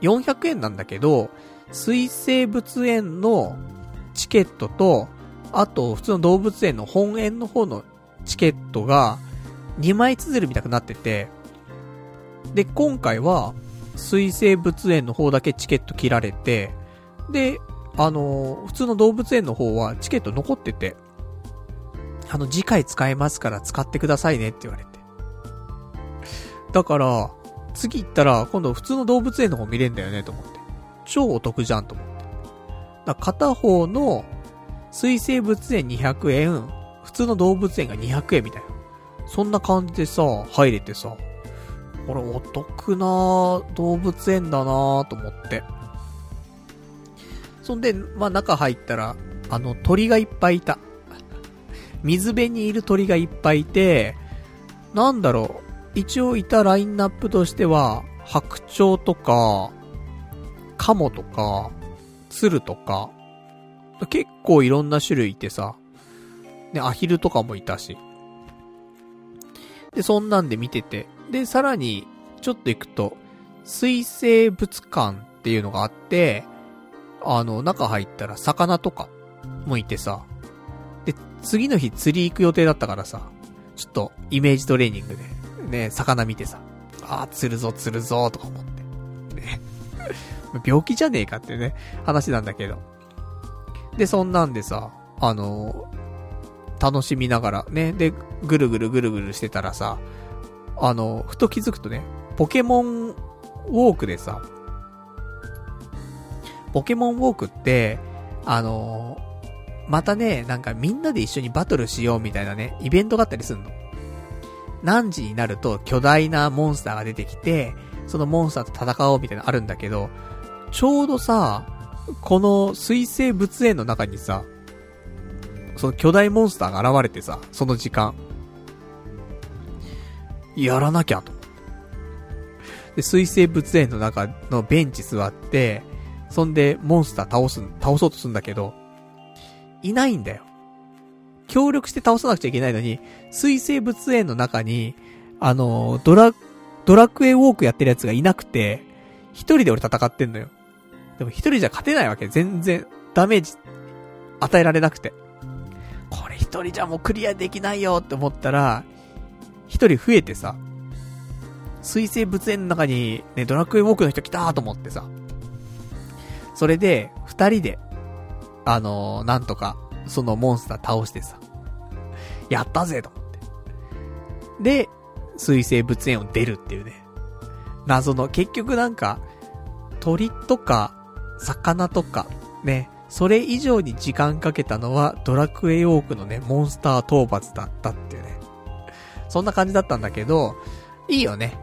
400円なんだけど、水生物園のチケットと、あと、普通の動物園の本園の方のチケットが、2枚綴るみたくなってて、で、今回は、水生物園の方だけチケット切られて、で、あのー、普通の動物園の方はチケット残ってて、あの、次回使えますから使ってくださいねって言われて。だから、次行ったら、今度普通の動物園の方見れんだよねと思って。超お得じゃんと思って。だ片方の水生物園200円、普通の動物園が200円みたいな。そんな感じでさ、入れてさ、これお得な動物園だなと思って。そんで、まあ中入ったら、あの鳥がいっぱいいた。水辺にいる鳥がいっぱいいて、なんだろう、一応いたラインナップとしては、白鳥とか、カモとか、鶴とか、結構いろんな種類いてさ、ね、アヒルとかもいたし。で、そんなんで見てて。で、さらに、ちょっと行くと、水生物館っていうのがあって、あの、中入ったら魚とかもいてさ。で、次の日釣り行く予定だったからさ、ちょっとイメージトレーニングで、ね、魚見てさ、ああ、釣るぞ釣るぞとか思って。ね。病気じゃねえかってね、話なんだけど。で、そんなんでさ、あの楽しみながら、ね、で、ぐるぐるぐるぐるしてたらさ、あの、ふと気づくとね、ポケモンウォークでさ、ポケモンウォークって、あのまたね、なんかみんなで一緒にバトルしようみたいなね、イベントがあったりすんの。何時になると巨大なモンスターが出てきて、そのモンスターと戦おうみたいなのあるんだけど、ちょうどさ、この水生物園の中にさ、その巨大モンスターが現れてさ、その時間。やらなきゃと。で、水生物園の中のベンチ座って、そんでモンスター倒す、倒そうとするんだけど、いないんだよ。協力して倒さなくちゃいけないのに、水生物園の中に、あの、ドラ、ドラクエウォークやってるやつがいなくて、一人で俺戦ってんのよ。でも一人じゃ勝てないわけ。全然、ダメージ、与えられなくて。これ一人じゃもうクリアできないよって思ったら、一人増えてさ、水生物園の中にね、ドラクエウォークの人来たと思ってさ、それで、二人で、あのー、なんとか、そのモンスター倒してさ、やったぜと思って。で、水生物園を出るっていうね。謎の、結局なんか、鳥とか、魚とか、ね、それ以上に時間かけたのは、ドラクエウォークのね、モンスター討伐だったっていうね。そんな感じだったんだけど、いいよね。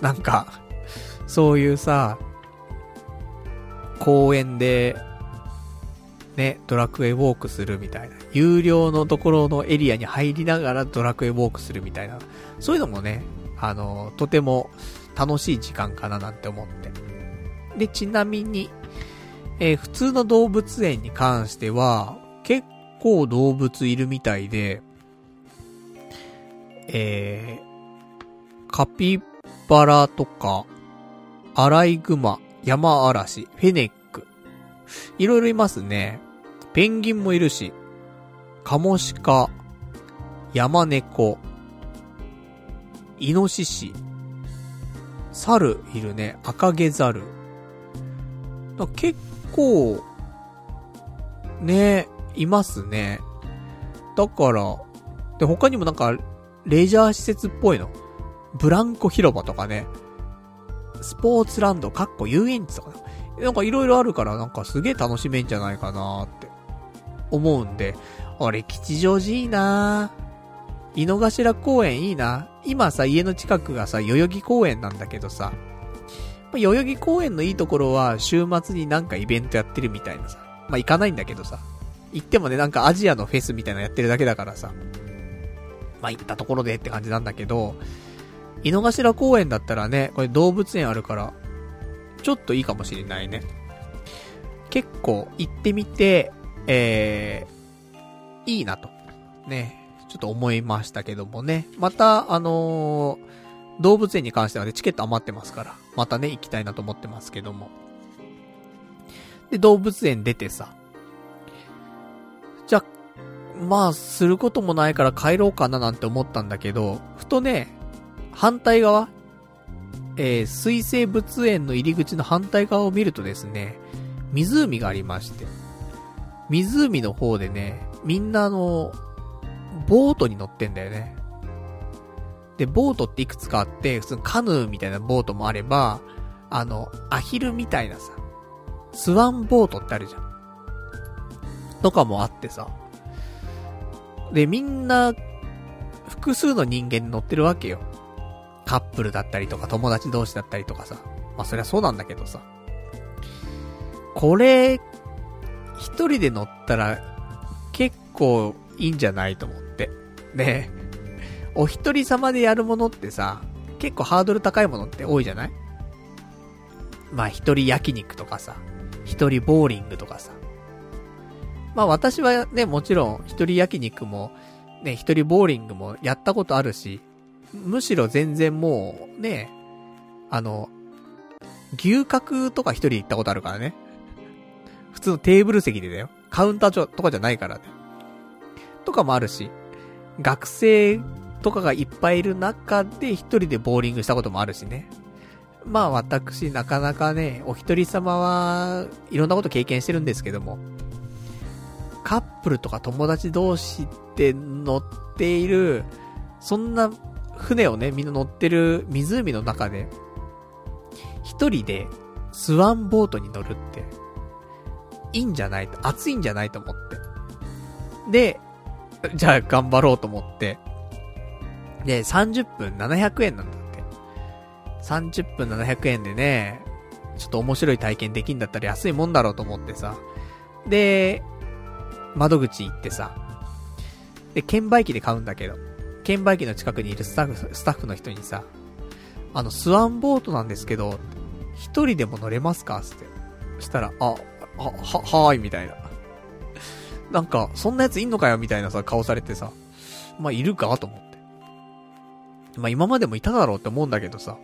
なんか、そういうさ、公園で、ね、ドラクエウォークするみたいな。有料のところのエリアに入りながらドラクエウォークするみたいな。そういうのもね、あの、とても楽しい時間かななんて思って。で、ちなみに、えー、普通の動物園に関しては、結構動物いるみたいで、えー、カピバラとか、アライグマ、ヤマアラシ、フェネック。いろいろいますね。ペンギンもいるし、カモシカ、ヤマネコ、イノシシ、猿いるね、赤毛猿。結構、ね、いますね。だから、で、他にもなんか、レジャー施設っぽいの。ブランコ広場とかね。スポーツランド、かっこ遊園地とかな。なんかいろいろあるから、なんかすげえ楽しめんじゃないかなって思うんで、俺吉祥寺いいな井の頭公園いいな今さ、家の近くがさ、代々木公園なんだけどさ、代々木公園のいいところは、週末になんかイベントやってるみたいなさ。まあ、行かないんだけどさ。行ってもね、なんかアジアのフェスみたいなのやってるだけだからさ。まあ、行ったところでって感じなんだけど、井の頭公園だったらね、これ動物園あるから、ちょっといいかもしれないね。結構行ってみて、えー、いいなと。ね。ちょっと思いましたけどもね。また、あのー、動物園に関してはね、チケット余ってますから、またね、行きたいなと思ってますけども。で、動物園出てさ。じゃ、まあ、することもないから帰ろうかななんて思ったんだけど、ふとね、反対側えー、水生物園の入り口の反対側を見るとですね、湖がありまして、湖の方でね、みんなあの、ボートに乗ってんだよね。で、ボートっていくつかあって、普通カヌーみたいなボートもあれば、あの、アヒルみたいなさ、スワンボートってあるじゃん。とかもあってさ。で、みんな、複数の人間に乗ってるわけよ。カップルだったりとか、友達同士だったりとかさ。まあ、そりゃそうなんだけどさ。これ、一人で乗ったら、構いいんじゃないと思って。ねお一人様でやるものってさ、結構ハードル高いものって多いじゃない？まあ一人焼肉とかさ、一人ボーリングとかさ。まあ私はね、もちろん一人焼肉も、ね、一人ボーリングもやったことあるし、むしろ全然もう、ね、あの、牛角とか一人行ったことあるからね。普通のテーブル席でだよ。カウンターとかじゃないからね。とかもあるし、学生とかがいっぱいいる中で一人でボーリングしたこともあるしね。まあ私なかなかね、お一人様はいろんなこと経験してるんですけども、カップルとか友達同士で乗っている、そんな船をね、みんな乗ってる湖の中で、一人でスワンボートに乗るって、いいんじゃないと、暑いんじゃないと思って。で、じゃあ頑張ろうと思って。で、30分700円なんだって。30分700円でね、ちょっと面白い体験できんだったら安いもんだろうと思ってさ。で、窓口行ってさ。で、券売機で買うんだけど。券売機の近くにいるスタッフ、スタッフの人にさ、あの、スワンボートなんですけど、一人でも乗れますか？つって。そしたら、あ、は、はーい、みたいな。なんか、そんなやついんのかよみたいなさ、顔されてさ。まあ、いるかと思って。まあ、今までもいただろうって思うんだけどさ。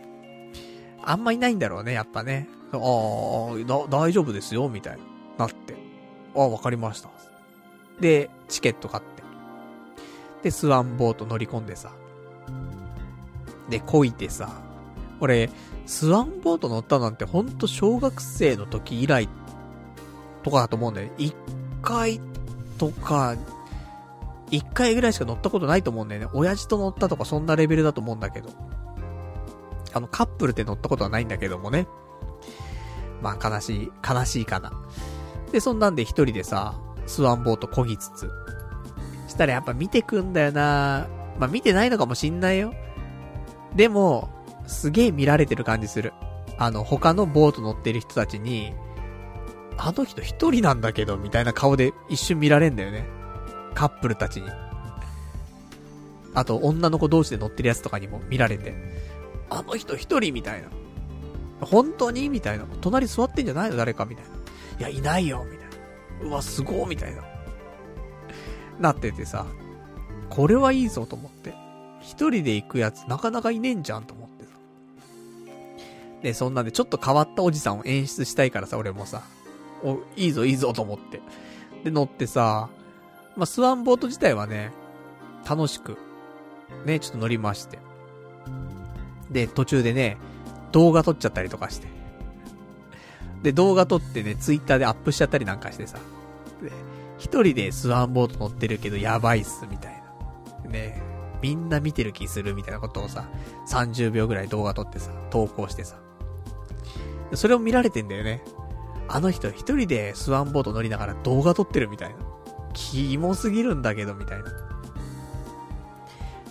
あんまいないんだろうね、やっぱね。ああ、大丈夫ですよ、みたいな。なって。ああ、わかりました。で、チケット買って。で、スワンボート乗り込んでさ。で、こいてさ。俺、スワンボート乗ったなんてほんと小学生の時以来とかだと思うんだよ。一回とか、一回ぐらいしか乗ったことないと思うんだよね。親父と乗ったとかそんなレベルだと思うんだけど。あの、カップルで乗ったことはないんだけどもね。まあ、悲しい、悲しいかな。で、そんなんで一人でさ、スワンボート漕ぎつつ。したらやっぱ見てくんだよなまあ、見てないのかもしんないよ。でも、すげえ見られてる感じする。あの、他のボート乗ってる人たちに、あの人一人なんだけど、みたいな顔で一瞬見られんだよね。カップルたちに。あと、女の子同士で乗ってるやつとかにも見られて。あの人一人みたいな。本当にみたいな。隣座ってんじゃないの？誰かみたいな。いや、いないよみたいな。うわ、すごーみたいな。なっててさ、これはいいぞと思って。一人で行くやつなかなかいねえんじゃんと思ってさ。で、そんなんでちょっと変わったおじさんを演出したいからさ、俺もさ。お、いいぞいいぞと思って。で、乗ってさ、まあ、スワンボート自体はね、楽しく、ね、ちょっと乗りまして。で、途中でね、動画撮っちゃったりとかして。で、動画撮ってね、ツイッターでアップしちゃったりなんかしてさ。で、一人でスワンボート乗ってるけどやばいっす、みたいな。ね、みんな見てる気するみたいなことをさ、30秒ぐらい動画撮ってさ、投稿してさ。それを見られてんだよね。あの人一人でスワンボート乗りながら動画撮ってるみたいな。キモすぎるんだけど、みたいな。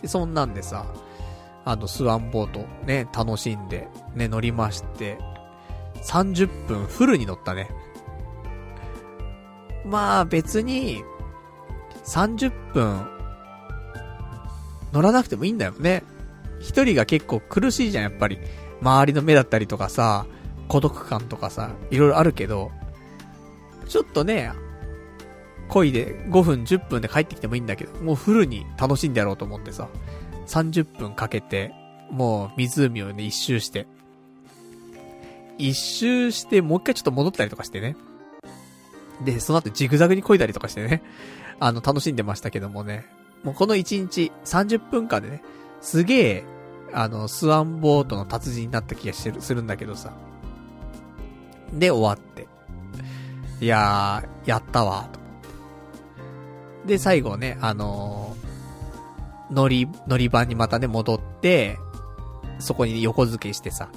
そんなんでさ、あの、スワンボートね、楽しんで、ね、乗りまして、30分フルに乗ったね。まあ別に、30分、乗らなくてもいいんだよね。一人が結構苦しいじゃん、やっぱり。周りの目だったりとかさ、孤独感とかさ、いろいろあるけど、ちょっとね、恋で5分10分で帰ってきてもいいんだけど、もうフルに楽しんでやろうと思ってさ、30分かけて、もう湖をね、一周して、一周して、もう一回ちょっと戻ったりとかしてね。で、その後ジグザグに漕いだりとかしてね。あの、楽しんでましたけどもね。もうこの1日30分間でね、すげえ、あの、スワンボートの達人になった気がしてる、するんだけどさ。で、終わって。いやー、やったわ、と。で、最後ね、あのー、乗り、乗り場にまたね、戻って、そこに横付けしてさ。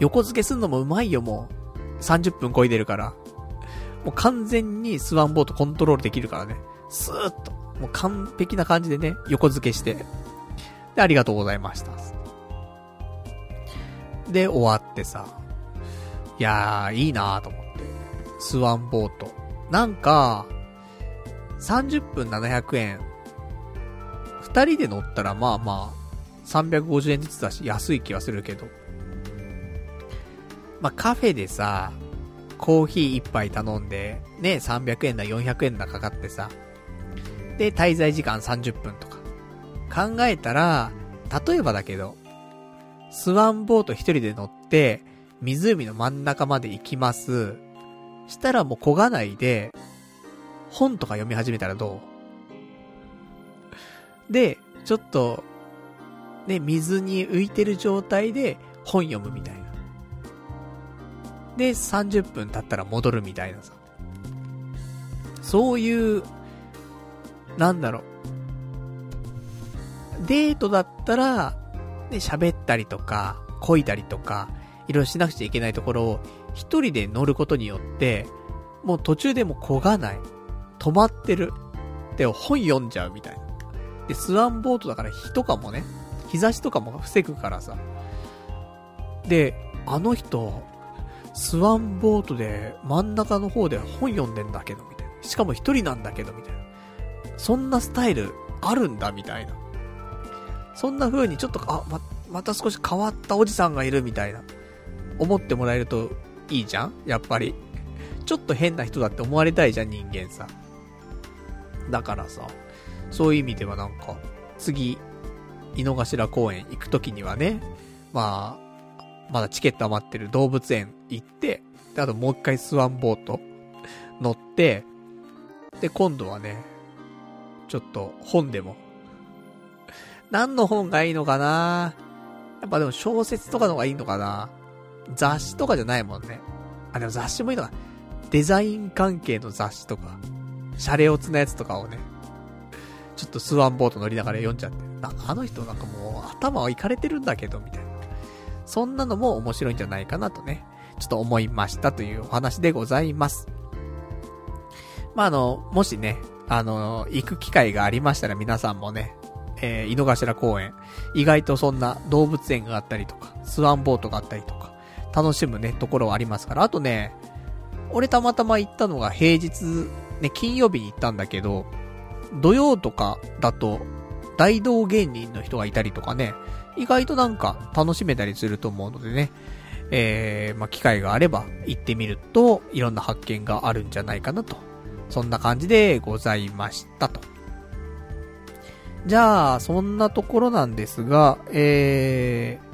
横付けすんのもうまいよ、もう。30分超えてるから。もう完全にスワンボートコントロールできるからね。スーッと。もう完璧な感じでね、横付けして。で、ありがとうございました。で、終わってさ。いやー、いいなーと思って。スワンボート。なんか、30分700円。二人で乗ったらまあまあ、350円ずつだし、安い気はするけど。まあ、カフェでさ、コーヒー一杯頼んで、ね、300円だ、400円だかかってさ。で、滞在時間30分とか。考えたら、例えばだけど、スワンボート一人で乗って、湖の真ん中まで行きます。したらもう漕がないで、本とか読み始めたらどう？で、ちょっと、ね、水に浮いてる状態で本読むみたいな。で、30分経ったら戻るみたいなさ。そういう、なんだろう。デートだったら、ね、喋ったりとか、漕いだりとか、いろいろしなくちゃいけないところを、一人で乗ることによって、もう途中でも漕がない。止まってる。で、本読んじゃうみたいな。で、スワンボートだから火とかもね、日差しとかも防ぐからさ。で、あの人、スワンボートで真ん中の方で本読んでんだけど、みたいな。しかも一人なんだけど、みたいな。そんなスタイルあるんだ、みたいな。そんな風にちょっと、あ、ま、また少し変わったおじさんがいるみたいな。思ってもらえるといいじゃん？やっぱり。ちょっと変な人だって思われたいじゃん、人間さ。だからさ、そういう意味ではなんか、次、井の頭公園行くときにはね、まあ、まだチケット余ってる動物園行って、で、あともう一回スワンボート乗って、で、今度はね、ちょっと本でも。何の本がいいのかな？やっぱでも小説とかの方がいいのかな？雑誌とかじゃないもんね。あ、でも雑誌もいいのか。デザイン関係の雑誌とか、シャレオツなやつとかをね、ちょっとスワンボート乗りながら読んじゃって。なんかあの人なんかもう頭はいかれてるんだけど、みたいな。そんなのも面白いんじゃないかなとね、ちょっと思いましたというお話でございます。まあ、あの、もしね、あの、行く機会がありましたら皆さんもね、えー、井の頭公園、意外とそんな動物園があったりとか、スワンボートがあったりとか、楽しむね、ところはありますから、あとね、俺たまたま行ったのが平日、ね、金曜日に行ったんだけど、土曜とかだと、大道芸人の人がいたりとかね、意外となんか楽しめたりすると思うのでね、えー、まあ、機会があれば行ってみると、いろんな発見があるんじゃないかなと。そんな感じでございましたと。じゃあ、そんなところなんですが、えー、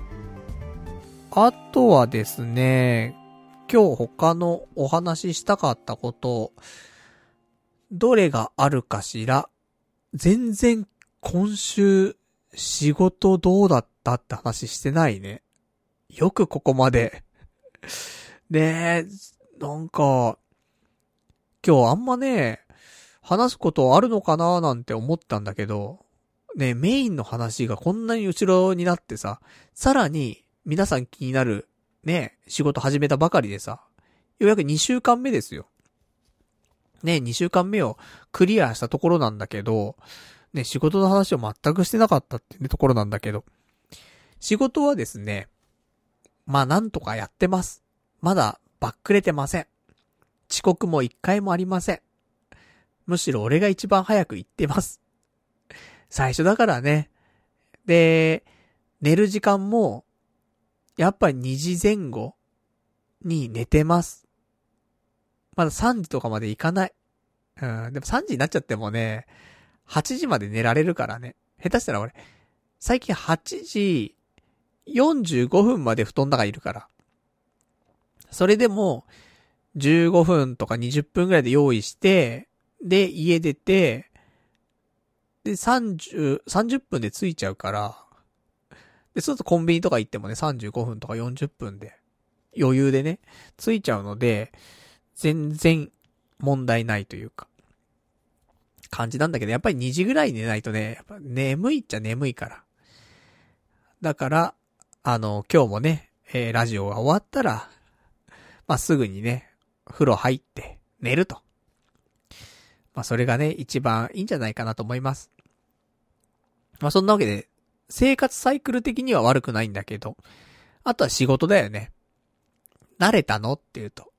あとはですね、今日他のお話ししたかったこと、どれがあるかしら。全然今週仕事どうだったって話してないね。よくここまで ねえ、なんか、今日あんまね、話すことあるのかななんて思ったんだけど、ねメインの話がこんなに後ろになってさ、さらに皆さん気になる、ね仕事始めたばかりでさ、ようやく2週間目ですよ。ね2週間目をクリアしたところなんだけど、ね、仕事の話を全くしてなかったっていうところなんだけど、仕事はですね、まあなんとかやってます。まだばっくれてません。遅刻も一回もありません。むしろ俺が一番早く行ってます。最初だからね。で、寝る時間も、やっぱり2時前後に寝てます。まだ3時とかまで行かない。うん、でも3時になっちゃってもね、8時まで寝られるからね。下手したら俺、最近8時45分まで布団の中にいるから。それでも、15分とか20分ぐらいで用意して、で、家出て、で、30、30分で着いちゃうから、で、そうするとコンビニとか行ってもね、35分とか40分で、余裕でね、着いちゃうので、全然問題ないというか、感じなんだけど、やっぱり2時ぐらい寝ないとね、やっぱ眠いっちゃ眠いから。だから、あの、今日もね、えー、ラジオが終わったら、まあ、すぐにね、風呂入って、寝ると。まあ、それがね、一番いいんじゃないかなと思います。まあ、そんなわけで、生活サイクル的には悪くないんだけど、あとは仕事だよね。慣れたのっていうと。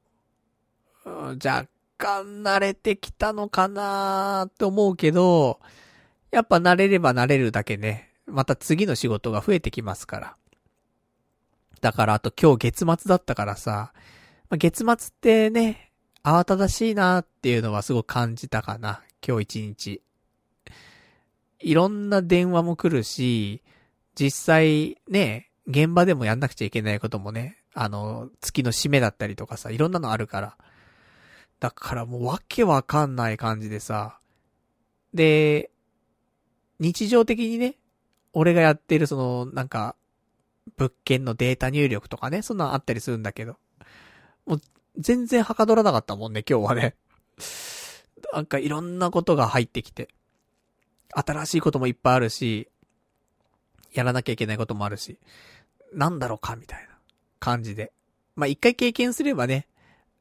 若干慣れてきたのかなーって思うけど、やっぱ慣れれば慣れるだけね、また次の仕事が増えてきますから。だからあと今日月末だったからさ、ま、月末ってね、慌ただしいなーっていうのはすごく感じたかな。今日一日。いろんな電話も来るし、実際ね、現場でもやんなくちゃいけないこともね、あの、月の締めだったりとかさ、いろんなのあるから。だからもうわけわかんない感じでさ。で、日常的にね、俺がやってるその、なんか、物件のデータ入力とかね、そんなのあったりするんだけど。もう、全然はかどらなかったもんね、今日はね。なんかいろんなことが入ってきて。新しいこともいっぱいあるし、やらなきゃいけないこともあるし、なんだろうか、みたいな感じで。まあ、一回経験すればね、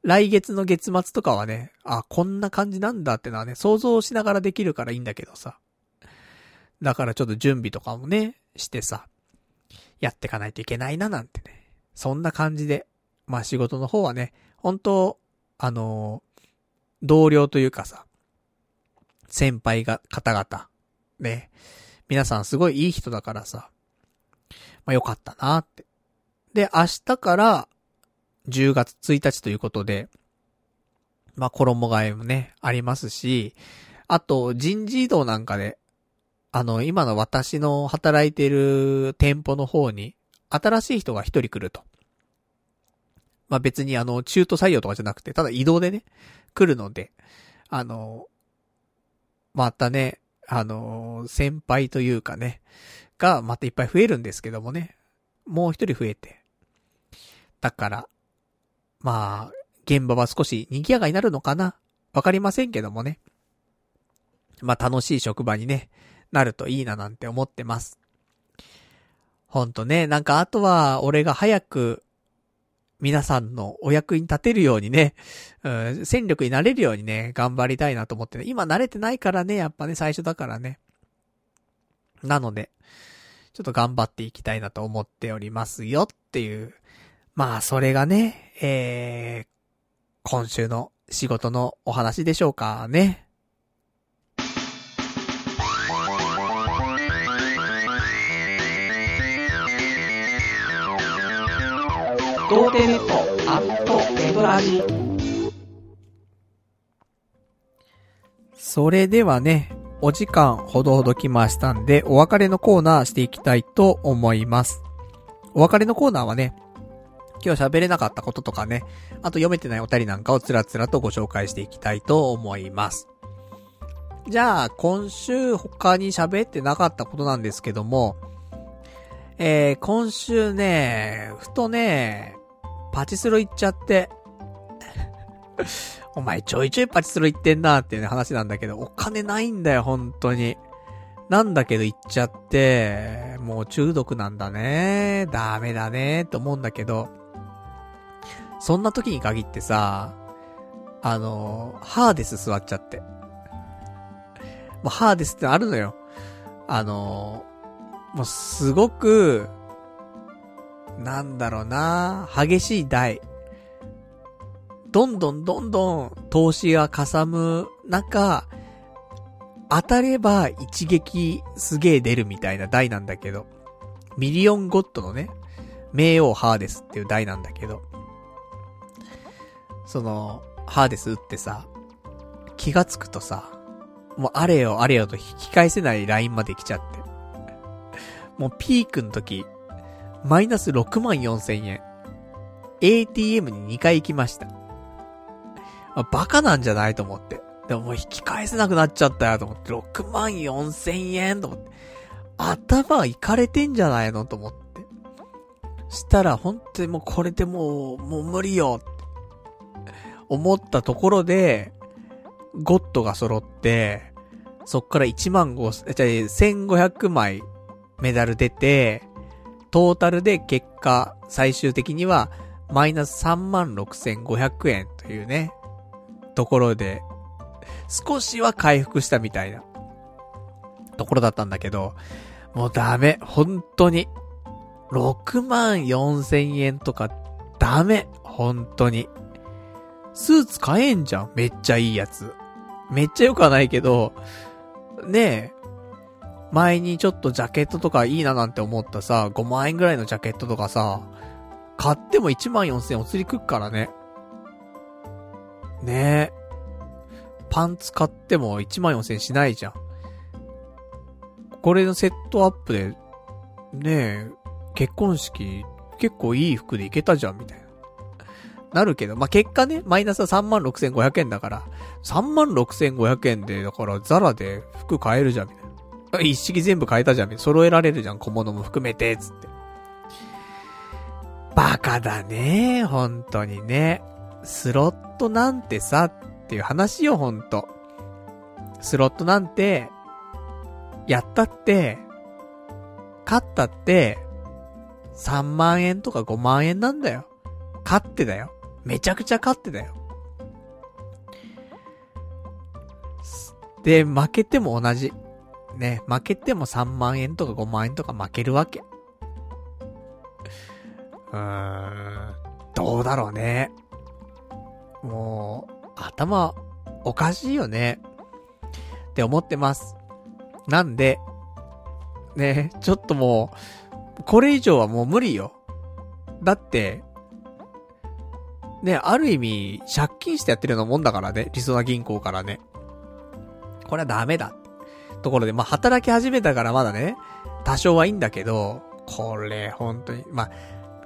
来月の月末とかはね、あ、こんな感じなんだってのはね、想像しながらできるからいいんだけどさ。だからちょっと準備とかもね、してさ、やってかないといけないななんてね。そんな感じで、まあ仕事の方はね、本当あのー、同僚というかさ、先輩が、方々、ね、皆さんすごいいい人だからさ、まあよかったなって。で、明日から、10月1日ということで、まあ、衣替えもね、ありますし、あと、人事異動なんかで、あの、今の私の働いてる店舗の方に、新しい人が一人来ると。まあ、別にあの、中途採用とかじゃなくて、ただ移動でね、来るので、あの、またね、あの、先輩というかね、がまたいっぱい増えるんですけどもね、もう一人増えて。だから、まあ、現場は少し賑やかになるのかなわかりませんけどもね。まあ楽しい職場にね、なるといいななんて思ってます。ほんとね、なんかあとは俺が早く皆さんのお役に立てるようにね、うん、戦力になれるようにね、頑張りたいなと思ってね。今慣れてないからね、やっぱね、最初だからね。なので、ちょっと頑張っていきたいなと思っておりますよっていうまあ、それがね、えー、今週の仕事のお話でしょうかね。童貞ネットアットネトラジそれではね、お時間ほどほど来ましたんで、お別れのコーナーしていきたいと思います。お別れのコーナーはね、今日喋れなかったこととかね、あと読めてないお便りなんかをつらつらとご紹介していきたいと思います。じゃあ、今週他に喋ってなかったことなんですけども、えー、今週ね、ふとね、パチスロ行っちゃって、お前ちょいちょいパチスロ行ってんなっていうね話なんだけど、お金ないんだよ、本当に。なんだけど行っちゃって、もう中毒なんだね。ダメだね、って思うんだけど、そんな時に限ってさ、あの、ハーデス座っちゃって。もうハーデスってあるのよ。あの、もうすごく、なんだろうな、激しい台。どんどんどんどん投資がかさむ中、当たれば一撃すげえ出るみたいな台なんだけど、ミリオンゴッドのね、名王ハーデスっていう台なんだけど、その、ハーデス打ってさ、気がつくとさ、もうあれよあれよと引き返せないラインまで来ちゃって。もうピークの時、マイナス6万4千円。ATM に2回行きました。あバカなんじゃないと思って。でももう引き返せなくなっちゃったよと思って、6万4千円と思って。頭いかれてんじゃないのと思って。したら本当にもうこれでもう、もう無理よ思ったところで、ゴッドが揃って、そっから1万5、じゃ1500枚メダル出て、トータルで結果、最終的には、マイナス36,500円というね、ところで、少しは回復したみたいな、ところだったんだけど、もうダメ、本当に。6万4千円とか、ダメ、本当に。スーツ買えんじゃん、めっちゃいいやつ。めっちゃ良くはないけど、ねえ、前にちょっとジャケットとかいいななんて思ったさ、5万円ぐらいのジャケットとかさ、買っても1万4千円お釣り食っからね。ねえ。パンツ買っても1万4千円しないじゃん。これのセットアップで、ねえ、結婚式、結構いい服でいけたじゃん、みたいな。なるけど、まあ、結果ね、マイナスは36,500円だから、36,500円で、だからザラで服買えるじゃん、みたいな。一式全部変えたじゃん。揃えられるじゃん。小物も含めて、つって。バカだね。本当にね。スロットなんてさ、っていう話よ、ほんと。スロットなんて、やったって、勝ったって、3万円とか5万円なんだよ。勝ってだよ。めちゃくちゃ勝ってだよ。で、負けても同じ。ね、負けても3万円とか5万円とか負けるわけ。うーん、どうだろうね。もう、頭、おかしいよね。って思ってます。なんで、ね、ちょっともう、これ以上はもう無理よ。だって、ね、ある意味、借金してやってるようなもんだからね、リソナ銀行からね。これはダメだ。ところで、まあ、働き始めたからまだね、多少はいいんだけど、これ、本当に、まあ、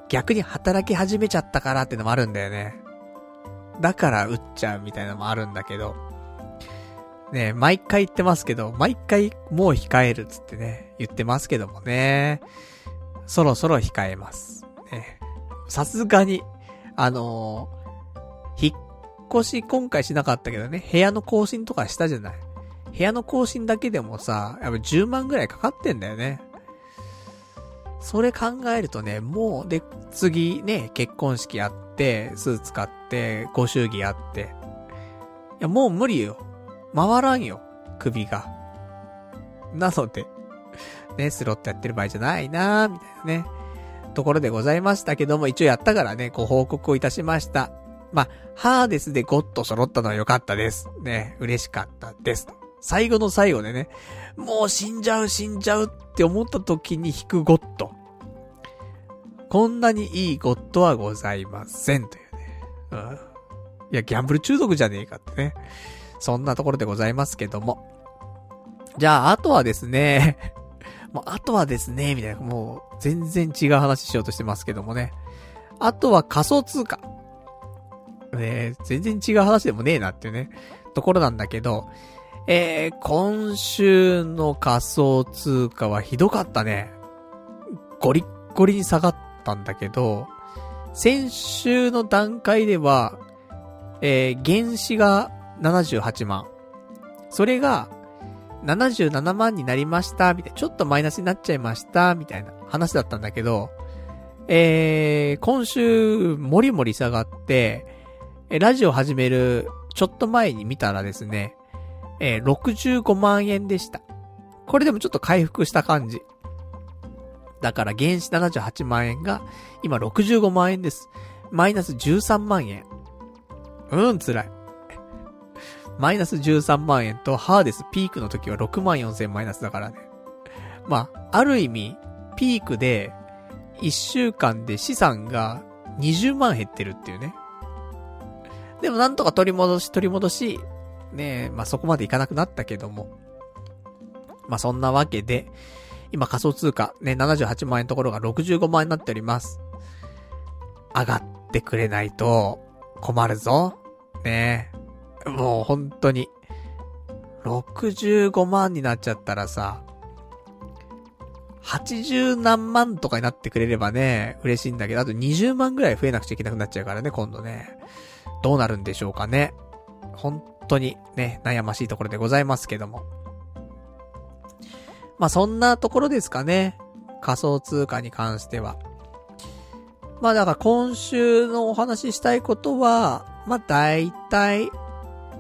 逆に働き始めちゃったからってのもあるんだよね。だから打っちゃうみたいなのもあるんだけど、ね毎回言ってますけど、毎回もう控えるっつってね、言ってますけどもね、そろそろ控えます。ね。さすがに、あのー、引っ越し今回しなかったけどね、部屋の更新とかしたじゃない。部屋の更新だけでもさ、やっぱ10万ぐらいかかってんだよね。それ考えるとね、もう、で、次ね、結婚式やって、スーツ買って、ご祝儀やって。いや、もう無理よ。回らんよ。首が。なので、ね、スロットやってる場合じゃないなーみたいなね。ところでございましたけども、一応やったからね、ご報告をいたしました。まあ、ハーデスでゴッド揃ったのは良かったです。ね、嬉しかったです。最後の最後でね、もう死んじゃう死んじゃうって思った時に引くゴッド。こんなにいいゴッドはございません。というね。うん。いや、ギャンブル中毒じゃねえかってね。そんなところでございますけども。じゃあ、あとはですね、もう、あとはですね、みたいな、もう、全然違う話しようとしてますけどもね。あとは仮想通貨。ね全然違う話でもねえなっていうね、ところなんだけど、えー、今週の仮想通貨はひどかったね。ゴリッゴリに下がったんだけど、先週の段階では、えー、原子が78万。それが、77万になりました、みたいな。ちょっとマイナスになっちゃいました、みたいな話だったんだけど、えー、今週、もりもり下がって、ラジオ始める、ちょっと前に見たらですね、えー、65万円でした。これでもちょっと回復した感じ。だから原資78万円が、今65万円です。マイナス13万円。うん、辛い。マイナス13万円と、ハーデスピークの時は6万4千マイナスだからね。まあ、ある意味、ピークで、1週間で資産が20万減ってるっていうね。でもなんとか取り戻し、取り戻し、ねえまあそこまでいかなくなったけども。まあそんなわけで、今仮想通貨、ね、78万円のところが65万円になっております。上がってくれないと困るぞ。ねもう本当に。65万になっちゃったらさ、80何万とかになってくれればね、嬉しいんだけど、あと20万ぐらい増えなくちゃいけなくなっちゃうからね、今度ね。どうなるんでしょうかね。本当にね、悩ましいところでございますけども。まあ、そんなところですかね。仮想通貨に関しては。まあ、だから今週のお話ししたいことは、まあ、大体、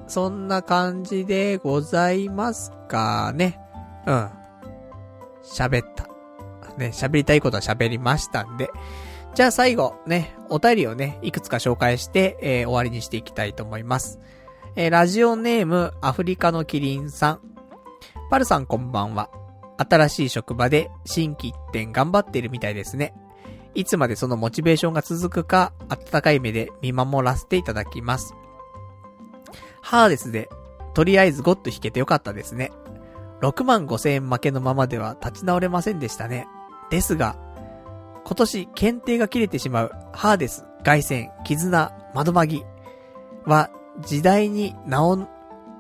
そんな感じでございますかね。うん。喋った。ね、喋りたいことは喋りましたんで。じゃあ最後、ね、お便りをね、いくつか紹介して、えー、終わりにしていきたいと思います。えー、ラジオネーム、アフリカのキリンさん。パルさんこんばんは。新しい職場で新規一点頑張っているみたいですね。いつまでそのモチベーションが続くか、温かい目で見守らせていただきます。ハーデスで、とりあえずゴッと弾けてよかったですね。6万5千円負けのままでは立ち直れませんでしたね。ですが、今年検定が切れてしまうハーデス、外線、絆、窓マギは時代に名を、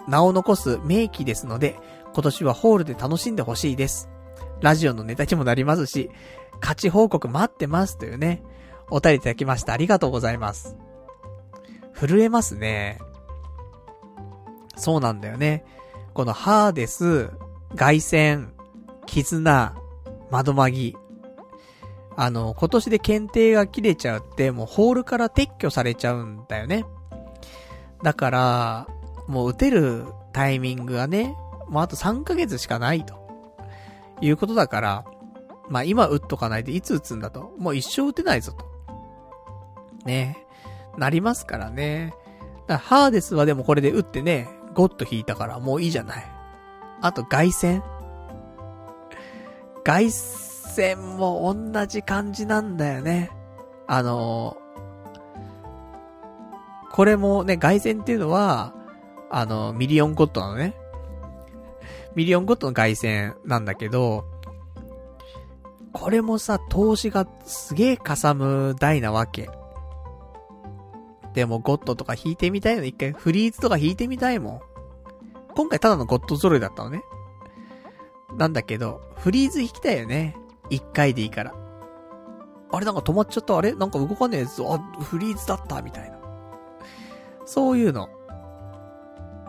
名を残す名機ですので、今年はホールで楽しんでほしいです。ラジオのネタにもなりますし、勝ち報告待ってますというね、お便りいただきました。ありがとうございます。震えますね。そうなんだよね。このハーデス、外線、絆、窓マギ。あの、今年で検定が切れちゃうって、もうホールから撤去されちゃうんだよね。だから、もう打てるタイミングがね、もうあと3ヶ月しかないと。いうことだから、まあ今打っとかないでいつ打つんだと。もう一生打てないぞと。ねなりますからね。だからハーデスはでもこれで打ってね、ゴッと引いたからもういいじゃない。あと外線外線も同じ感じなんだよね。あの、これもね、外線っていうのは、あの、ミリオンゴットなのね。ミリオンゴットの外線なんだけど、これもさ、投資がすげえかさむ台なわけ。でもゴッドとか引いてみたいの一回フリーズとか引いてみたいもん。今回ただのゴッド揃いだったのね。なんだけど、フリーズ引きたいよね。一回でいいから。あれなんか止まっちゃった。あれなんか動かねえぞ。あ、フリーズだった。みたいな。そういうの、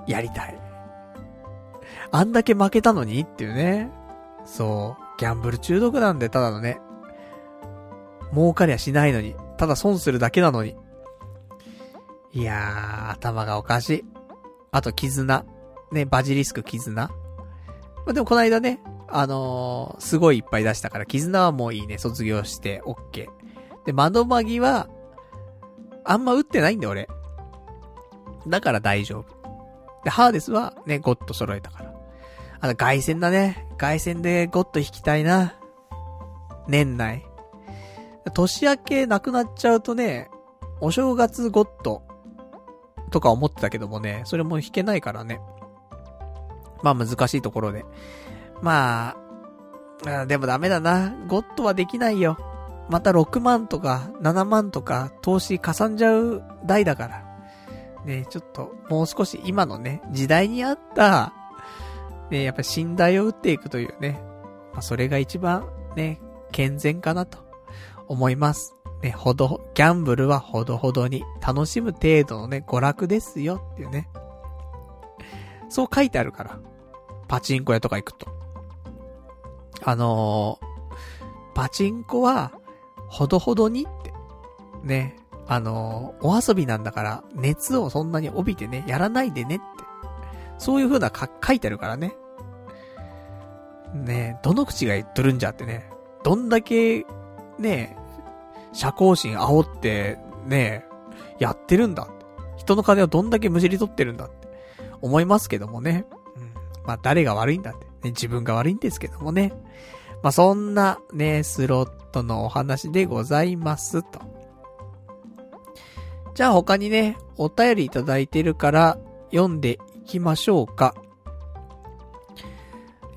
やりたい。あんだけ負けたのにっていうね。そう。ギャンブル中毒なんで、ただのね。儲かりゃしないのに。ただ損するだけなのに。いやー、頭がおかしい。あと、絆。ね、バジリスク絆。まあ、でもこの間ね、あのー、すごいいっぱい出したから、絆はもういいね、卒業して、オッケー。で、窓マギは、あんま打ってないんだよ、俺。だから大丈夫。で、ハーデスはね、ゴッド揃えたから。あの、外戦だね。外戦でゴッド引きたいな。年内。年明けなくなっちゃうとね、お正月ゴッドとか思ってたけどもね、それも弾けないからね。まあ難しいところで。まあ、あでもダメだな。ゴッドはできないよ。また6万とか7万とか投資かさんじゃう代だから。ね、ちょっともう少し今のね、時代に合った、ね、やっぱ信頼を打っていくというね。まあそれが一番ね、健全かなと思います。ね、ほど、ギャンブルはほどほどに楽しむ程度のね、娯楽ですよっていうね。そう書いてあるから。パチンコ屋とか行くと。あのー、パチンコは、ほどほどにって。ね。あの、お遊びなんだから、熱をそんなに帯びてね、やらないでねって。そういう風なか、書いてあるからね。ねどの口が言っとるんじゃってね。どんだけ、ね社交心煽って、ねやってるんだ。人の金をどんだけむしり取ってるんだって思いますけどもね。うん。まあ、誰が悪いんだって。ね、自分が悪いんですけどもね。まあ、そんなね、スロットのお話でございますと。じゃあ他にね、お便りいただいてるから読んでいきましょうか。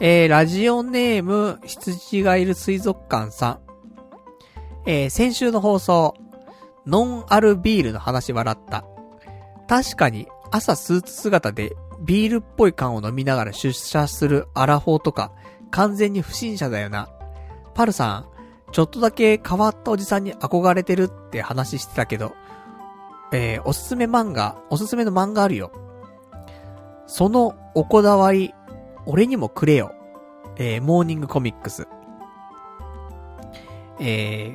えー、ラジオネーム、羊がいる水族館さん。えー、先週の放送、ノンアルビールの話笑った。確かに朝スーツ姿でビールっぽい缶を飲みながら出社するアラフォーとか、完全に不審者だよな。パルさん、ちょっとだけ変わったおじさんに憧れてるって話してたけど、えー、おすすめ漫画、おすすめの漫画あるよ。そのおこだわり、俺にもくれよ。えー、モーニングコミックス。えー、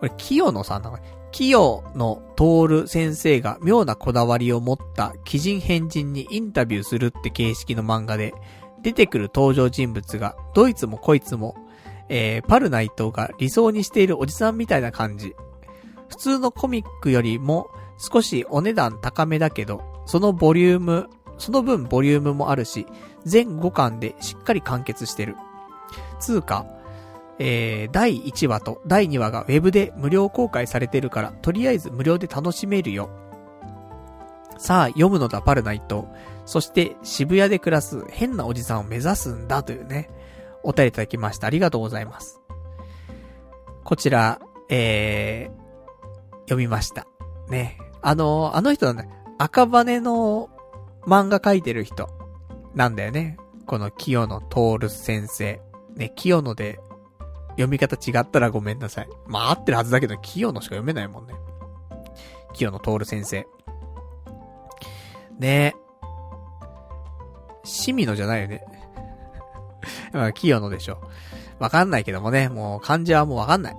これ、清野さんだから、清野徹先生が妙なこだわりを持った鬼人変人にインタビューするって形式の漫画で、出てくる登場人物が、どいつもこいつも、えー、パルナイトが理想にしているおじさんみたいな感じ。普通のコミックよりも少しお値段高めだけど、そのボリューム、その分ボリュームもあるし、全5巻でしっかり完結してる。つうか、えー、第1話と第2話がウェブで無料公開されてるから、とりあえず無料で楽しめるよ。さあ、読むのだパルナイト。そして渋谷で暮らす変なおじさんを目指すんだというね、お便りいただきました。ありがとうございます。こちら、えー、読みました。ね。あのあの人はね、赤羽の漫画描いてる人なんだよね。この清野徹先生。ね、清野で読み方違ったらごめんなさい。まあ合ってるはずだけど、清野しか読めないもんね。清野徹先生。ねえ。しみのじゃないよね。まあ、清野でしょ。わかんないけどもね、もう漢字はもうわかんない。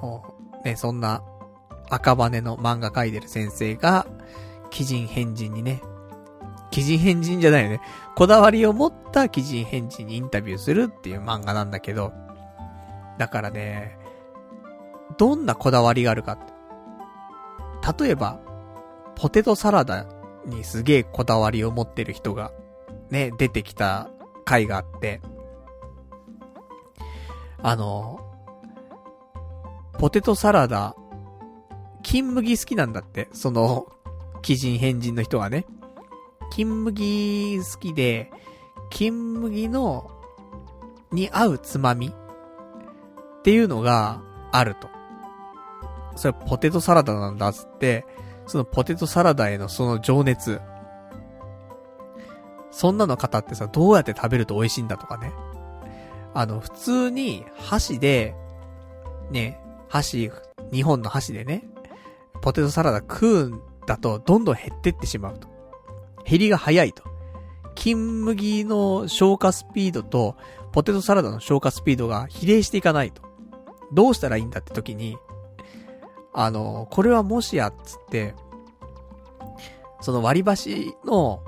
もう、ね、そんな赤羽の漫画描いてる先生が、鬼人変人にね、鬼人変人じゃないよね。こだわりを持った鬼人変人にインタビューするっていう漫画なんだけど、だからね、どんなこだわりがあるか。例えば、ポテトサラダにすげえこだわりを持ってる人が、ね、出てきた回があって、あの、ポテトサラダ、金麦好きなんだって、その、鬼人変人の人はね。金麦好きで、金麦の、に合うつまみっていうのがあると。それポテトサラダなんだっつって、そのポテトサラダへのその情熱。そんなの方ってさ、どうやって食べると美味しいんだとかね。あの、普通に箸で、ね、箸、日本の箸でね、ポテトサラダ食うんだとどんどん減ってってしまうと。減りが早いと。金麦の消化スピードと、ポテトサラダの消化スピードが比例していかないと。どうしたらいいんだって時に、あの、これはもしやっつって、その割り箸の、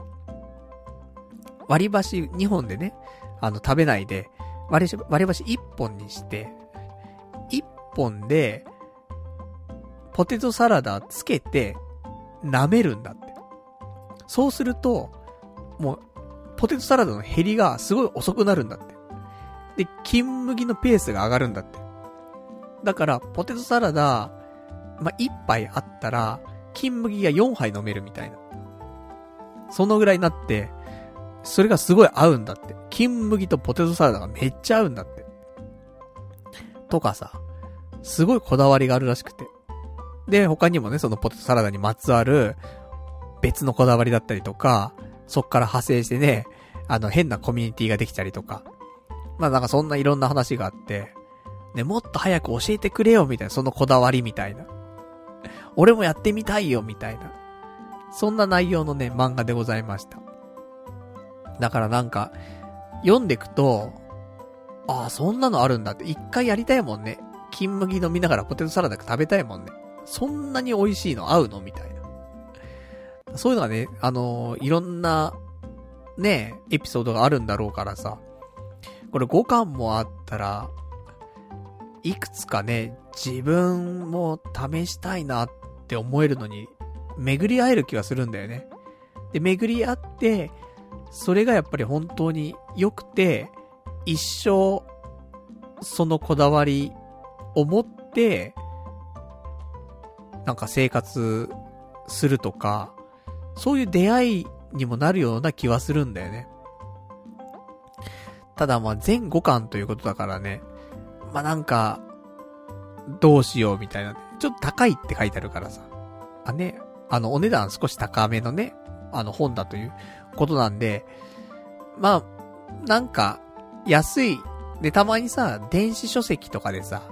割り箸2本でね、あの、食べないで、割り箸1本にして、1本で、ポテトサラダつけて、舐めるんだって。そうすると、もう、ポテトサラダの減りがすごい遅くなるんだって。で、金麦のペースが上がるんだって。だから、ポテトサラダ、まあ、1杯あったら、金麦が4杯飲めるみたいな。そのぐらいになって、それがすごい合うんだって。金麦とポテトサラダがめっちゃ合うんだって。とかさ、すごいこだわりがあるらしくて。で、他にもね、そのポテトサラダにまつわる別のこだわりだったりとか、そっから派生してね、あの変なコミュニティができたりとか。まあなんかそんないろんな話があって、ね、もっと早く教えてくれよみたいな、そのこだわりみたいな。俺もやってみたいよみたいな。そんな内容のね、漫画でございました。だからなんか、読んでくと、ああ、そんなのあるんだって、一回やりたいもんね。金麦飲みながらポテトサラダ食べたいもんね。そんなに美味しいの？合うの？みたいな。そういうのがね、あのー、いろんな、ね、エピソードがあるんだろうからさ。これ5巻もあったら、いくつかね、自分も試したいなって思えるのに、巡り合える気がするんだよね。で、巡り合って、それがやっぱり本当に良くて、一生、そのこだわりを持って、なんか生活するとか、そういう出会いにもなるような気はするんだよね。ただまあ全5巻ということだからね、まあなんか、どうしようみたいな。ちょっと高いって書いてあるからさ。あね、あのお値段少し高めのね、あの本だということなんで、まあ、なんか、安い。で、たまにさ、電子書籍とかでさ、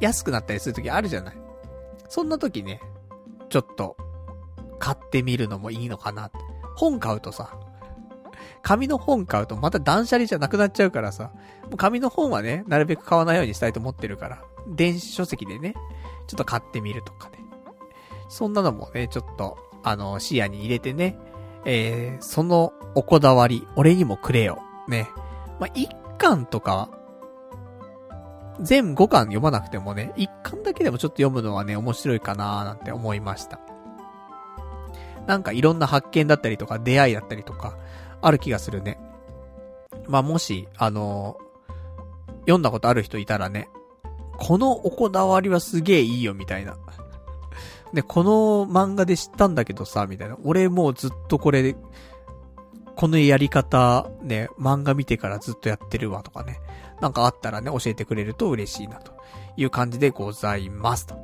安くなったりするときあるじゃない。そんなときね、ちょっと、買ってみるのもいいのかな。本買うとさ、紙の本買うとまた断捨離じゃなくなっちゃうからさ、もう紙の本はね、なるべく買わないようにしたいと思ってるから、電子書籍でね、ちょっと買ってみるとかね。そんなのもね、ちょっと、あの、視野に入れてね、えー、そのおこだわり、俺にもくれよ。ね。まあ、一巻とか、全5巻読まなくてもね、一巻だけでもちょっと読むのはね、面白いかなーなんて思いました。なんかいろんな発見だったりとか、出会いだったりとか、ある気がするね。まあ、もし、あのー、読んだことある人いたらね、このおこだわりはすげえいいよ、みたいな。で、この漫画で知ったんだけどさ、みたいな。俺もうずっとこれ、このやり方、ね、漫画見てからずっとやってるわとかね。なんかあったらね、教えてくれると嬉しいな、という感じでございますと。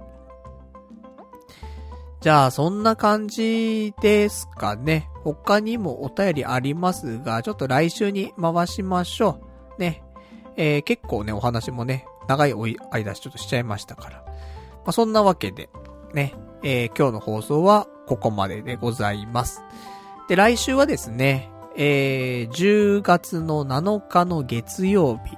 じゃあ、そんな感じですかね。他にもお便りありますが、ちょっと来週に回しましょう。ね。えー、結構ね、お話もね、長い間ちょっとしちゃいましたから。まあ、そんなわけで、ね、えー、今日の放送はここまででございます。で、来週はですね、えー、10月の7日の月曜日、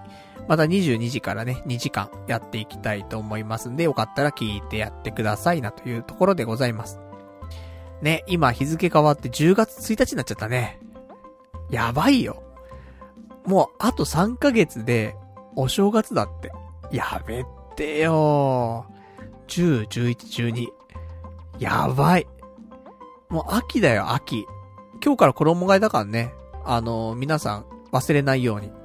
また22時からね、2時間やっていきたいと思いますんで、よかったら聞いてやってくださいなというところでございます。ね、今日付変わって10月1日になっちゃったね。やばいよ。もうあと3ヶ月でお正月だって。やめてよ10、11、12。やばい。もう秋だよ、秋。今日から衣替えだからね。あのー、皆さん忘れないように。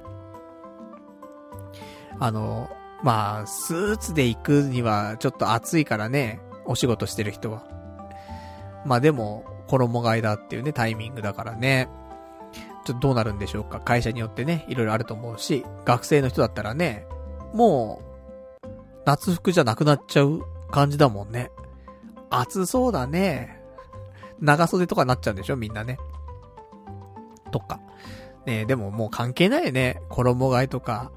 あの、まあ、スーツで行くにはちょっと暑いからね。お仕事してる人は。まあでも、衣替えだっていうね、タイミングだからね。ちょっとどうなるんでしょうか。会社によってね、いろいろあると思うし、学生の人だったらね、もう、夏服じゃなくなっちゃう感じだもんね。暑そうだね。長袖とかになっちゃうんでしょみんなね。とか。ねでももう関係ないよね。衣替えとか。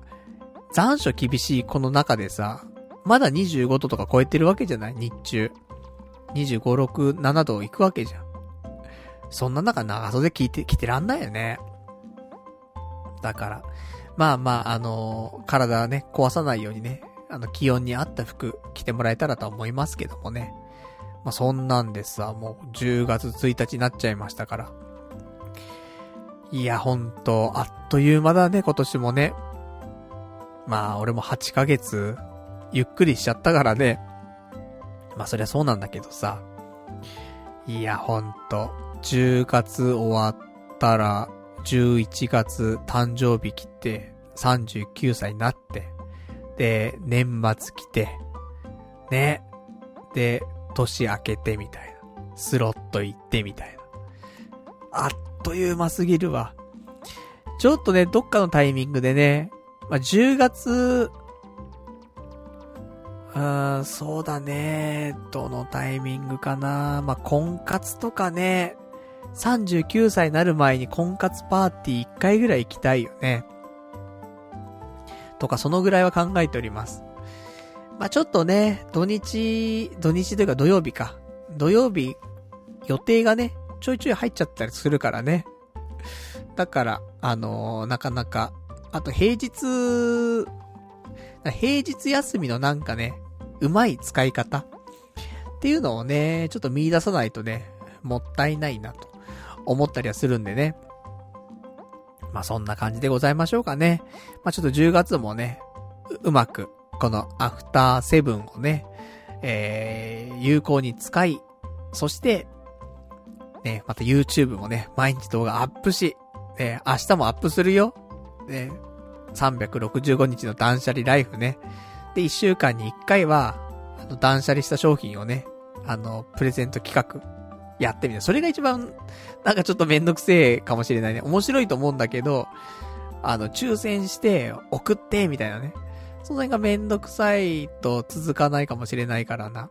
残暑厳しいこの中でさ、まだ25度とか超えてるわけじゃない？日中。25、6、7度行くわけじゃん。そんな中長袖着て、着てらんないよね。だから、まあまあ、あのー、体ね、壊さないようにね、あの、気温に合った服着てもらえたらと思いますけどもね。まあ、そんなんでさ、もう10月1日になっちゃいましたから。いや、ほんと、あっという間だね、今年もね。まあ、俺も8ヶ月、ゆっくりしちゃったからね。まあ、そりゃそうなんだけどさ。いや、ほんと、10月終わったら、11月誕生日来て、39歳になって、で、年末来て、ね。で、年明けてみたいな。スロット行ってみたいな。あっという間すぎるわ。ちょっとね、どっかのタイミングでね、まあ、10月、うーん、そうだね。どのタイミングかな。まあ、婚活とかね、39歳になる前に婚活パーティー1回ぐらい行きたいよね。とか、そのぐらいは考えております。まあ、ちょっとね、土日、土日というか土曜日か。土曜日、予定がね、ちょいちょい入っちゃったりするからね。だから、あのー、なかなか、あと平日、平日休みのなんかね、うまい使い方っていうのをね、ちょっと見出さないとね、もったいないなと思ったりはするんでね。まあそんな感じでございましょうかね。まあちょっと10月もね、うまく、このアフターセブンをね、えー、有効に使い、そして、ね、また YouTube もね、毎日動画アップし、ね、明日もアップするよ。ね、365日の断捨離ライフね。で、1週間に1回は、あの、断捨離した商品をね、あの、プレゼント企画、やってみた。それが一番、なんかちょっとめんどくせえかもしれないね。面白いと思うんだけど、あの、抽選して、送って、みたいなね。その辺がめんどくさいと続かないかもしれないからな。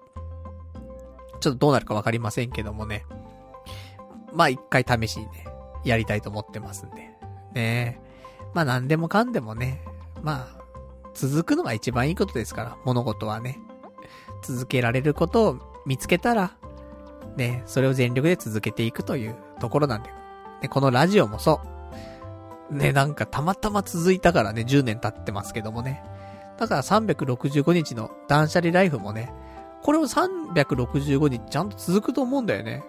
ちょっとどうなるかわかりませんけどもね。まあ一回試しにね、やりたいと思ってますんで。ねえまあ何でもかんでもね、まあ、続くのが一番いいことですから、物事はね。続けられることを見つけたら、ね、それを全力で続けていくというところなんで。で、このラジオもそう。ね、なんかたまたま続いたからね、10年経ってますけどもね。だから365日の断捨離ライフもね、これも365日ちゃんと続くと思うんだよね。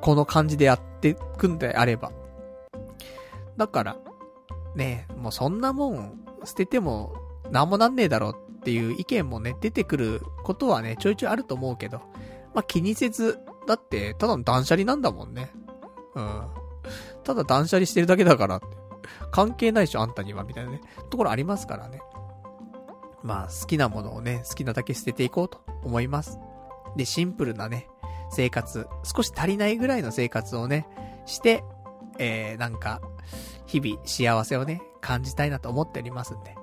この感じでやっていくんであれば。だから、ね、もうそんなもん捨ててもなんもなんねえだろうっていう意見もね、出てくることはね、ちょいちょいあると思うけど、まあ、気にせず、だって、ただの断捨離なんだもんね。うん。ただ断捨離してるだけだから。関係ないでしょ、あんたには、みたいなね。ところありますからね。まあ、好きなものをね、好きなだけ捨てていこうと思います。で、シンプルなね、生活、少し足りないぐらいの生活をね、して、えー、なんか、日々幸せをね、感じたいなと思っておりますんで。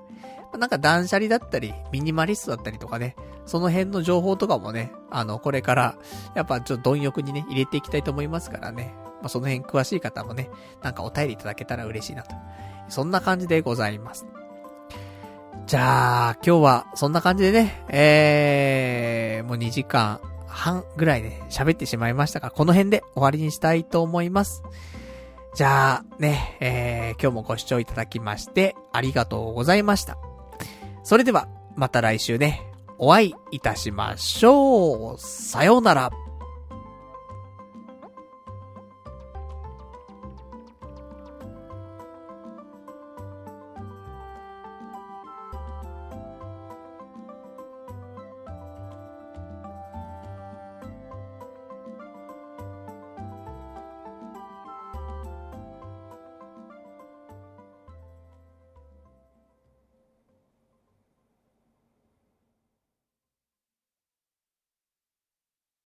なんか断捨離だったり、ミニマリストだったりとかね、その辺の情報とかもね、あの、これから、やっぱちょっと貪欲にね、入れていきたいと思いますからね。まあ、その辺詳しい方もね、なんかお便りいただけたら嬉しいなと。そんな感じでございます。じゃあ、今日はそんな感じでね、えー、もう2時間半ぐらいね、喋ってしまいましたが、この辺で終わりにしたいと思います。じゃあ、ね、えー、今日もご視聴いただきまして、ありがとうございました。それでは、また来週ね、お会いいたしましょう。さようなら。